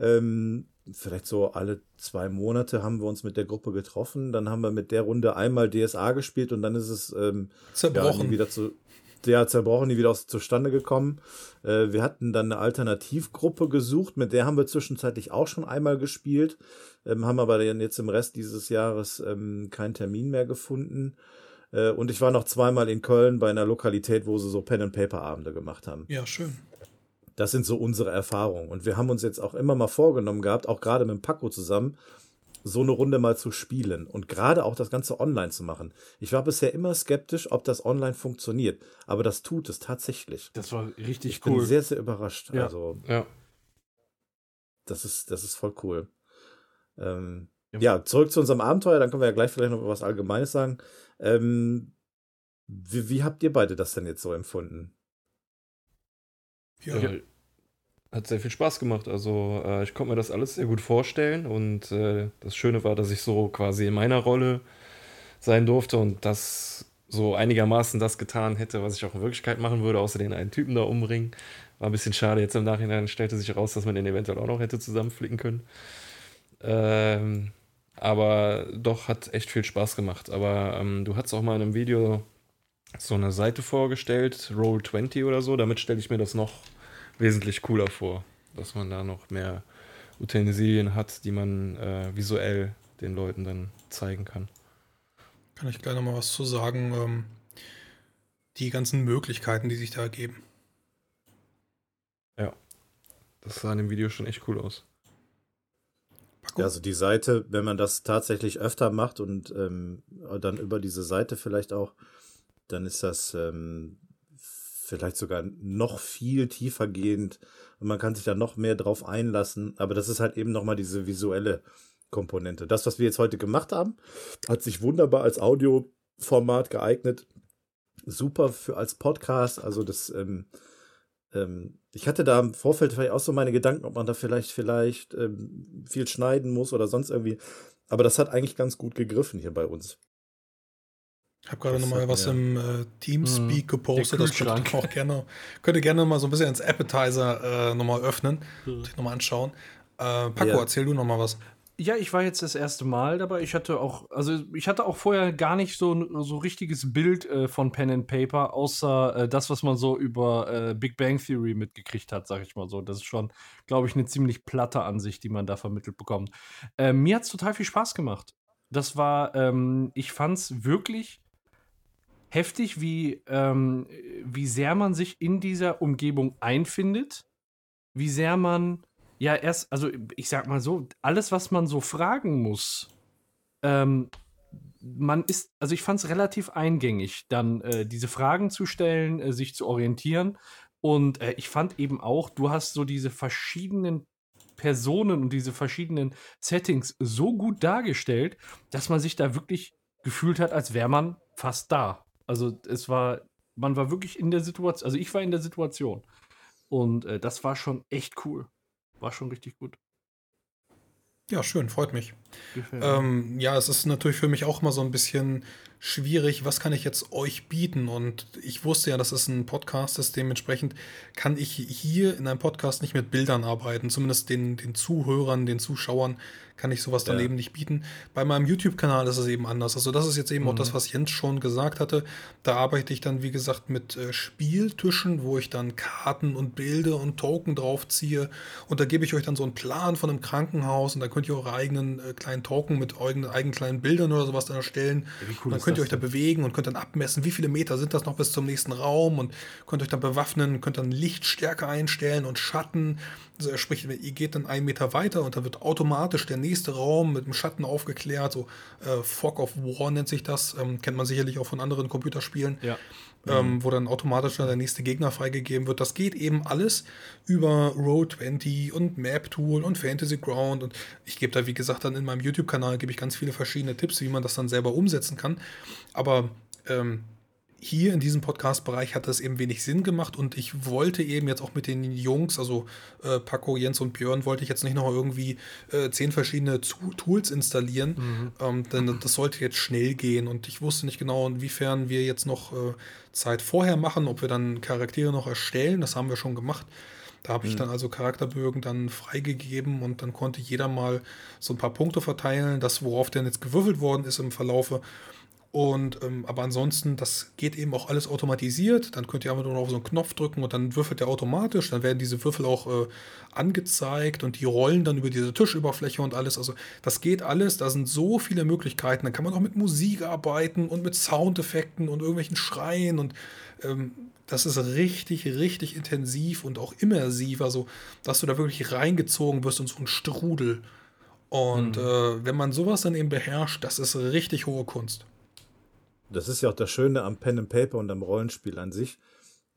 Ähm, vielleicht so alle zwei Monate haben wir uns mit der Gruppe getroffen. Dann haben wir mit der Runde einmal DSA gespielt und dann ist es ähm, ja, Zerbrochen. nie wieder zu, ja, zerbrochen, nie wieder aus, zustande gekommen. Äh, wir hatten dann eine Alternativgruppe gesucht, mit der haben wir zwischenzeitlich auch schon einmal gespielt, ähm, haben aber dann jetzt im Rest dieses Jahres ähm, keinen Termin mehr gefunden. Äh, und ich war noch zweimal in Köln bei einer Lokalität, wo sie so Pen-and-Paper-Abende gemacht haben. ja, schön. Das sind so unsere Erfahrungen. Und wir haben uns jetzt auch immer mal vorgenommen gehabt, auch gerade mit Paco zusammen, so eine Runde mal zu spielen und gerade auch das Ganze online zu machen. Ich war bisher immer skeptisch, ob das online funktioniert, aber das tut es tatsächlich. das war richtig Ich bin cool. sehr, sehr überrascht. Ja. Also, Ja. das ist, das ist voll cool. Ähm, Ja. ja, zurück zu unserem Abenteuer, dann können wir ja gleich vielleicht noch was Allgemeines sagen. Ähm, wie, wie habt ihr beide das denn jetzt so empfunden? Ja. Ja. Hat sehr viel Spaß gemacht. Also äh, ich konnte mir das alles sehr gut vorstellen und äh, das Schöne war, dass ich so quasi in meiner Rolle sein durfte und das so einigermaßen das getan hätte, was ich auch in Wirklichkeit machen würde, außer den einen Typen da umbringen. War ein bisschen schade. Jetzt im Nachhinein stellte sich heraus, dass man den eventuell auch noch hätte zusammenflicken können. Ähm, aber doch hat echt viel Spaß gemacht. Aber ähm, du hast auch mal in einem Video so eine Seite vorgestellt, Roll20 oder so. Damit stelle ich mir das noch wesentlich cooler vor, dass man da noch mehr Utensilien hat, die man äh, visuell den Leuten dann zeigen kann. Kann ich gleich nochmal was zu sagen. Ähm, die ganzen Möglichkeiten, die sich da ergeben. Ja, das sah in dem Video schon echt cool aus. Ja, also die Seite, wenn man das tatsächlich öfter macht und ähm, dann über diese Seite vielleicht auch, dann ist das ähm, vielleicht sogar noch viel tiefer gehend und man kann sich da noch mehr drauf einlassen. Aber das ist halt eben nochmal diese visuelle Komponente. Das, was wir jetzt heute gemacht haben, hat sich wunderbar als Audioformat geeignet. Super für als Podcast. Also das, ähm, ähm, ich hatte da im Vorfeld vielleicht auch so meine Gedanken, ob man da vielleicht, vielleicht ähm, viel schneiden muss oder sonst irgendwie. Aber das hat eigentlich ganz gut gegriffen hier bei uns. Ich habe gerade nochmal was ja. im äh, Teamspeak mhm. gepostet. Das könnt ihr auch gerne, könnt ihr gerne mal so ein bisschen ins Appetizer äh, nochmal öffnen mhm. und nochmal anschauen. Äh, Paco, ja. erzähl du nochmal was. Ja, ich war jetzt das erste Mal dabei. Ich hatte auch, also ich hatte auch vorher gar nicht so so richtiges Bild äh, von Pen and Paper, außer äh, das, was man so über äh, Big Bang Theory mitgekriegt hat, sag ich mal so. Das ist schon, glaube ich, eine ziemlich platte Ansicht, die man da vermittelt bekommt. Ähm, mir hat es total viel Spaß gemacht. Das war, ähm, ich fand es wirklich heftig, wie, ähm, wie sehr man sich in dieser Umgebung einfindet, wie sehr man, ja, erst, also ich sag mal so, alles, was man so fragen muss, ähm, man ist, also ich fand es relativ eingängig, dann äh, diese Fragen zu stellen, äh, sich zu orientieren. Und äh, ich fand eben auch, du hast so diese verschiedenen Personen und diese verschiedenen Settings so gut dargestellt, dass man sich da wirklich gefühlt hat, als wäre man fast da. Also es war, man war wirklich in der Situation, also ich war in der Situation. Und äh, das war schon echt cool. War schon richtig gut. Ja, schön, freut mich. Ähm, ja, es ist natürlich für mich auch mal so ein bisschen schwierig, was kann ich jetzt euch bieten? Und ich wusste ja, dass es ein Podcast ist, dementsprechend kann ich hier in einem Podcast nicht mit Bildern arbeiten, zumindest den, den Zuhörern, den Zuschauern kann ich sowas dann ja. eben nicht bieten. Bei meinem YouTube-Kanal ist es eben anders. Also das ist jetzt eben mhm. auch das, mhm. was Jens schon gesagt hatte. Da arbeite ich dann, wie gesagt, mit äh, Spieltischen, wo ich dann Karten und Bilder und Token draufziehe. Und da gebe ich euch dann so einen Plan von einem Krankenhaus und da könnt ihr eure eigenen äh, kleinen Token mit euren eigenen kleinen Bildern oder sowas dann erstellen. Ja, cool dann könnt ihr euch da bewegen und könnt dann abmessen, wie viele Meter sind das noch bis zum nächsten Raum und könnt euch dann bewaffnen, könnt dann Lichtstärke einstellen und Schatten. Also sprich, ihr geht dann einen Meter weiter und dann wird automatisch der nächste Raum mit dem Schatten aufgeklärt. So äh, Fog of War nennt sich das. Ähm, kennt man sicherlich auch von anderen Computerspielen. Ja. Ähm, mhm. wo dann automatisch dann der nächste Gegner freigegeben wird. Das geht eben alles über Roll20 und Map Tool und Fantasy Ground. Und ich gebe da, wie gesagt, dann in meinem YouTube-Kanal gebe ich ganz viele verschiedene Tipps, wie man das dann selber umsetzen kann. Aber ähm, hier in diesem Podcast-Bereich hat das eben wenig Sinn gemacht und ich wollte eben jetzt auch mit den Jungs, also äh, Paco, Jens und Björn, wollte ich jetzt nicht noch irgendwie äh, zehn verschiedene Tools installieren, mhm. ähm, denn das sollte jetzt schnell gehen und ich wusste nicht genau, inwiefern wir jetzt noch äh, Zeit vorher machen, ob wir dann Charaktere noch erstellen, das haben wir schon gemacht. Da habe ich mhm. dann also Charakterbögen dann freigegeben und dann konnte jeder mal so ein paar Punkte verteilen, das worauf denn jetzt gewürfelt worden ist im Verlaufe. Und ähm, aber ansonsten, das geht eben auch alles automatisiert. Dann könnt ihr einfach nur auf so einen Knopf drücken und dann würfelt er automatisch. Dann werden diese Würfel auch äh, angezeigt und die rollen dann über diese Tischüberfläche und alles. Also das geht alles. Da sind so viele Möglichkeiten. Dann kann man auch mit Musik arbeiten und mit Soundeffekten und irgendwelchen Schreien und ähm, das ist richtig, richtig intensiv und auch immersiv. Also, dass du da wirklich reingezogen wirst in so einen Strudel. Und mhm. äh, wenn man sowas dann eben beherrscht, das ist richtig hohe Kunst. Das ist ja auch das Schöne am Pen and Paper und am Rollenspiel an sich,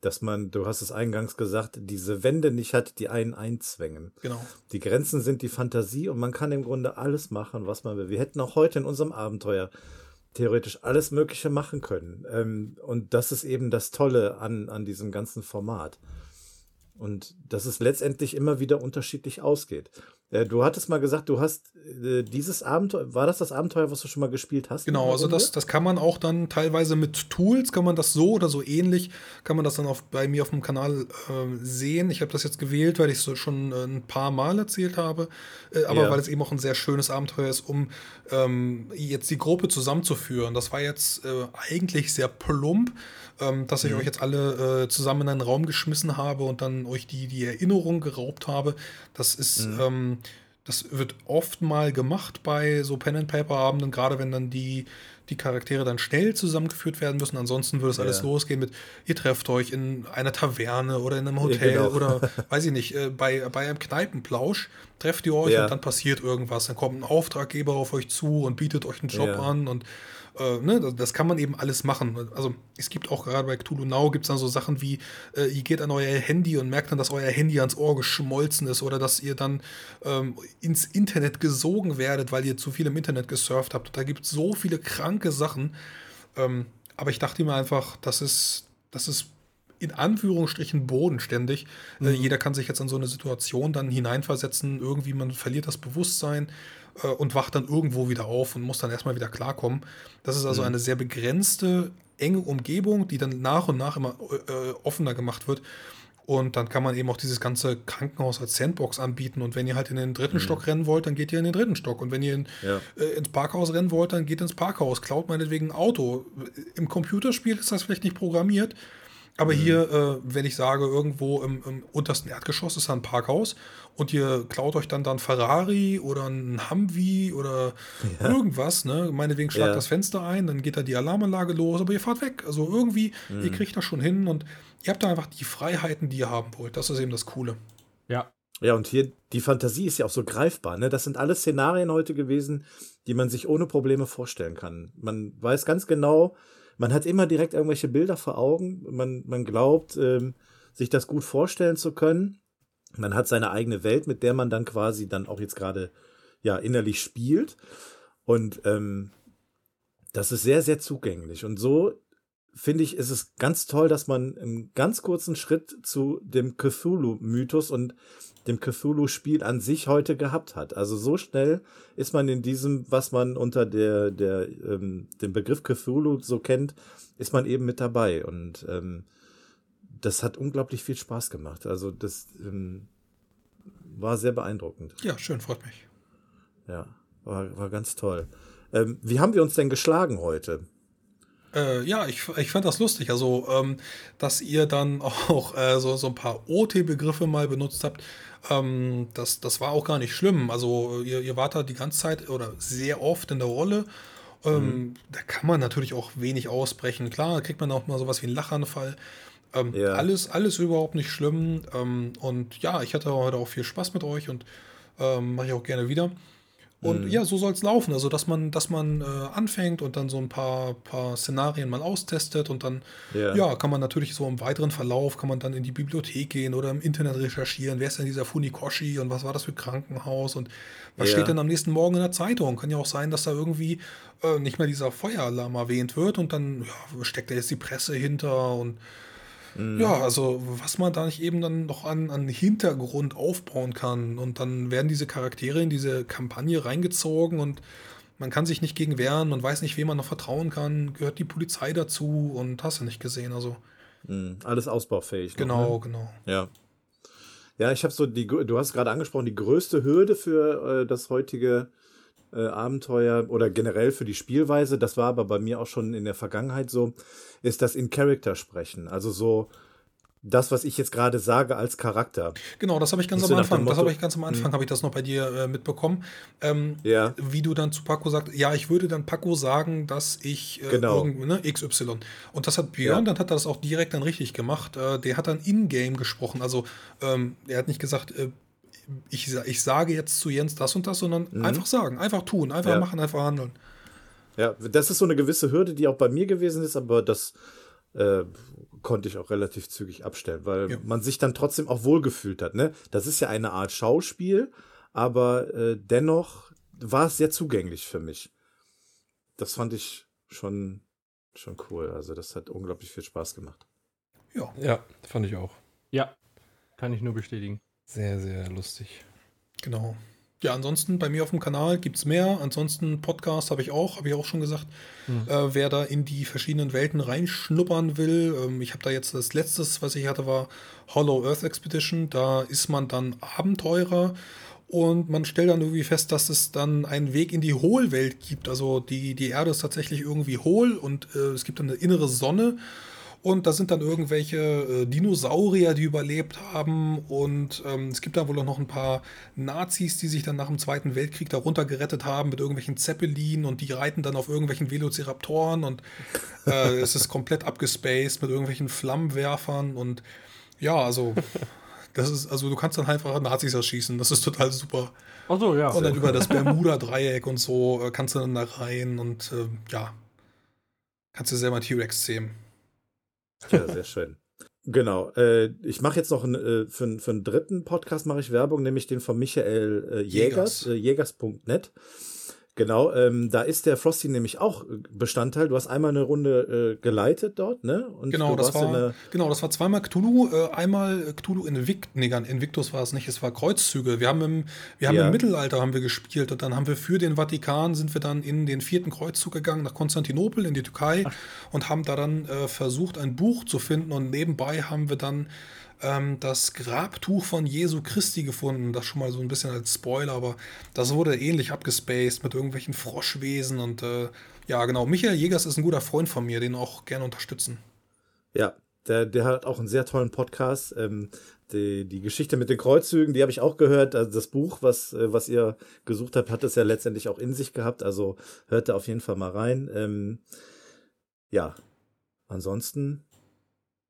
dass man, du hast es eingangs gesagt, diese Wände nicht hat, die einen einzwängen. Genau. Die Grenzen sind die Fantasie und man kann im Grunde alles machen, was man will. Wir hätten auch heute in unserem Abenteuer theoretisch alles Mögliche machen können. Ähm, und das ist eben das Tolle an, an diesem ganzen Format. Und dass es letztendlich immer wieder unterschiedlich ausgeht. Äh, du hattest mal gesagt, du hast äh, dieses Abenteuer, war das das Abenteuer, was du schon mal gespielt hast? Genau, also das, das kann man auch dann teilweise mit Tools, kann man das so oder so ähnlich, kann man das dann auf, bei mir auf dem Kanal äh, sehen. Ich habe das jetzt gewählt, weil ich es so schon äh, ein paar Mal erzählt habe, äh, aber ja. weil es eben auch ein sehr schönes Abenteuer ist, um ähm, jetzt die Gruppe zusammenzuführen. Das war jetzt äh, eigentlich sehr plump ähm, dass ich mhm. euch jetzt alle zusammen in einen Raum geschmissen habe und dann euch die, die Erinnerung geraubt habe. Das ist mhm. ähm, das wird oft mal gemacht bei so Pen-and-Paper-Abenden, gerade wenn dann die, die Charaktere dann schnell zusammengeführt werden müssen. Ansonsten würde es alles Ja. losgehen mit, ihr trefft euch in einer Taverne oder in einem Hotel genau. oder, weiß ich nicht, äh, bei, bei einem Kneipenplausch trefft ihr euch Ja. und dann passiert irgendwas. Dann kommt ein Auftraggeber auf euch zu und bietet euch einen Job Ja. an und äh, ne, das, kann man eben alles machen. Also es gibt auch gerade bei Cthulhu Now gibt es dann so Sachen wie, äh, ihr geht an euer Handy und merkt dann, dass euer Handy ans Ohr geschmolzen ist oder dass ihr dann ähm, ins Internet gesogen werdet, weil ihr zu viel im Internet gesurft habt. Und da gibt es so viele kranke Sachen. Ähm, aber ich dachte mir einfach, das ist, das ist in Anführungsstrichen bodenständig. Äh, jeder kann sich jetzt in so eine Situation dann hineinversetzen. Irgendwie man verliert das Bewusstsein äh, und wacht dann irgendwo wieder auf und muss dann erstmal wieder klarkommen. Das ist also eine sehr begrenzte, enge Umgebung, die dann nach und nach immer äh, offener gemacht wird. Und dann kann man eben auch dieses ganze Krankenhaus als Sandbox anbieten. Und wenn ihr halt in den dritten Stock rennen wollt, dann geht ihr in den dritten Stock. Und wenn ihr in, Ja. äh, ins Parkhaus rennen wollt, dann geht ins Parkhaus. Klaut meinetwegen ein Auto. Im Computerspiel ist das vielleicht nicht programmiert. Aber hier, äh, wenn ich sage, irgendwo im, im untersten Erdgeschoss ist da ein Parkhaus und ihr klaut euch dann dann Ferrari oder ein Humvee oder irgendwas, ne? Meinetwegen schlagt Ja. das Fenster ein, dann geht da die Alarmanlage los, aber ihr fahrt weg. Also irgendwie, ihr kriegt das schon hin und ihr habt da einfach die Freiheiten, die ihr haben wollt. Das ist eben das Coole. Ja. Ja, und hier, die Fantasie ist ja auch so greifbar, ne? Das sind alles Szenarien heute gewesen, die man sich ohne Probleme vorstellen kann. Man weiß ganz genau, man hat immer direkt irgendwelche Bilder vor Augen, man, man glaubt, ähm, sich das gut vorstellen zu können. Man hat seine eigene Welt, mit der man dann quasi dann auch jetzt gerade ja innerlich spielt. Und ähm, das ist sehr, sehr zugänglich. Und so finde ich, ist es ganz toll, dass man einen ganz kurzen Schritt zu dem Cthulhu-Mythos und dem Cthulhu-Spiel an sich heute gehabt hat. Also so schnell ist man in diesem, was man unter der, der, ähm, dem Begriff Cthulhu so kennt, ist man eben mit dabei. Und ähm, das hat unglaublich viel Spaß gemacht. Also das ähm, war sehr beeindruckend. Ja, schön, freut mich. Ja, war, war ganz toll. Ähm, wie haben wir uns denn geschlagen heute? Äh, ja, ich, ich fand das lustig. Also, ähm, dass ihr dann auch äh, so, so ein paar OT-Begriffe mal benutzt habt, ähm, das, das war auch gar nicht schlimm. Also, ihr, ihr wart da die ganze Zeit oder sehr oft in der Rolle. Ähm, Da kann man natürlich auch wenig ausbrechen. Klar, da kriegt man auch mal sowas wie einen Lachanfall. Ähm, Ja. alles, alles überhaupt nicht schlimm. Ähm, und ja, ich hatte heute auch viel Spaß mit euch und ähm, mache ich auch gerne wieder. Und ja, so soll es laufen. Also, dass man, dass man äh, anfängt und dann so ein paar, paar Szenarien mal austestet und dann, Ja. ja. kann man natürlich so im weiteren Verlauf, kann man dann in die Bibliothek gehen oder im Internet recherchieren. Wer ist denn dieser Funikoshi und was war das für Krankenhaus und was Ja. steht denn am nächsten Morgen in der Zeitung? Kann ja auch sein, dass da irgendwie äh, nicht mehr dieser Feueralarm erwähnt wird und dann ja, steckt da jetzt die Presse hinter und ja, also was man da nicht eben dann noch an, an Hintergrund aufbauen kann. Und dann werden diese Charaktere in diese Kampagne reingezogen und man kann sich nicht gegen wehren, man weiß nicht, wem man noch vertrauen kann, gehört die Polizei dazu und hast du nicht gesehen. Also Mhm, alles ausbaufähig. noch, genau, Ne? genau. Ja. Ja, ich habe so die, du hast gerade angesprochen, die größte Hürde für äh, das heutige äh, Abenteuer oder generell für die Spielweise, das war aber bei mir auch schon in der Vergangenheit so, ist das in Character sprechen. Also so das, was ich jetzt gerade sage als Charakter. Genau, das habe ich ganz Nicht am so Anfang. Das habe ich ganz am Anfang, habe ich das noch bei dir äh, mitbekommen. Ähm, Ja. Wie du dann zu Paco sagst, ja, ich würde dann Paco sagen, dass ich äh, Genau. ne, XY. Und das hat Björn, Ja. dann hat er das auch direkt dann richtig gemacht. Äh, der hat dann in-game gesprochen. Also ähm, er hat nicht gesagt, äh, ich, ich sage jetzt zu Jens das und das, sondern einfach sagen, einfach tun, einfach Mhm. Ja. machen, einfach handeln. Ja, das ist so eine gewisse Hürde, die auch bei mir gewesen ist, aber das äh, konnte ich auch relativ zügig abstellen, weil Ja. man sich dann trotzdem auch wohlgefühlt hat. Ne? Das ist ja eine Art Schauspiel, aber äh, dennoch war es sehr zugänglich für mich. Das fand ich schon, schon cool. Also das hat unglaublich viel Spaß gemacht. Ja. Ja, fand ich auch. Ja, kann ich nur bestätigen. Sehr, sehr lustig. Genau. Ja, ansonsten bei mir auf dem Kanal gibt es mehr. Ansonsten Podcast habe ich auch, habe ich auch schon gesagt. Äh, wer da in die verschiedenen Welten reinschnuppern will, ähm, ich habe da jetzt das letztes, was ich hatte, war Hollow Earth Expedition. Da ist man dann Abenteurer und man stellt dann irgendwie fest, dass es dann einen Weg in die Hohlwelt gibt. Also die, die Erde ist tatsächlich irgendwie hohl und äh, es gibt dann eine innere Sonne. Und da sind dann irgendwelche äh, Dinosaurier, die überlebt haben. Und ähm, es gibt da wohl auch noch ein paar Nazis, die sich dann nach dem Zweiten Weltkrieg darunter gerettet haben mit irgendwelchen Zeppelin und die reiten dann auf irgendwelchen Velociraptoren und äh, es ist komplett abgespaced mit irgendwelchen Flammenwerfern und ja, also das ist, also du kannst dann einfach Nazis erschießen, das ist total super. Ach so, ja. Und dann über das Bermuda-Dreieck und so äh, kannst du dann da rein und äh, ja, kannst du selber T-Rex zähmen. Ja, sehr schön. Genau. Äh, ich mache jetzt noch ein, äh, für, für einen dritten Podcast mache ich Werbung, nämlich den von Michael äh, Jägers, Jägers. Genau, ähm, da ist der Frosty nämlich auch äh, Bestandteil. Du hast einmal eine Runde äh, geleitet dort, ne? Und Genau, das war, genau, das war zweimal Cthulhu, äh, einmal Cthulhu Invict, nee, Invictus war es nicht, es war Kreuzzüge. Wir haben im, wir haben Ja. im Mittelalter haben wir gespielt und dann haben wir für den Vatikan sind wir dann in den vierten Kreuzzug gegangen nach Konstantinopel in die Türkei und haben da dann äh, versucht ein Buch zu finden und nebenbei haben wir dann ähm, das Grabtuch von Jesu Christi gefunden. Das schon mal so ein bisschen als Spoiler, aber das wurde ähnlich abgespaced mit irgendwelchen Froschwesen und äh, ja, genau. Michael Jägers ist ein guter Freund von mir, den auch gerne unterstützen. Ja, der, der hat auch einen sehr tollen Podcast. Ähm, die, die Geschichte mit den Kreuzzügen, die habe ich auch gehört. Also das Buch, was, äh, was ihr gesucht habt, hat es ja letztendlich auch in sich gehabt. Also hört da auf jeden Fall mal rein. Ähm, ja, ansonsten,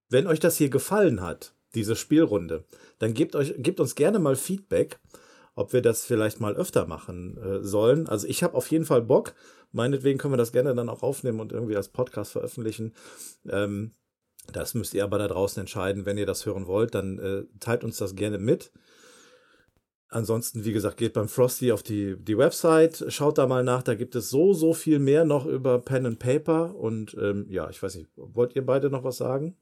wenn euch das hier gefallen hat, diese Spielrunde, dann gebt euch, gebt uns gerne mal Feedback, ob wir das vielleicht mal öfter machen äh, sollen. Also ich habe auf jeden Fall Bock. Meinetwegen können wir das gerne dann auch aufnehmen und irgendwie als Podcast veröffentlichen. Ähm, das müsst ihr aber da draußen entscheiden. Wenn ihr das hören wollt, dann äh, teilt uns das gerne mit. Ansonsten, wie gesagt, geht beim Frosty auf die, die Website, schaut da mal nach, da gibt es so, so viel mehr noch über Pen and Paper. Und ähm, ja, ich weiß nicht, wollt ihr beide noch was sagen?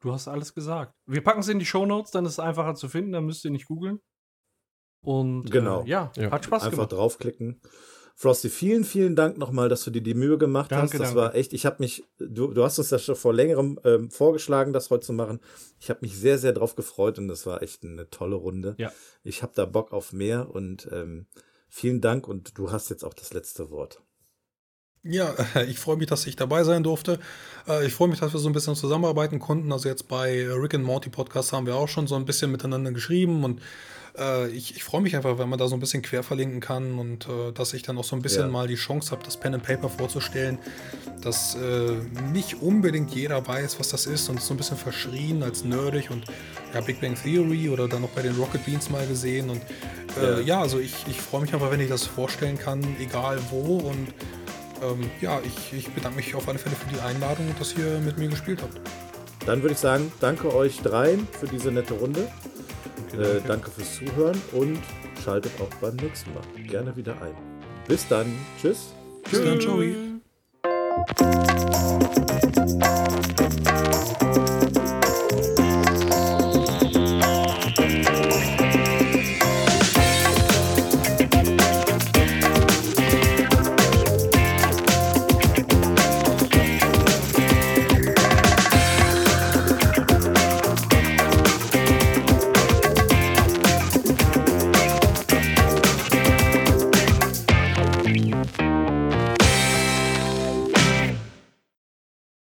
Du hast alles gesagt. Wir packen es in die Shownotes, dann ist es einfacher zu finden, dann müsst ihr nicht googeln. Und Genau. Äh, ja, Ja. hat Spaß Einfach gemacht. draufklicken. Frosty, vielen, vielen Dank nochmal, dass du dir die Mühe gemacht Danke, hast. Das danke. war echt, ich habe mich, du, du hast uns das schon vor längerem ähm, vorgeschlagen, das heute zu machen. Ich habe mich sehr, sehr drauf gefreut und das war echt eine tolle Runde. Ja. Ich habe da Bock auf mehr und ähm, vielen Dank und du hast jetzt auch das letzte Wort. Ja, ich freue mich, dass ich dabei sein durfte. Äh, Ich freue mich, dass wir so ein bisschen zusammenarbeiten konnten. Also jetzt bei Rick and Morty Podcast haben wir auch schon so ein bisschen miteinander geschrieben und äh, ich, ich freue mich einfach, wenn man da so ein bisschen quer verlinken kann und äh, dass ich dann auch so ein bisschen Ja. mal die Chance habe, das Pen and Paper vorzustellen, dass äh, nicht unbedingt jeder weiß, was das ist und ist so ein bisschen verschrien als nerdig und ja, Big Bang Theory oder dann noch bei den Rocket Beans mal gesehen und äh, Ja. ja, also ich, ich freue mich einfach, wenn ich das vorstellen kann, egal wo und ähm, ja, ich, ich bedanke mich auf alle Fälle für die Einladung, dass ihr mit mir gespielt habt. Dann würde ich sagen, danke euch dreien für diese nette Runde. Okay, danke. Äh, danke fürs Zuhören und schaltet auch beim nächsten Mal gerne wieder ein. Bis dann. Tschüss. Bis dann, Joey.